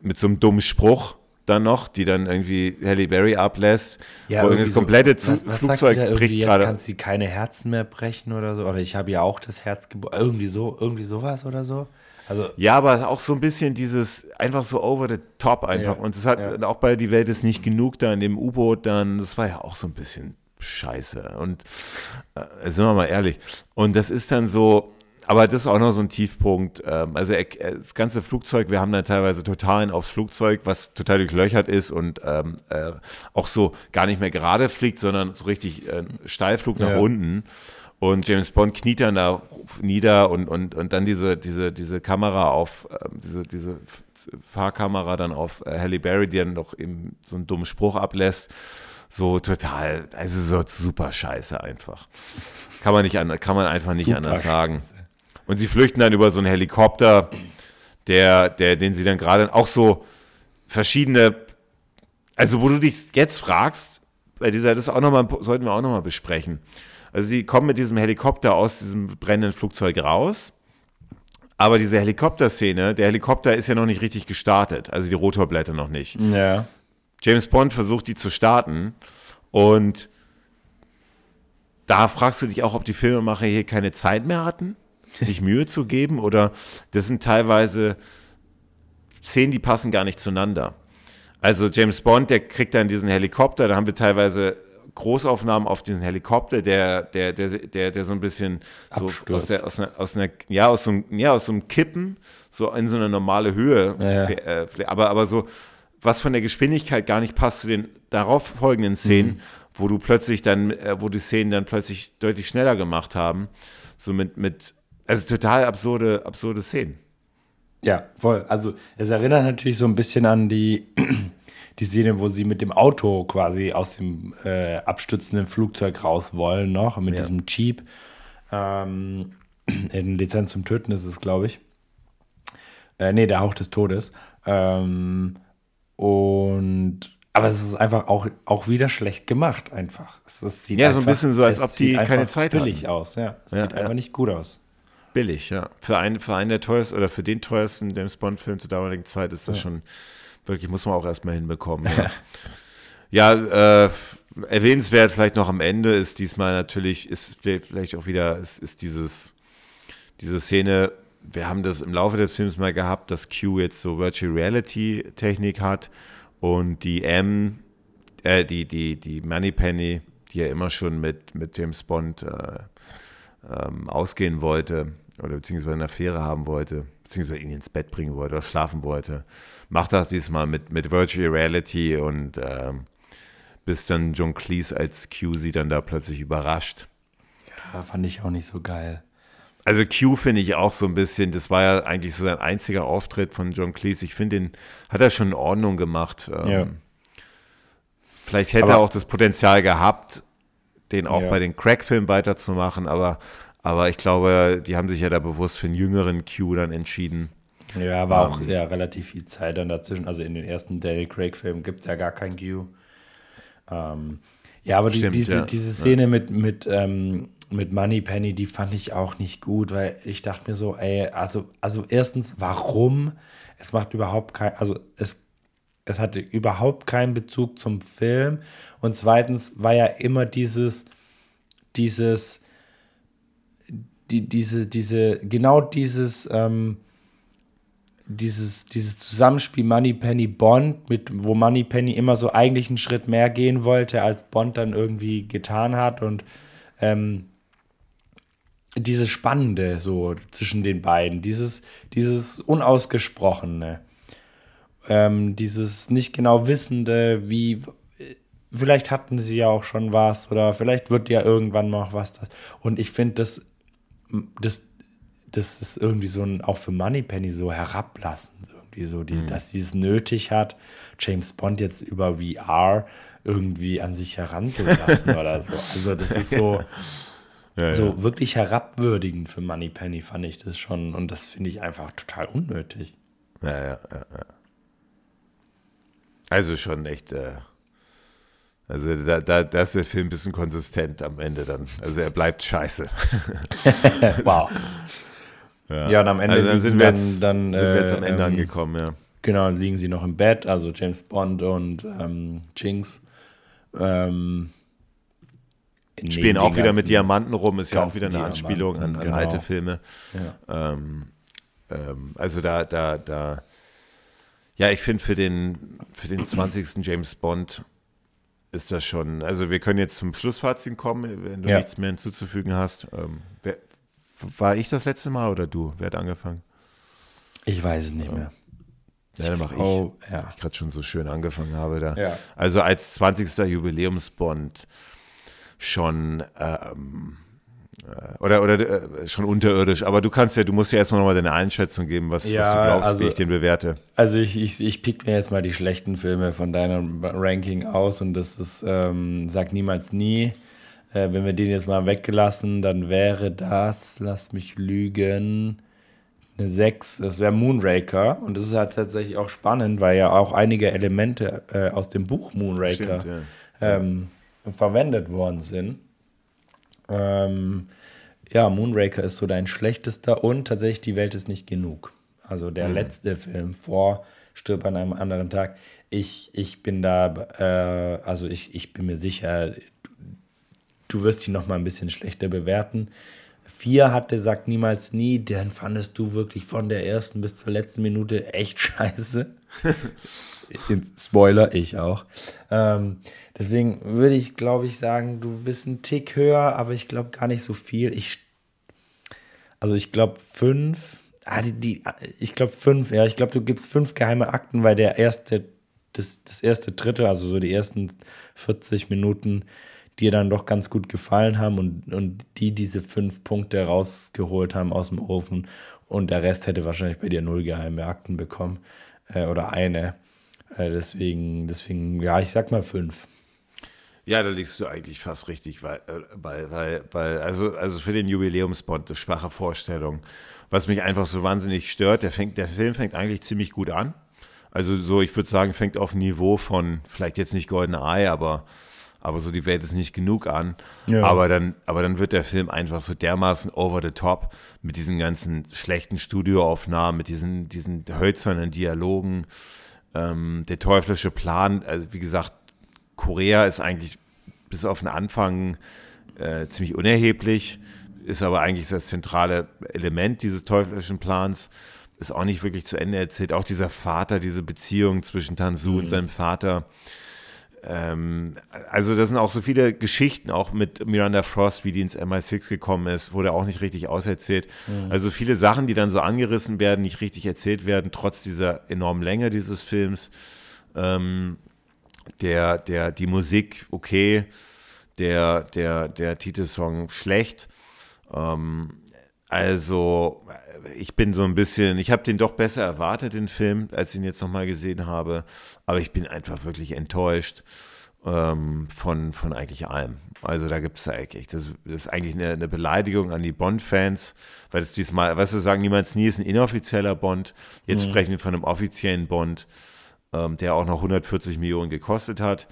mit so einem dummen Spruch dann noch, die dann irgendwie Halle Berry ablässt. Ja, wo das komplette so, was, was Flugzeug da bricht gerade. Kann sie keine Herzen mehr brechen oder so? Oder ich habe ja auch das Herz gebrochen. Irgendwie so, irgendwie sowas oder so. Also, ja, aber auch so ein bisschen dieses einfach so over the top einfach. Ja, und es hat ja. auch bei Die Welt ist nicht genug da in dem U-Boot dann, das war ja auch so ein bisschen scheiße. Und äh, sind wir mal ehrlich. Und das ist dann so, aber das ist auch noch so ein Tiefpunkt. Ähm, also das ganze Flugzeug, wir haben dann teilweise Totalen aufs Flugzeug, was total durchlöchert ist und ähm, äh, auch so gar nicht mehr gerade fliegt, sondern so richtig äh, Steilflug nach ja. unten. Und James Bond kniet dann da nieder und, und, und dann diese, diese, diese Kamera auf, äh, diese, diese Fahrkamera dann auf äh, Halle Berry, die dann noch eben so einen dummen Spruch ablässt. So total, also so super scheiße einfach. Kann man, nicht an, kann man einfach nicht super anders sagen. Und sie flüchten dann über so einen Helikopter, der, der, den sie dann gerade auch so verschiedene, also wo du dich jetzt fragst, bei dieser, das auch noch mal, sollten wir auch nochmal besprechen also sie kommen mit diesem Helikopter aus diesem brennenden Flugzeug raus. Aber diese Helikopterszene, der Helikopter ist ja noch nicht richtig gestartet, also die Rotorblätter noch nicht. Ja. James Bond versucht die zu starten und da fragst du dich auch, ob die Filmemacher hier keine Zeit mehr hatten, sich Mühe zu geben oder das sind teilweise Szenen, die passen gar nicht zueinander. Also James Bond, der kriegt dann diesen Helikopter, da haben wir teilweise Großaufnahmen auf diesen Helikopter, der, der, der, der, der so ein bisschen so aus, der, aus, einer, aus einer, ja, aus so einem, ja, aus so einem Kippen, so in so eine normale Höhe, ja, ja. Äh, aber, aber so, was von der Geschwindigkeit gar nicht passt zu den darauf folgenden Szenen, mhm. wo du plötzlich dann, äh, wo die Szenen dann plötzlich deutlich schneller gemacht haben, so mit, mit, also total absurde, absurde Szenen. Ja, voll. Also es erinnert natürlich so ein bisschen an die die Szene, wo sie mit dem Auto quasi aus dem äh, abstützenden Flugzeug raus wollen, noch mit ja. diesem Jeep. Ähm, in Lizenz zum Töten ist es, glaube ich. Äh, nee, der Hauch des Todes. Ähm, und aber es ist einfach auch, auch wieder schlecht gemacht, einfach. Es, es sieht ja, einfach, so ein bisschen so, als ob die keine Zeit billig hatten. aus, ja. Es ja, sieht ja. einfach nicht gut aus. Billig, ja. Für einen, für einen der teuersten oder für den teuersten James Bond-Film zur damaligen Zeit ist das ja. schon Wirklich, muss man auch erstmal hinbekommen. Ja, ja äh, erwähnenswert vielleicht noch am Ende ist diesmal natürlich, ist vielleicht auch wieder, ist, ist dieses, diese Szene, wir haben das im Laufe des Films mal gehabt, dass Q jetzt so Virtual Reality Technik hat und die M, äh, die, die, die Moneypenny, die ja immer schon mit, mit James Bond äh, ähm, ausgehen wollte, oder beziehungsweise eine Affäre haben wollte, beziehungsweise ihn ins Bett bringen wollte oder schlafen wollte, macht das diesmal mit, mit Virtual Reality und ähm, bis dann John Cleese als Q sie dann da plötzlich überrascht. Ja, fand ich auch nicht so geil. Also Q finde ich auch so ein bisschen, das war ja eigentlich so sein einziger Auftritt von John Cleese. Ich finde, den hat er schon in Ordnung gemacht. Ähm, ja. Vielleicht hätte aber, er auch das Potenzial gehabt, den auch ja. bei den Crack-Filmen weiterzumachen, aber, aber ich glaube, die haben sich ja da bewusst für einen jüngeren Q dann entschieden. Ja, war auch ähm, ja relativ viel Zeit dann dazwischen. Also in den ersten Daniel Craig-Filmen gibt es ja gar kein Q. Ähm, ja, aber Stimmt, die, diese, ja. diese Szene ja. mit, mit, ähm, mit Money Penny, die fand ich auch nicht gut, weil ich dachte mir so, ey, also, also erstens, warum? Es macht überhaupt kein, also es, es hatte überhaupt keinen Bezug zum Film. Und zweitens war ja immer dieses, dieses, die, diese, diese, genau dieses, ähm, dieses, dieses Zusammenspiel Moneypenny Bond, mit, wo Moneypenny immer so eigentlich einen Schritt mehr gehen wollte, als Bond dann irgendwie getan hat und ähm, dieses Spannende so zwischen den beiden, dieses, dieses Unausgesprochene, ähm, dieses nicht genau Wissende, wie vielleicht hatten sie ja auch schon was oder vielleicht wird ja irgendwann noch was. Und ich finde, das, das das ist irgendwie so ein, auch für Moneypenny so herablassend, irgendwie so, die, mhm. dass sie es nötig hat, James Bond jetzt über VR irgendwie an sich heranzulassen oder so. Also das ist so, ja, so ja. wirklich herabwürdigend für Moneypenny, fand ich das schon. Und das finde ich einfach total unnötig. Ja, ja, ja, ja. Also schon echt, äh, also da, da, da ist der Film ein bisschen konsistent am Ende dann. Also er bleibt scheiße. wow. Ja, ja und am Ende also dann sind wir jetzt, dann, sind wir jetzt am Ende ähm, angekommen, ja. Genau, liegen sie noch im Bett, also James Bond und ähm, Jinx. Ähm, Spielen auch wieder mit Diamanten rum, ist ja auch wieder eine Diamanten, Anspielung an, an genau. alte Filme. Ja. Ähm, ähm, also da, da, da, ja, ich finde für den, für den 20. James Bond ist das schon, also wir können jetzt zum Schlussfazit kommen, wenn du ja. nichts mehr hinzuzufügen hast. Ähm, war ich das letzte Mal oder du? Wer hat angefangen? Ich weiß es nicht mehr. Ja, dann mache ich, oh, ja. ich gerade schon so schön angefangen habe da. Ja. Also als 20. Jubiläumsbond schon ähm, äh, oder, oder äh, schon unterirdisch, aber du kannst ja, du musst ja erstmal nochmal deine Einschätzung geben, was, ja, was du glaubst, also, wie ich den bewerte. Also ich, ich, ich pick mir jetzt mal die schlechten Filme von deinem Ranking aus und das ist, ähm, sag niemals nie. Äh, wenn wir den jetzt mal weggelassen, dann wäre das, lass mich lügen, eine 6. Das wäre Moonraker. Und das ist halt tatsächlich auch spannend, weil ja auch einige Elemente äh, aus dem Buch Moonraker Stimmt, ja. ähm, verwendet worden sind. Ähm, ja, Moonraker ist so dein schlechtester und tatsächlich die Welt ist nicht genug. Also der mhm. letzte Film vor Stirb an einem anderen Tag. Ich, ich bin da, äh, also ich, ich bin mir sicher, du wirst ihn noch mal ein bisschen schlechter bewerten. Vier hatte, sagt niemals nie, den fandest du wirklich von der ersten bis zur letzten Minute echt scheiße. Spoiler, ich auch. Ähm, deswegen würde ich, glaube ich, sagen, du bist ein Tick höher, aber ich glaube gar nicht so viel. Ich, also ich glaube fünf. Ah, die, die, ich glaube fünf, ja, ich glaube, du gibst fünf geheime Akten, weil der erste, das, das erste Drittel, also so die ersten 40 Minuten, dir dann doch ganz gut gefallen haben und, und die diese fünf Punkte rausgeholt haben aus dem Ofen und der Rest hätte wahrscheinlich bei dir null geheime Akten bekommen äh, oder eine. Äh, deswegen, deswegen, ja, ich sag mal fünf. Ja, da liegst du eigentlich fast richtig, äh, weil, weil, weil also, also für den Jubiläumsbond eine schwache Vorstellung. Was mich einfach so wahnsinnig stört, der, fängt, der Film fängt eigentlich ziemlich gut an. Also so, ich würde sagen, fängt auf Niveau von, vielleicht jetzt nicht Golden Eye, aber aber so die Welt ist nicht genug an. Ja. Aber, dann, aber dann wird der Film einfach so dermaßen over the top mit diesen ganzen schlechten Studioaufnahmen, mit diesen, diesen hölzernen Dialogen. Ähm, der teuflische Plan, also wie gesagt, Korea ist eigentlich bis auf den Anfang äh, ziemlich unerheblich, ist aber eigentlich das zentrale Element dieses teuflischen Plans ist auch nicht wirklich zu Ende erzählt. Auch dieser Vater, diese Beziehung zwischen Tansu mhm. und seinem Vater ähm, also das sind auch so viele Geschichten, auch mit Miranda Frost, wie die ins MI6 gekommen ist, wurde auch nicht richtig auserzählt. Mhm. Also viele Sachen, die dann so angerissen werden, nicht richtig erzählt werden, trotz dieser enormen Länge dieses Films. Ähm, der, der, die Musik, okay, der, der, der Titelsong schlecht. Ähm, also ich bin so ein bisschen, ich habe den doch besser erwartet, den Film, als ich ihn jetzt nochmal gesehen habe. Aber ich bin einfach wirklich enttäuscht ähm, von, von eigentlich allem. Also da gibt es eigentlich, das, das, ist eigentlich eine, eine Beleidigung an die Bond-Fans, weil es diesmal, weißt du, sagen niemals nie, ist ein inoffizieller Bond. Jetzt mhm. sprechen wir von einem offiziellen Bond, ähm, der auch noch 140 Millionen gekostet hat.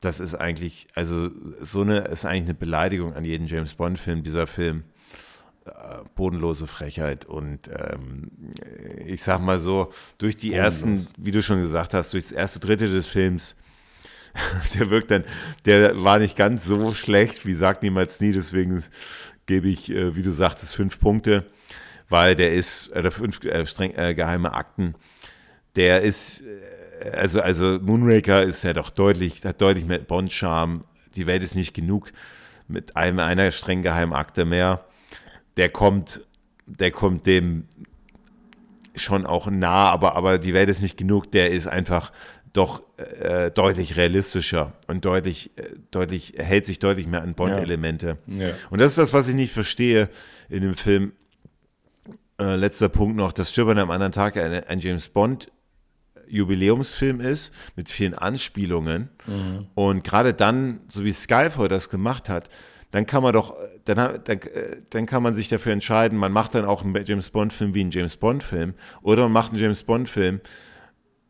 Das ist eigentlich, also so eine, ist eigentlich eine Beleidigung an jeden James Bond-Film, dieser Film. Äh, bodenlose Frechheit. Und ähm, ich sag mal so, durch die Bodenlos. ersten, wie du schon gesagt hast, durch das erste Drittel des Films, der wirkt dann, der war nicht ganz so schlecht, wie sagt niemals nie, deswegen gebe ich, äh, wie du sagtest, fünf Punkte, weil der ist, äh, fünf äh, streng, äh, geheime Akten, der ist, also, also Moonraker ist ja doch deutlich, hat deutlich mehr Bond-Charme, die Welt ist nicht genug mit einem, einer streng geheimen Akte mehr der kommt, der kommt dem schon auch nah, aber, aber die Welt ist nicht genug, der ist einfach doch äh, deutlich realistischer und deutlich, äh, deutlich, hält sich deutlich mehr an Bond-Elemente. Ja. Ja. Und das ist das, was ich nicht verstehe in dem Film. Äh, letzter Punkt noch, dass an einem anderen Tag ein, ein James Bond Jubiläumsfilm ist, mit vielen Anspielungen. Mhm. Und gerade dann, so wie Skyfall das gemacht hat, dann kann man doch, dann, dann, dann kann man sich dafür entscheiden, man macht dann auch einen James Bond-Film wie einen James Bond-Film oder man macht einen James Bond-Film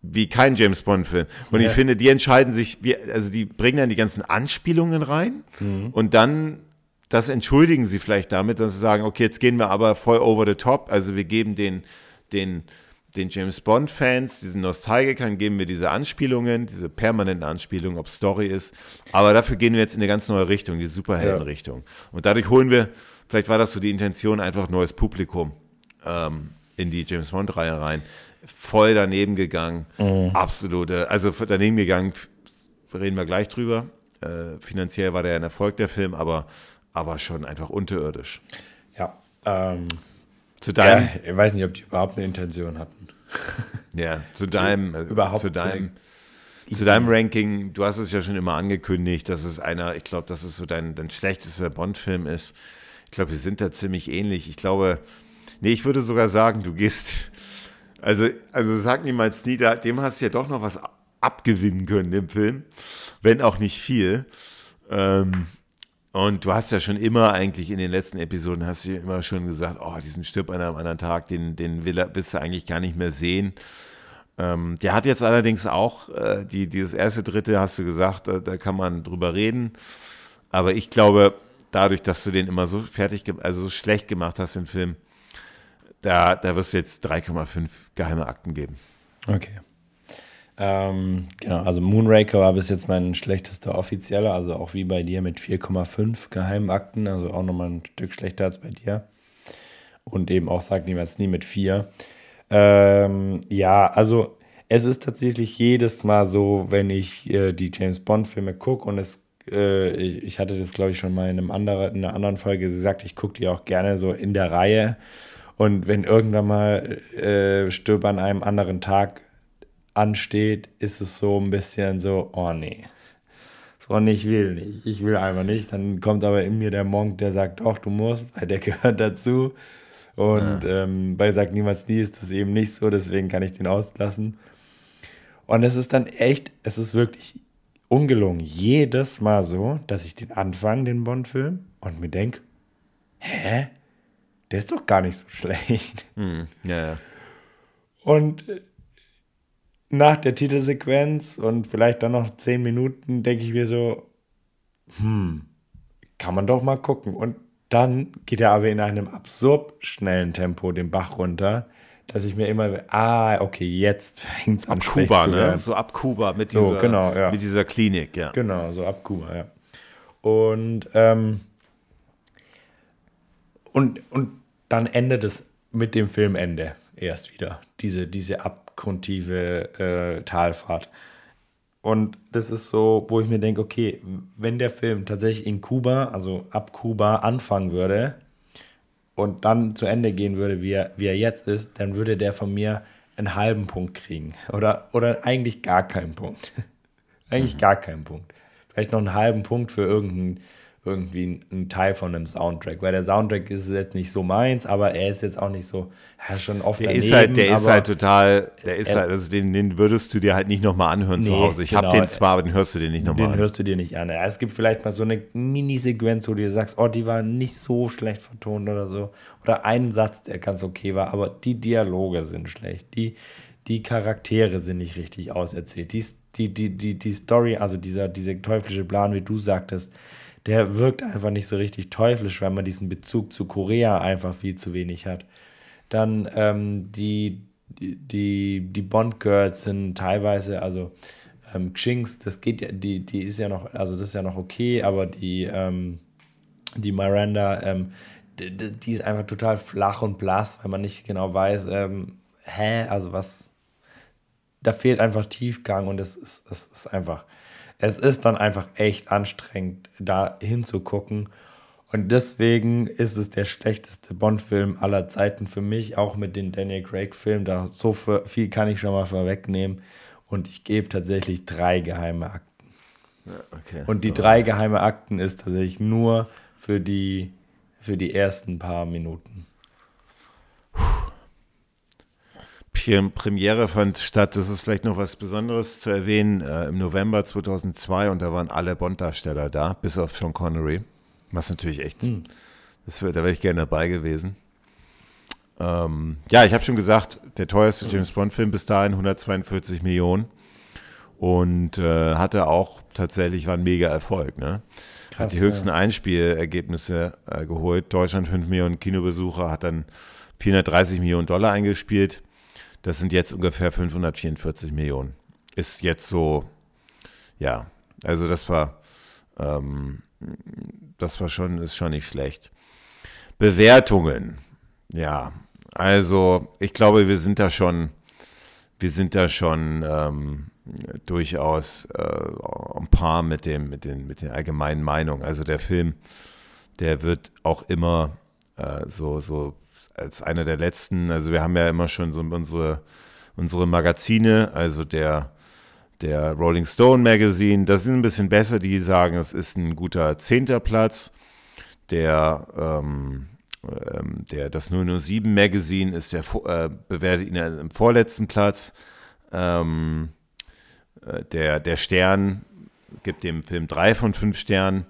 wie kein James Bond-Film. Und ja. ich finde, die entscheiden sich, wie, also die bringen dann die ganzen Anspielungen rein mhm. und dann das entschuldigen sie vielleicht damit, dass sie sagen, okay, jetzt gehen wir aber voll over the top, also wir geben den, den, den James Bond-Fans, diesen Nostalgikern, geben wir diese Anspielungen, diese permanenten Anspielungen, ob Story ist. Aber dafür gehen wir jetzt in eine ganz neue Richtung, die Superhelden-Richtung. Und dadurch holen wir, vielleicht war das so die Intention, einfach neues Publikum ähm, in die James Bond-Reihe rein. Voll daneben gegangen, mhm. absolute, also daneben gegangen, reden wir gleich drüber. Äh, finanziell war der ein Erfolg, der Film, aber, aber schon einfach unterirdisch. Ja, ähm, zu deinem. Ja, ich weiß nicht, ob die überhaupt eine Intention hatten. Ja, zu deinem, äh, überhaupt zu deinem, zu deinem Ranking, du hast es ja schon immer angekündigt, dass es einer, ich glaube, dass es so dein, dein schlechtester Bond-Film ist. Ich glaube, wir sind da ziemlich ähnlich. Ich glaube, nee, ich würde sogar sagen, du gehst, also, also sag niemals nie, dem hast du ja doch noch was abgewinnen können im Film, wenn auch nicht viel. Ähm, und du hast ja schon immer eigentlich in den letzten Episoden hast du immer schon gesagt, oh, diesen Stirb an einem anderen Tag, den, den will, willst du eigentlich gar nicht mehr sehen. Ähm, der hat jetzt allerdings auch, äh, die, dieses erste Dritte hast du gesagt, da, da, kann man drüber reden. Aber ich glaube, dadurch, dass du den immer so fertig, also so schlecht gemacht hast, den Film, da, da wirst du jetzt 3,5 geheime Akten geben. Okay. Ähm, genau, also Moonraker war bis jetzt mein schlechtester offizieller, also auch wie bei dir mit 4,5 Geheimakten, also auch nochmal ein Stück schlechter als bei dir. Und eben auch sagt niemals nie mit 4. Ähm, ja, also es ist tatsächlich jedes Mal so, wenn ich äh, die James Bond-Filme gucke und es äh, ich, ich, hatte das, glaube ich, schon mal in, einem anderen, in einer anderen Folge gesagt, ich gucke die auch gerne so in der Reihe. Und wenn irgendwann mal äh, Stirb an einem anderen Tag ansteht, ist es so ein bisschen so, oh nee. So, ich will nicht. Ich will einfach nicht. Dann kommt aber in mir der Monk, der sagt, doch, du musst, weil der gehört dazu. Und ja. ähm, bei Sagt niemals nie ist das eben nicht so, deswegen kann ich den auslassen. Und es ist dann echt, es ist wirklich ungelungen. Jedes Mal so, dass ich den anfange, den Bond-Film, und mir denke, hä? Der ist doch gar nicht so schlecht. Hm, ja, ja. Und äh, nach der Titelsequenz und vielleicht dann noch zehn Minuten denke ich mir so, hm, kann man doch mal gucken. Und dann geht er aber in einem absurd schnellen Tempo den Bach runter, dass ich mir immer, ah, okay, jetzt fängt es an. Ab Kuba, ne? So ab Kuba mit dieser, so, genau, ja. mit dieser Klinik, ja. Genau, so ab Kuba, ja. Und, ähm, und, und dann endet es mit dem Filmende erst wieder. Diese, diese ab abgrundtiefe äh, Talfahrt. Und das ist so, wo ich mir denke, okay, wenn der Film tatsächlich in Kuba, also ab Kuba, anfangen würde und dann zu Ende gehen würde, wie er, wie er jetzt ist, dann würde der von mir einen halben Punkt kriegen. Oder, oder eigentlich gar keinen Punkt. eigentlich mhm. gar keinen Punkt. Vielleicht noch einen halben Punkt für irgendeinen irgendwie ein, Teil von einem Soundtrack, weil der Soundtrack ist jetzt nicht so meins, aber er ist jetzt auch nicht so, ja, schon oft Der daneben, ist halt, der ist halt total, der ist halt, also den, den würdest du dir halt nicht nochmal anhören nee, zu Hause. Ich genau, habe den zwar, aber den hörst du dir nicht nochmal an. Den hörst du dir nicht an. Ja, es gibt vielleicht mal so eine Minisequenz, wo du dir sagst, oh, die war nicht so schlecht vertont oder so. Oder ein Satz, der ganz okay war, aber die Dialoge sind schlecht. Die, die Charaktere sind nicht richtig auserzählt. Die, die, die, die, die Story, also dieser, dieser teuflische Plan, wie du sagtest, der wirkt einfach nicht so richtig teuflisch, weil man diesen Bezug zu Korea einfach viel zu wenig hat. Dann ähm, die, die, die Bond-Girls sind teilweise, also ähm, Xings, das geht ja, die, die ist ja noch, also das ist ja noch okay, aber die, ähm, die Miranda, ähm, die, die, ist einfach total flach und blass, weil man nicht genau weiß, ähm, hä, also was, da fehlt einfach Tiefgang und es ist, es ist einfach, es ist dann einfach echt anstrengend, da hinzugucken. Und deswegen ist es der schlechteste Bond-Film aller Zeiten für mich, auch mit den Daniel Craig-Filmen. Da so viel kann ich schon mal vorwegnehmen. Und ich gebe tatsächlich drei geheime Akten. Ja, okay. Und die drei geheime Akten ist tatsächlich nur für die, für die ersten paar Minuten. Premiere fand statt, das ist vielleicht noch was Besonderes zu erwähnen, äh, im November 2002 und da waren alle Bond-Darsteller da, bis auf Sean Connery, was natürlich echt, hm. das wär, da wäre ich gerne dabei gewesen. Ähm, ja, ich habe schon gesagt, der teuerste hm. James Bond-Film bis dahin 142 Millionen und äh, hatte auch tatsächlich, war ein mega Erfolg, ne? Krass, hat die höchsten ja. Einspielergebnisse äh, geholt. Deutschland 5 Millionen Kinobesucher, hat dann 430 Millionen Dollar eingespielt. Das sind jetzt ungefähr 544 Millionen. Ist jetzt so, ja, also das war, ähm, das war schon, ist schon nicht schlecht. Bewertungen, ja, also ich glaube, wir sind da schon, wir sind da schon ähm, durchaus äh, ein paar mit dem, mit den, mit den allgemeinen Meinungen. Also der Film, der wird auch immer äh, so, so als einer der letzten, also wir haben ja immer schon so unsere, unsere Magazine, also der, der Rolling Stone Magazine, das ist ein bisschen besser, die sagen, es ist ein guter zehnter Platz. Der, ähm, ähm, der, das 007 Magazine ist der, äh, bewertet ihn im vorletzten Platz. Ähm, äh, der, der Stern gibt dem Film drei von fünf Sternen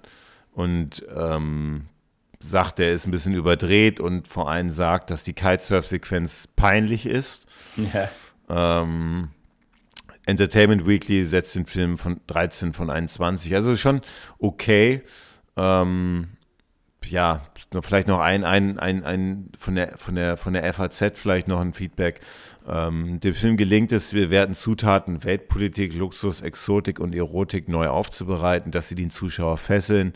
und ähm, sagt, er ist ein bisschen überdreht und vor allem sagt, dass die Kitesurf-Sequenz peinlich ist. Ja. Ähm, Entertainment Weekly setzt den Film von 13 von 21. Also schon okay. Ähm, ja, vielleicht noch ein, ein, ein, ein von der, von der, von der FAZ vielleicht noch ein Feedback. Ähm, dem Film gelingt es, wir werden Zutaten, Weltpolitik, Luxus, Exotik und Erotik neu aufzubereiten, dass sie den Zuschauer fesseln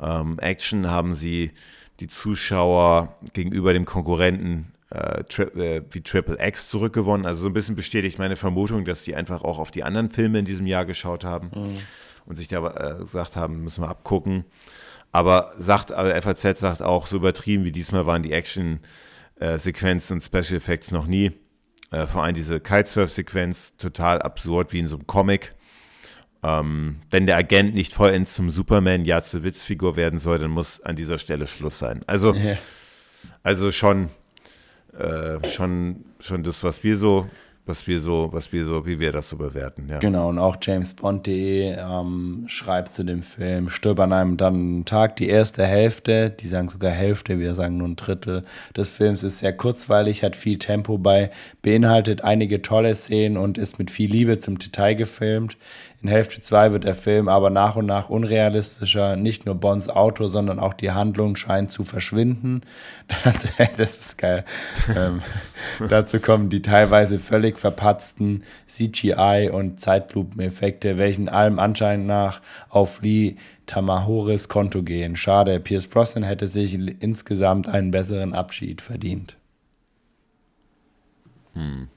ähm, Action haben sie die Zuschauer gegenüber dem Konkurrenten äh, tri äh, wie Triple X zurückgewonnen. Also so ein bisschen bestätigt meine Vermutung, dass die einfach auch auf die anderen Filme in diesem Jahr geschaut haben mhm. und sich da äh, gesagt haben, müssen wir abgucken. Aber sagt, also FAZ sagt auch, so übertrieben wie diesmal waren die Action-Sequenzen und Special Effects noch nie. Äh, vor allem diese Kitesurf-Sequenz total absurd wie in so einem Comic. Ähm, wenn der Agent nicht vollends zum Superman, ja zur Witzfigur werden soll, dann muss an dieser Stelle Schluss sein. Also, ja. also schon, äh, schon, schon das, was wir so was wir so, was wir so, wie wir das so bewerten. Ja. Genau, und auch jamesbond.de ähm, schreibt zu dem Film, stirb an einem dann Tag die erste Hälfte, die sagen sogar Hälfte, wir sagen nur ein Drittel des Films ist sehr kurzweilig, hat viel Tempo bei, beinhaltet einige tolle Szenen und ist mit viel Liebe zum Detail gefilmt. In Hälfte 2 wird der Film aber nach und nach unrealistischer. Nicht nur Bonds Auto, sondern auch die Handlung scheint zu verschwinden. das ist geil. ähm, dazu kommen die teilweise völlig verpatzten CGI- und Zeitlupeneffekte, welchen allem Anschein nach auf Lee Tamahoris Konto gehen. Schade, Pierce Brosnan hätte sich insgesamt einen besseren Abschied verdient. Hm.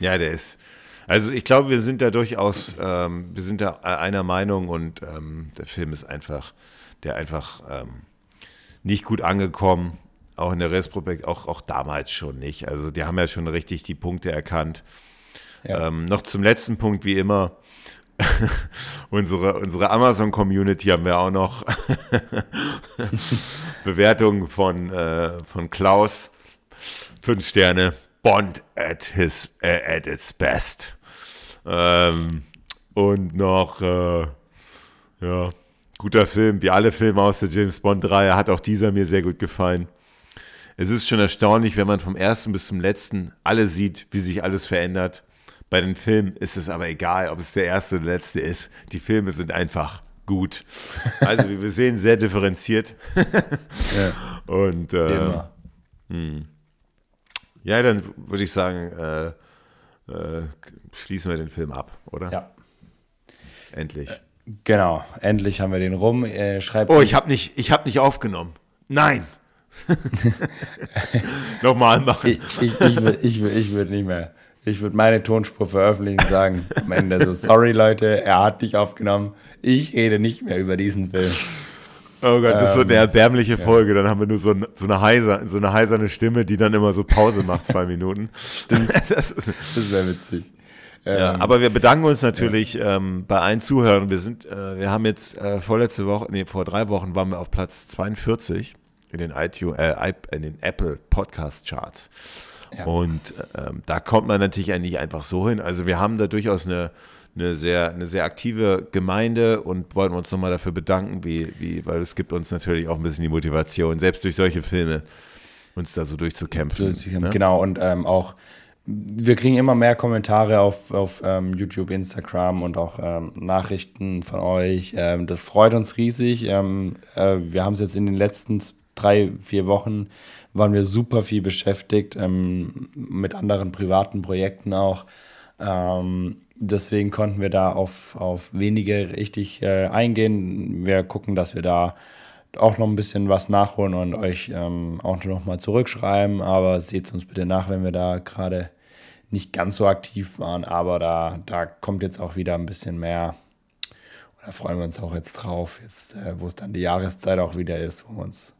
Ja, der ist Also ich glaube, wir sind da durchaus, ähm, wir sind da einer Meinung und ähm, der Film ist einfach, der einfach ähm, nicht gut angekommen, auch in der Restprospekt, auch, auch damals schon nicht. Also die haben ja schon richtig die Punkte erkannt. Ja. Ähm, noch zum letzten Punkt, wie immer, unsere, unsere Amazon-Community haben wir auch noch Bewertungen von, äh, von Klaus. Fünf Sterne. Bond at his äh, at its best. Ähm, und noch äh, ja, guter Film, wie alle Filme aus der James Bond 3, hat auch dieser mir sehr gut gefallen. Es ist schon erstaunlich, wenn man vom ersten bis zum letzten alle sieht, wie sich alles verändert. Bei den Filmen ist es aber egal, ob es der erste oder der letzte ist. Die Filme sind einfach gut. Also wir sehen sehr differenziert. ja. Und äh, hm. ja, dann würde ich sagen, äh, äh, schließen wir den Film ab, oder? Ja. Endlich. Genau, endlich haben wir den rum. Äh, schreibt oh, ich habe nicht, hab nicht aufgenommen. Nein. Nochmal machen. Ich, ich, ich, würde ich, ich würd nicht mehr. Ich würde meine Tonspur veröffentlichen und sagen am Ende so, sorry Leute, er hat nicht aufgenommen. Ich rede nicht mehr über diesen Film. Oh Gott, das ähm, wird eine erbärmliche Folge. Ja. Dann haben wir nur so, ein, so, eine heiser, so eine heiserne Stimme, die dann immer so Pause macht, zwei Minuten. Stimmt. Das, das wäre witzig. Ja, ähm, aber wir bedanken uns natürlich ja. ähm, bei allen Zuhörern. Wir sind, äh, wir haben jetzt äh, vorletzte Woche, nee, vor drei Wochen waren wir auf Platz 42 in den iTunes, äh, in den Apple Podcast Charts. Ja. Und ähm, da kommt man natürlich nicht einfach so hin. Also wir haben da durchaus eine, eine sehr, eine sehr aktive Gemeinde und wollten uns nochmal dafür bedanken, wie, wie, weil es gibt uns natürlich auch ein bisschen die Motivation, selbst durch solche Filme uns da so durchzukämpfen. Ne? Genau, und ähm, auch wir kriegen immer mehr Kommentare auf, auf ähm, YouTube, Instagram und auch ähm, Nachrichten von euch. Ähm, das freut uns riesig. Ähm, äh, wir haben es jetzt in den letzten drei, vier Wochen waren wir super viel beschäftigt ähm, mit anderen privaten Projekten auch. Ähm, deswegen konnten wir da auf, auf wenige richtig äh, eingehen. Wir gucken, dass wir da auch noch ein bisschen was nachholen und euch ähm, auch noch mal zurückschreiben. Aber seht uns bitte nach, wenn wir da gerade nicht ganz so aktiv waren, aber da, da kommt jetzt auch wieder ein bisschen mehr. da freuen wir uns auch jetzt drauf, jetzt, äh, wo es dann die Jahreszeit auch wieder ist, wo, uns,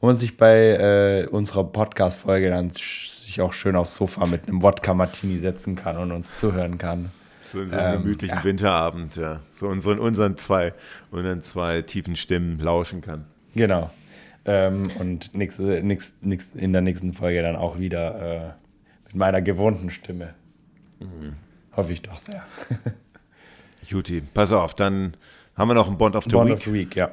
wo man sich bei äh, unserer Podcast-Folge dann sich auch schön aufs Sofa mit einem Wodka-Martini setzen kann und uns zuhören kann. Für so einen ähm, gemütlichen ja. Winterabend, ja. So unseren, unseren, zwei, unseren zwei tiefen Stimmen lauschen kann. Genau. Ähm, und nächste, nix, nix in der nächsten Folge dann auch wieder äh, mit meiner gewohnten Stimme. Mhm. Hoffe ich doch sehr. Juti, pass auf, dann haben wir noch einen Bond of the Bond Week. Bond of the Week, ja.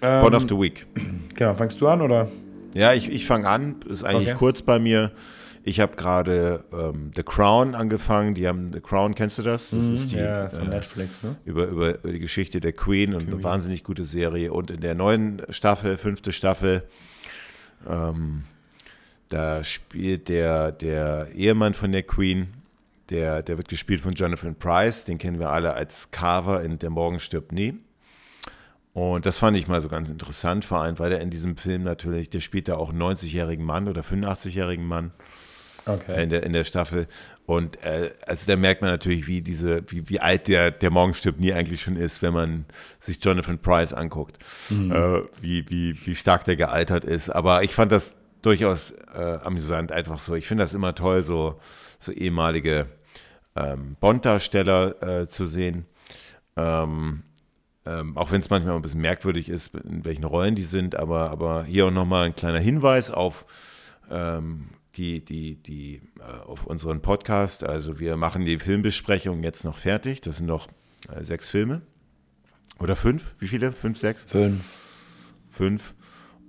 Bond ähm, of the Week. Genau, fängst du an oder? Ja, ich, ich fange an. Ist eigentlich okay. kurz bei mir. Ich habe gerade ähm, The Crown angefangen. Die haben The Crown, kennst du das? Das mhm, ist die ja, von äh, Netflix, ne? Über, über, über, die Geschichte der Queen und Queen. eine wahnsinnig gute Serie. Und in der neuen Staffel, fünfte Staffel, ähm, da spielt der, der Ehemann von der Queen, der, der wird gespielt von Jonathan Price, den kennen wir alle als Carver in Der Morgen stirbt nie. Und das fand ich mal so ganz interessant, vor allem, weil er in diesem Film natürlich, der spielt da auch einen 90-jährigen Mann oder 85-jährigen Mann okay. in, der, in der Staffel. Und äh, also da merkt man natürlich, wie diese, wie, wie alt der, der Morgen stirbt nie eigentlich schon ist, wenn man sich Jonathan Price anguckt. Mhm. Äh, wie, wie, wie stark der gealtert ist. Aber ich fand das durchaus äh, amüsant, einfach so. Ich finde das immer toll, so, so ehemalige ähm, Bond-Darsteller äh, zu sehen. Ähm, ähm, auch wenn es manchmal ein bisschen merkwürdig ist, in welchen Rollen die sind, aber, aber hier auch nochmal ein kleiner Hinweis auf ähm, die, die, die, äh, auf unseren Podcast. Also wir machen die Filmbesprechung jetzt noch fertig. Das sind noch äh, sechs Filme. Oder fünf? Wie viele? Fünf, sechs? Fünf. Fünf.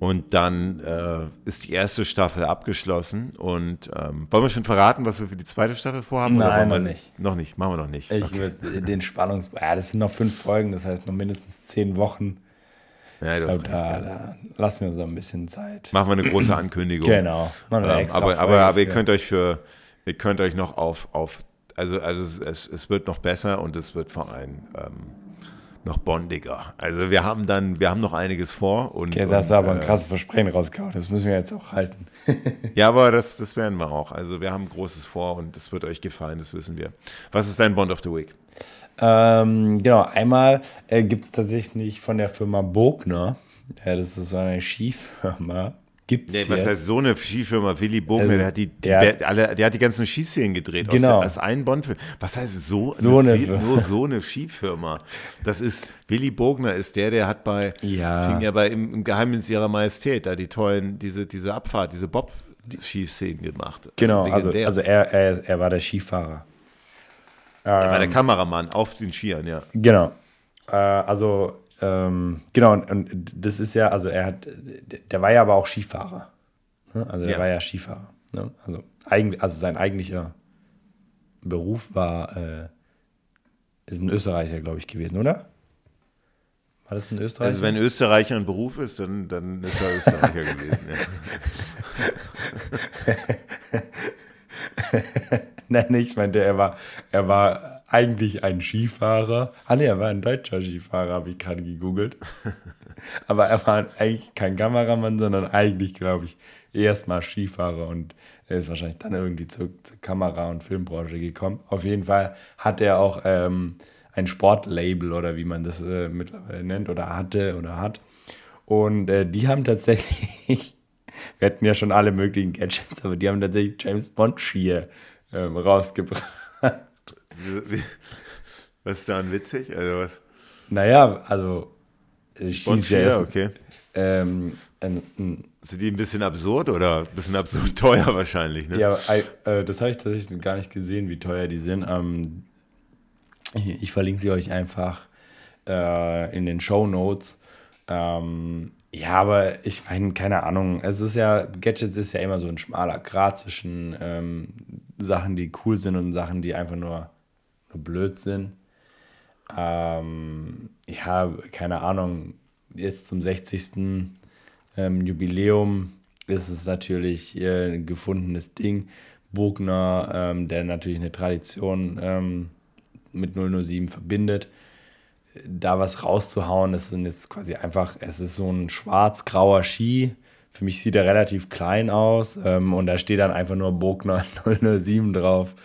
Und dann äh, ist die erste Staffel abgeschlossen. Und ähm, wollen wir schon verraten, was wir für die zweite Staffel vorhaben? Nein, noch nicht. Noch nicht, machen wir noch nicht. Ich okay. würde den Spannungs... Ja, das sind noch fünf Folgen, das heißt noch mindestens zehn Wochen. Ja, du glaub, da, da, lassen wir uns ein bisschen Zeit. Machen wir eine große Ankündigung. genau. Ähm, aber, aber, aber ihr könnt euch für, ihr könnt euch noch auf, auf also, also es, es wird noch besser und es wird vor allem ähm, noch bondiger. Also wir haben dann, wir haben noch einiges vor. Und, Okay, du und, aber ein äh, krasses Versprechen rausgehauen. Das müssen wir jetzt auch halten. Ja, aber das, das werden wir auch. Also wir haben Großes vor und es wird euch gefallen, das wissen wir. Was ist dein Bond of the Week? Ähm, genau, einmal äh, gibt es tatsächlich von der Firma Bogner, ja, das ist so eine Skifirma, gibt es Nee, was heißt so eine Skifirma? Willy Bogner, Also, der, hat die, die, der- alle, der hat die ganzen Skiszenen gedreht. Genau. Aus, aus einem Bond-Film. Was heißt so, So eine Firma. nur so eine Skifirma? Das ist, Willy Bogner ist der, der hat bei, Ja. fing ja bei im, im Geheimnis ihrer Majestät, da die tollen, diese, diese Abfahrt, diese Bob-Skiszenen gemacht. Genau, also, Legendär. also er, er, er war der Skifahrer. er war der ähm, Kameramann auf den Skiern, ja. Genau. Äh, also, ähm, genau, und, und das ist ja, also er hat, der war ja aber auch Skifahrer. Ne? Also er Ja. war ja Skifahrer. Ne? Also, eigentlich, also sein eigentlicher Beruf war, äh, ist ein Österreicher, glaube ich, gewesen, oder? War das ein Österreicher? Also wenn Österreicher ein Beruf ist, dann, dann ist er Österreicher gewesen. Ja. Nein, ich meinte, er war, er war eigentlich ein Skifahrer. Ah, nee, er war ein deutscher Skifahrer, habe ich gerade gegoogelt. Aber er war eigentlich kein Kameramann, sondern eigentlich, glaube ich, erstmal Skifahrer und er ist wahrscheinlich dann irgendwie zur, zur Kamera- und Filmbranche gekommen. Auf jeden Fall hat er auch ähm, ein Sportlabel oder wie man das äh, mittlerweile nennt oder hatte oder hat. Und äh, die haben tatsächlich, wir hatten ja schon alle möglichen Gadgets, aber die haben tatsächlich James Bond Skier ähm, rausgebracht. Was ist daran witzig? Also was? Naja, also ich schieße ja erst, okay. ähm, ein, Sind die ein bisschen absurd oder ein bisschen absurd teuer wahrscheinlich, ne? ja, äh, das habe ich tatsächlich gar nicht gesehen, wie teuer die sind. Ähm, ich, ich verlinke sie euch einfach äh, in den Show Notes. Ähm, ja, aber ich meine, keine Ahnung. Es ist ja, Gadgets ist ja immer so ein schmaler Grat zwischen ähm, Sachen, die cool sind und Sachen, die einfach nur, nur blöd sind. Ähm, ja, keine Ahnung. Jetzt zum 60. Ähm, Jubiläum ist es natürlich äh, ein gefundenes Ding. Bogner, ähm, der natürlich eine Tradition ähm, mit 007 verbindet, da was rauszuhauen, das sind jetzt quasi einfach, es ist so ein schwarz-grauer Ski. Für mich sieht er relativ klein aus ähm, und da steht dann einfach nur Bogner 007 drauf.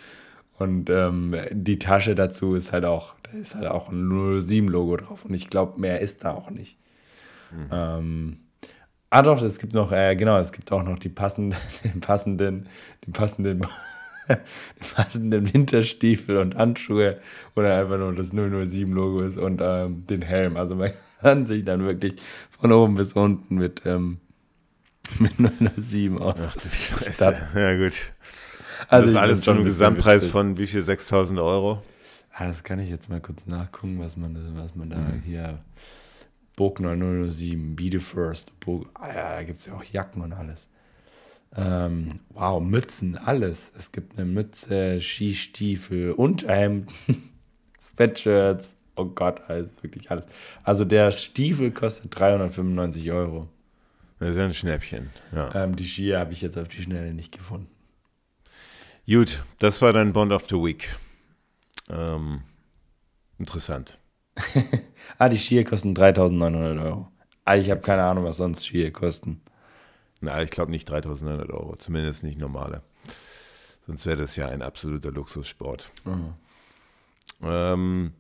Und ähm, die Tasche dazu ist halt auch, da ist halt auch ein 007-Logo drauf. Und ich glaube, mehr ist da auch nicht. Ähm, ah doch, es gibt noch, äh, genau, es gibt auch noch die passenden, den passenden, den passenden, den passenden Winterstiefel und Handschuhe, dann einfach nur das 007-Logo ist und ähm, den Helm. Also man kann sich dann wirklich von oben bis unten mit, ähm, mit 007 aus. Scheiße. Ja, gut. Also das ist alles einem ein Gesamtpreis von wie viel? 6000 Euro? Ah, das kann ich jetzt mal kurz nachgucken, was man, was man da Mhm. hier. Bogner 007, Be the First. Bog ah, ja, da gibt es ja auch Jacken und alles. Ähm, wow, Mützen, alles. Es gibt eine Mütze, Skistiefel, Unterhemd, Sweatshirts. Oh Gott, alles, wirklich alles. Also der Stiefel kostet 395 Euro. Das ist ja ein Schnäppchen. Ja. Ähm, die Skier habe ich jetzt auf die Schnelle nicht gefunden. Gut, das war dein Bond of the Week. Ähm, interessant. Ah, die Skier kosten 3900 Euro. Ah, ich habe keine Ahnung, was sonst Skier kosten. Na, ich glaube nicht 3900 Euro, zumindest nicht normale. Sonst wäre das ja ein absoluter Luxussport. Ähm,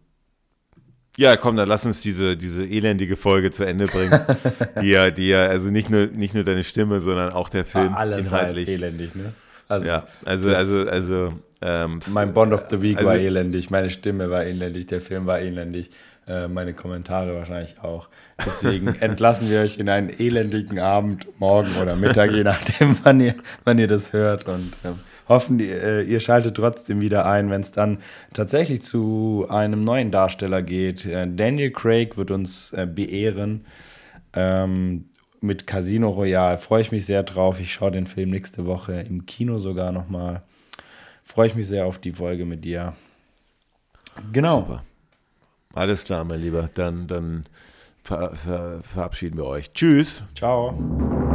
ja, komm, dann lass uns diese, diese elendige Folge zu Ende bringen. die ja, die ja, also nicht nur, nicht nur deine Stimme, sondern auch der Film Ah, alles inhaltlich. jetzt elendig, ne? Also, Ja, also, also, also, ähm, Mein Bond of the Week also- war elendig, meine Stimme war elendig, der Film war elendig, äh, meine Kommentare wahrscheinlich auch. Deswegen entlassen wir euch in einen elendigen Abend, morgen oder Mittag, je nachdem, wann ihr, wann ihr das hört. Und ähm, hoffen, äh, ihr schaltet trotzdem wieder ein, wenn es dann tatsächlich zu einem neuen Darsteller geht. Äh, Daniel Craig wird uns äh, beehren. Ähm, mit Casino Royale freue ich mich sehr drauf. Ich schaue den Film nächste Woche im Kino sogar nochmal. Freue ich mich sehr auf die Folge mit dir. Genau. Super. Alles klar, mein Lieber. Dann, dann ver, ver, verabschieden wir euch. Tschüss. Ciao.